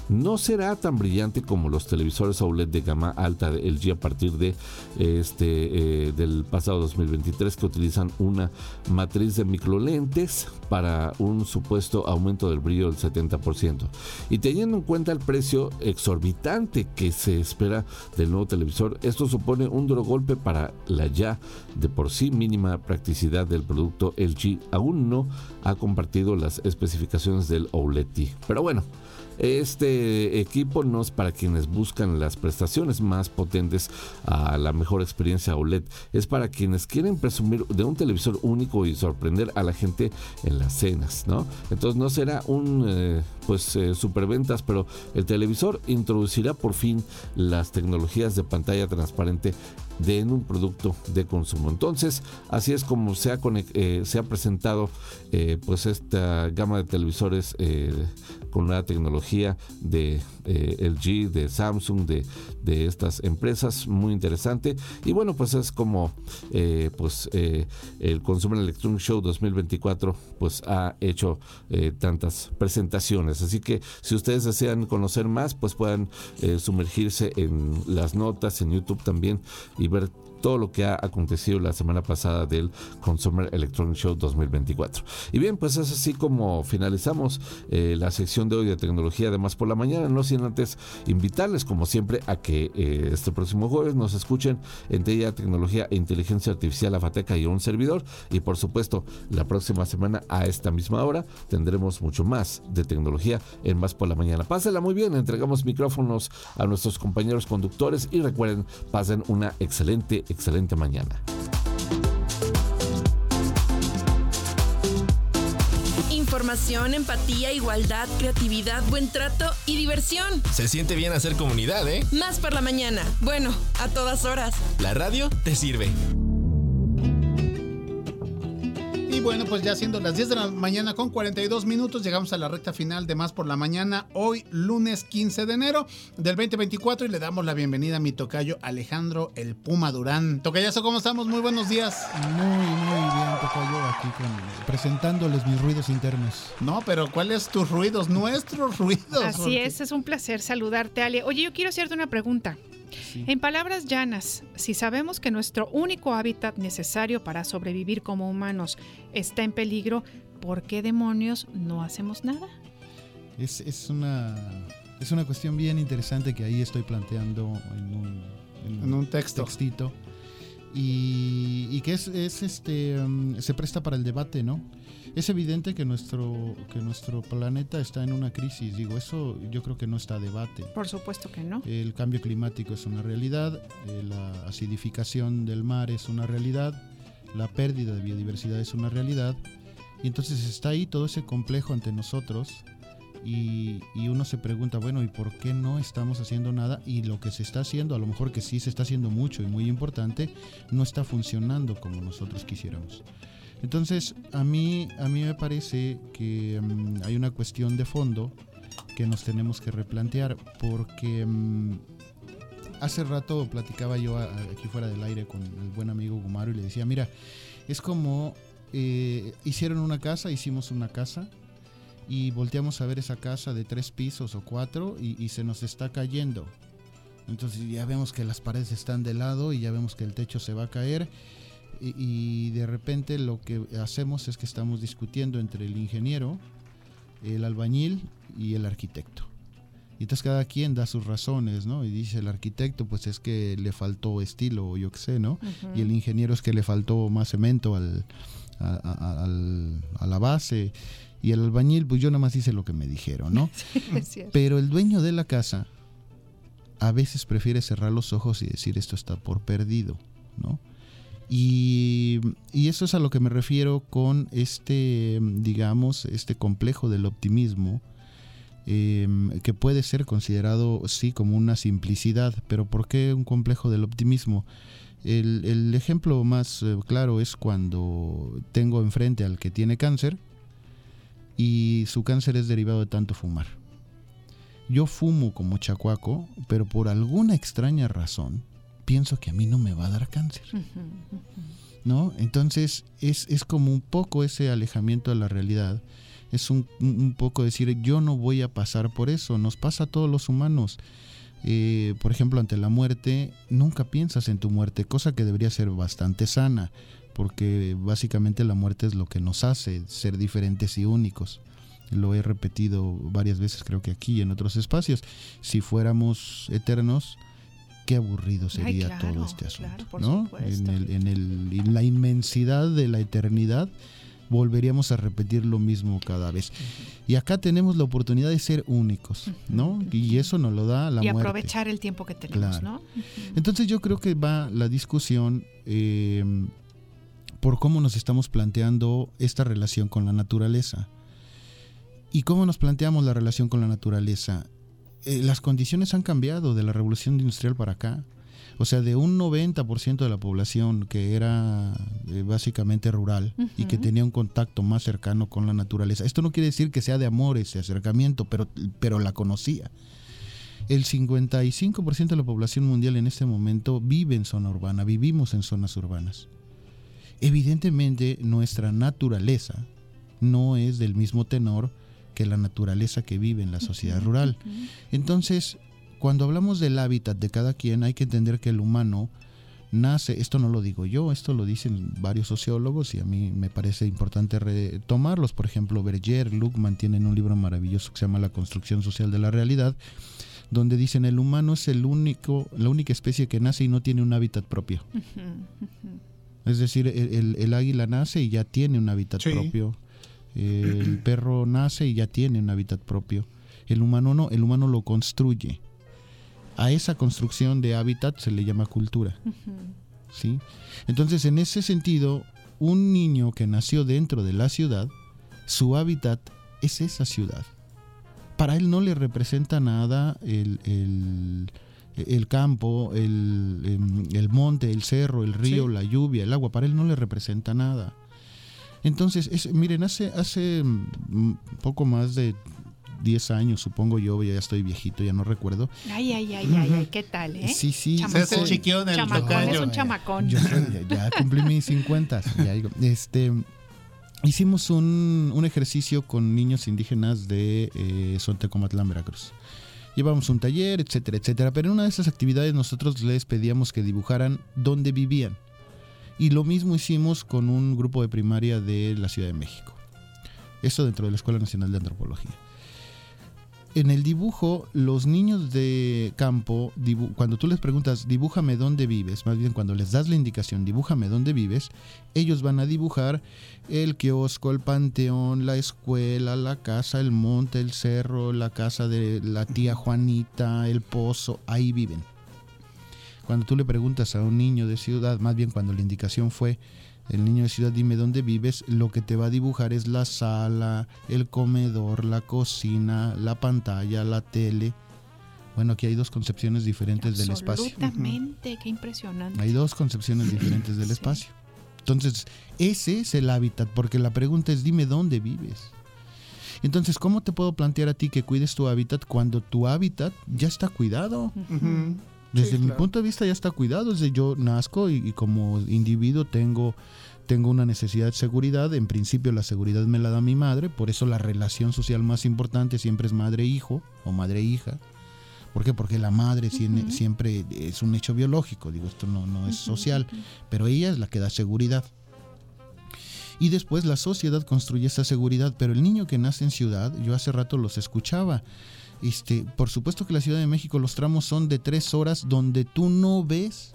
no será tan brillante como los televisores OLED de gama alta de LG a partir de este eh, del pasado 2023 que utilizan una matriz de microlentes para un supuesto aumento del brillo del 70%. Y teniendo en cuenta el precio exorbitante que se espera del nuevo televisor, esto supone un duro golpe para la ya de por sí mínima practicidad del producto LG. Aún no ha compartido las especificaciones del OLED. Pero bueno, este equipo no es para quienes buscan las prestaciones más potentes a la mejor experiencia OLED, es para quienes quieren presumir de un televisor único y sorprender a la gente en las cenas, ¿no? Entonces no será un eh, pues eh, superventas, pero el televisor introducirá por fin las tecnologías de pantalla transparente de en un producto de consumo. Entonces, así es como se ha, eh, se ha presentado eh, pues esta gama de televisores eh, con la tecnología de LG, de Samsung, de, de, estas empresas, muy interesante. Y bueno, pues es como pues el Consumer Electronic Show 2024 pues ha hecho tantas presentaciones. Así que si ustedes desean conocer más, pues puedan sumergirse en las notas, en YouTube también y ver todo lo que ha acontecido la semana pasada del Consumer Electronic Show 2024. Y bien, pues es así como finalizamos eh, la sección de hoy de tecnología, además por la mañana, no sin antes invitarles como siempre a que eh, este próximo jueves nos escuchen en TEIA Tecnología e Inteligencia Artificial, Afateca y un servidor. Y por supuesto, la próxima semana a esta misma hora tendremos mucho más de tecnología en Más por la Mañana. Pásela muy bien, entregamos micrófonos a nuestros compañeros conductores y recuerden, pasen una excelente excelente mañana. Información, empatía, igualdad, creatividad, buen trato y diversión. Se siente bien hacer comunidad, ¿eh? Más por la mañana. Bueno, a todas horas. La radio te sirve. Y bueno, pues ya siendo las 10 de la mañana con 42 minutos, llegamos a la recta final de Más por la Mañana, hoy lunes 15 de enero del 2024 y le damos la bienvenida a mi tocayo Alejandro El Puma Durán. Tocayazo, ¿cómo estamos? Muy buenos días. Muy, muy bien, Tocayo, aquí con, presentándoles mis ruidos internos. No, pero ¿cuáles tus ruidos? Nuestros ruidos. Así porque- es, es un placer saludarte, Ale. Oye, yo quiero hacerte una pregunta. En palabras llanas, si sabemos que nuestro único hábitat necesario para sobrevivir como humanos está en peligro, ¿por qué demonios no hacemos nada? Es, es una es una cuestión bien interesante que ahí estoy planteando en un, En un texto. textito. Y, y que es, es, este um, se presta para el debate, ¿no? Es evidente que nuestro, que nuestro planeta está en una crisis. Digo, eso yo creo que no está a debate. Por supuesto que no. El cambio climático es una realidad, eh, la acidificación del mar es una realidad, la pérdida de biodiversidad es una realidad. Y entonces está ahí todo ese complejo ante nosotros y, y uno se pregunta, bueno, ¿y por qué no estamos haciendo nada? Y lo que se está haciendo, a lo mejor que sí se está haciendo mucho y muy importante, no está funcionando como nosotros quisiéramos. Entonces, a mí, a mí me parece que mm, hay una cuestión de fondo que nos tenemos que replantear porque mm, hace rato platicaba yo a- aquí fuera del aire con el buen amigo Gumaro y le decía, mira, es como eh, hicieron una casa, hicimos una casa y volteamos a ver esa casa de tres pisos o cuatro y, y se nos está cayendo. Entonces ya vemos que las paredes están de lado y ya vemos que el techo se va a caer y, y de repente lo que hacemos es que estamos discutiendo entre el ingeniero, el albañil y el arquitecto. Y entonces cada quien da sus razones, ¿no? Y dice el arquitecto, pues es que le faltó estilo, o yo qué sé, ¿no? Y el ingeniero es que le faltó más cemento al, a, a- al- a la base. Y el albañil, pues yo nada más hice lo que me dijeron, ¿no? es. Pero el dueño de la casa a veces prefiere cerrar los ojos y decir esto está por perdido, ¿no? Y, eso es a lo que me refiero con este, digamos, este complejo del optimismo, eh, que puede ser considerado, sí, como una simplicidad, pero ¿por qué un complejo del optimismo? El, el ejemplo más eh, claro es cuando tengo enfrente al que tiene cáncer y su cáncer es derivado de tanto fumar. Yo fumo como chacuaco, pero por alguna extraña razón pienso que a mí no me va a dar cáncer. ¿no? Entonces es, es como un poco ese alejamiento de la realidad. Es un, un- un poco decir, yo no voy a pasar por eso, nos pasa a todos los humanos. Eh, por ejemplo, ante la muerte, nunca piensas en tu muerte, cosa que debería ser bastante sana, porque básicamente la muerte es lo que nos hace ser diferentes y únicos. Lo he repetido varias veces, creo que aquí y en otros espacios. Si fuéramos eternos, qué aburrido sería claro, todo este asunto. claro, por ¿no? En, el, en, el- en la inmensidad de la eternidad, volveríamos a repetir lo mismo cada vez. Y acá tenemos la oportunidad de ser únicos, ¿no? Y eso nos lo da la y muerte. aprovechar el tiempo que tenemos, Claro. ¿no? Entonces yo creo que va la discusión eh, por cómo nos estamos planteando esta relación con la naturaleza. ¿Y cómo nos planteamos la relación con la naturaleza? Eh, las condiciones han cambiado de la revolución industrial para acá. O sea, de un 90% de la población que era eh, básicamente rural y que tenía un contacto más cercano con la naturaleza. Esto no quiere decir que sea de amor ese acercamiento, pero, pero la conocía. El 55% de la población mundial en este momento vive en zona urbana, vivimos en zonas urbanas. Evidentemente nuestra naturaleza no es del mismo tenor que la naturaleza que vive en la sociedad rural. Entonces, cuando hablamos del hábitat de cada quien, hay que entender que el humano nace, esto no lo digo yo, esto lo dicen varios sociólogos y a mí me parece importante retomarlos. Por ejemplo, Berger, Luckman tienen un libro maravilloso que se llama La construcción social de la realidad, donde dicen el humano es el único, la única especie que nace y no tiene un hábitat propio. Es decir, el, el- el águila nace y ya tiene un hábitat Sí. propio. El perro nace y ya tiene un hábitat propio. El humano no, el humano lo construye. A esa construcción de hábitat se le llama cultura. ¿sí? Entonces, en ese sentido, un niño que nació dentro de la ciudad, su hábitat es esa ciudad. Para él no le representa nada el, el- el campo, el, em, el monte, el cerro, el río, Sí. la lluvia, el agua. Para él no le representa nada. Entonces, es- miren, hace, hace mm, poco más de 10 años, supongo yo, ya estoy viejito, ya no recuerdo. Ay, ay, ay, ay, ay, ¿qué tal, eh? Sí, sí. Chamacón. Se hace el chiquión, el Chamacón, es un chamacón. Yo ya, ya cumplí mis 50. ya digo, este, hicimos un, un ejercicio con niños indígenas de eh, Sontecomatlán, Veracruz. Llevábamos un taller, etcétera, etcétera. Pero en una de esas actividades nosotros les pedíamos que dibujaran dónde vivían. Y lo mismo hicimos con un grupo de primaria de la Ciudad de México. Esto dentro de la Escuela Nacional de Antropología. En el dibujo, los niños de campo, cuando tú les preguntas, dibújame dónde vives, más bien cuando les das la indicación, dibújame dónde vives, ellos van a dibujar el kiosco, el panteón, la escuela, la casa, el monte, el cerro, la casa de la tía Juanita, el pozo, ahí viven. Cuando tú le preguntas a un niño de ciudad, más bien cuando la indicación fue, el niño de ciudad dime dónde vives, lo que te va a dibujar es la sala, el comedor, la cocina, la pantalla, la tele. Bueno, aquí hay dos concepciones diferentes del espacio. Absolutamente, qué impresionante. Hay dos concepciones diferentes del espacio. Entonces, ese es el hábitat, porque la pregunta es dime dónde vives. Entonces, ¿cómo te puedo plantear a ti que cuides tu hábitat cuando tu hábitat ya está cuidado? Desde mi punto de vista ya está cuidado, desde yo nazco y, y como individuo tengo, tengo una necesidad de seguridad, en principio la seguridad me la da mi madre, por eso la relación social más importante siempre es madre-hijo o madre-hija. ¿Por qué? Porque la madre siempre es un hecho biológico, digo, esto no, no es social, pero ella es la que da seguridad. Y después la sociedad construye esa seguridad, pero el niño que nace en ciudad, yo hace rato los escuchaba, este, por supuesto que la Ciudad de México los tramos son de tres horas donde tú no ves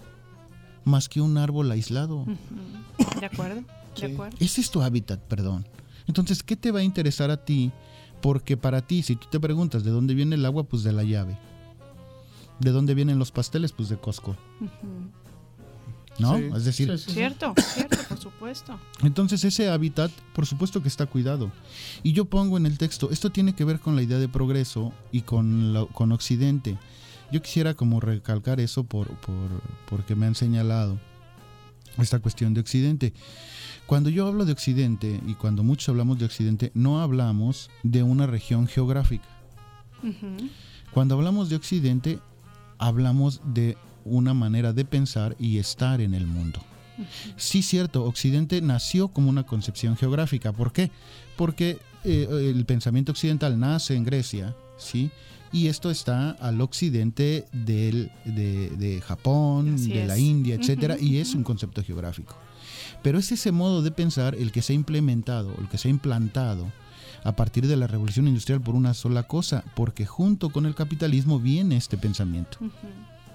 más que un árbol aislado. ¿De acuerdo? ¿De acuerdo? Ese es tu hábitat, perdón. Entonces, ¿qué te va a interesar a ti? Porque para ti, si tú te preguntas de dónde viene el agua, pues de la llave. ¿De dónde vienen los pasteles? Pues de Costco. ¿No? Sí. Es decir, Cierto, cierto, por supuesto. entonces ese hábitat, por supuesto que está cuidado. Y yo pongo en el texto, esto tiene que ver con la idea de progreso y con, la- con Occidente. Yo quisiera como recalcar eso por, por- porque me han señalado esta cuestión de Occidente. Cuando yo hablo de Occidente y cuando muchos hablamos de Occidente, no hablamos de una región geográfica. Cuando hablamos de Occidente, hablamos de una manera de pensar y estar en el mundo. Sí, cierto, Occidente nació como una concepción geográfica. ¿Por qué? Porque eh, el pensamiento occidental nace en Grecia, ¿sí? Y esto está al occidente del, de, de Japón, Así de la. India, etcétera, y es un concepto geográfico. Pero es ese modo de pensar el que se ha implementado, el que se ha implantado a partir de la revolución industrial por una sola cosa, porque junto con el capitalismo viene este pensamiento.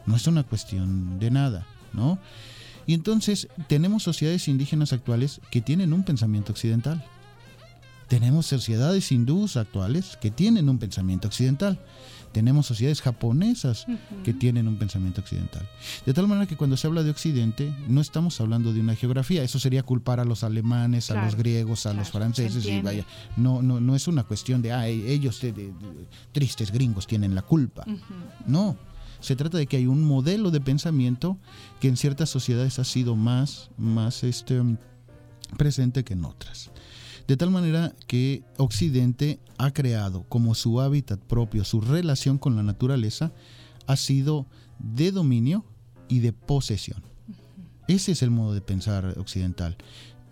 No es una cuestión de nada, ¿no? Y entonces tenemos sociedades indígenas actuales que tienen un pensamiento occidental. Tenemos sociedades hindús actuales que tienen un pensamiento occidental. Tenemos sociedades japonesas que tienen un pensamiento occidental. De tal manera que cuando se habla de Occidente, no estamos hablando de una geografía. Eso sería culpar a los alemanes, a los griegos, a los franceses y vaya. No, no, no es una cuestión de, ah, ellos, de- de- tristes gringos, tienen la culpa. No, se trata de que hay un modelo de pensamiento que en ciertas sociedades ha sido más, más este, presente que en otras. De tal manera que Occidente ha creado como su hábitat propio, su relación con la naturaleza, ha sido de dominio y de posesión. Ese es el modo de pensar occidental.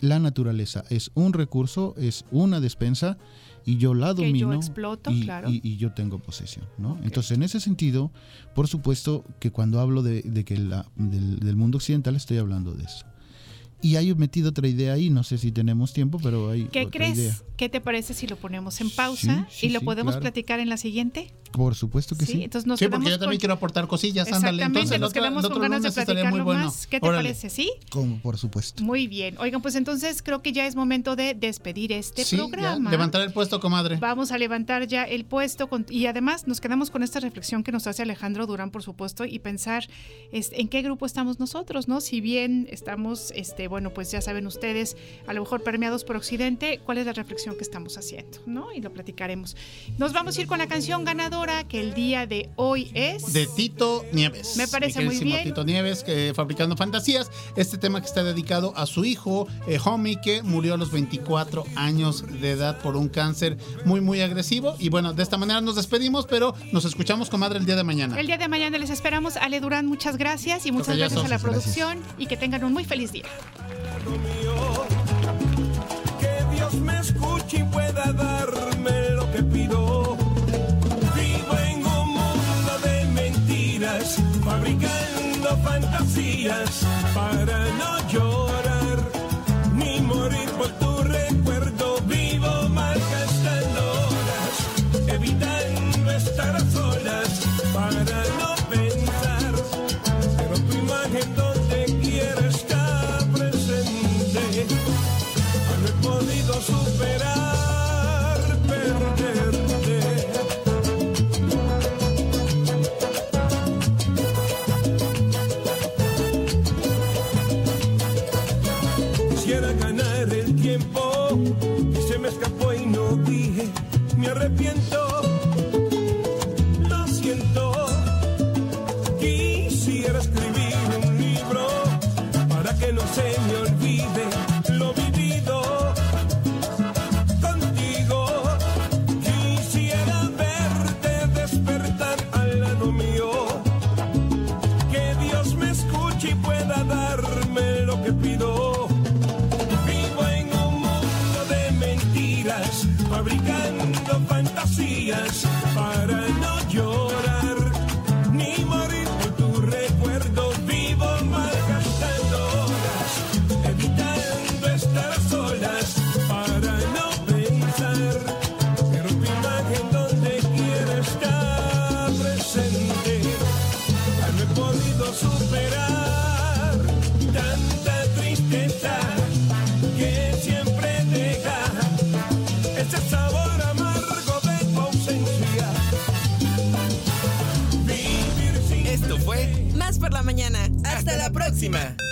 La naturaleza es un recurso, es una despensa y yo la Que yo domino exploto, y, claro. y- y yo tengo posesión. ¿no? Entonces, en ese sentido, por supuesto que cuando hablo de, de que la- del, del mundo occidental estoy hablando de eso. Y hay metido otra idea ahí, no sé si tenemos tiempo, pero hay ¿Qué otra crees? idea. ¿Qué te parece si lo ponemos en pausa Sí, sí, y lo sí, podemos claro. platicar en la siguiente? Por supuesto que Sí, sí. entonces nos sí, porque quedamos yo también con- quiero aportar cosillas. Ándale, Exactamente, entonces nos otro- quedamos con ganas de lunes estaría platicarlo muy bueno. más. ¿Qué te Órale. parece? ¿Sí? Como por supuesto. Muy bien. Oigan, pues entonces creo que ya es momento de despedir este Sí, ya, programa. levantar el puesto, comadre. Vamos a levantar ya el puesto con- y además nos quedamos con esta reflexión que nos hace Alejandro Durán, por supuesto, y pensar este, en qué grupo estamos nosotros, ¿no? Si bien estamos este, este, bueno, pues ya saben ustedes, a lo mejor permeados por Occidente, cuál es la reflexión que estamos haciendo, ¿no? Y lo platicaremos. Nos vamos a ir con la canción ganadora que el día de hoy es... De Tito Nieves. Me parece muy bien. Tito Nieves, que Fabricando Fantasías. Este tema que está dedicado a su hijo, eh, Homie, que murió a los 24 años de edad por un cáncer muy, muy agresivo. Y bueno, de esta manera nos despedimos, pero nos escuchamos, comadre, el día de mañana. El día de mañana les esperamos. Ale Durán, muchas gracias y muchas gracias a la gracias. producción y que tengan un muy feliz día. Que Dios me escuche y pueda darme lo que pido. Vivo en un mundo de mentiras, fabricando fantasías para no tiempo Esto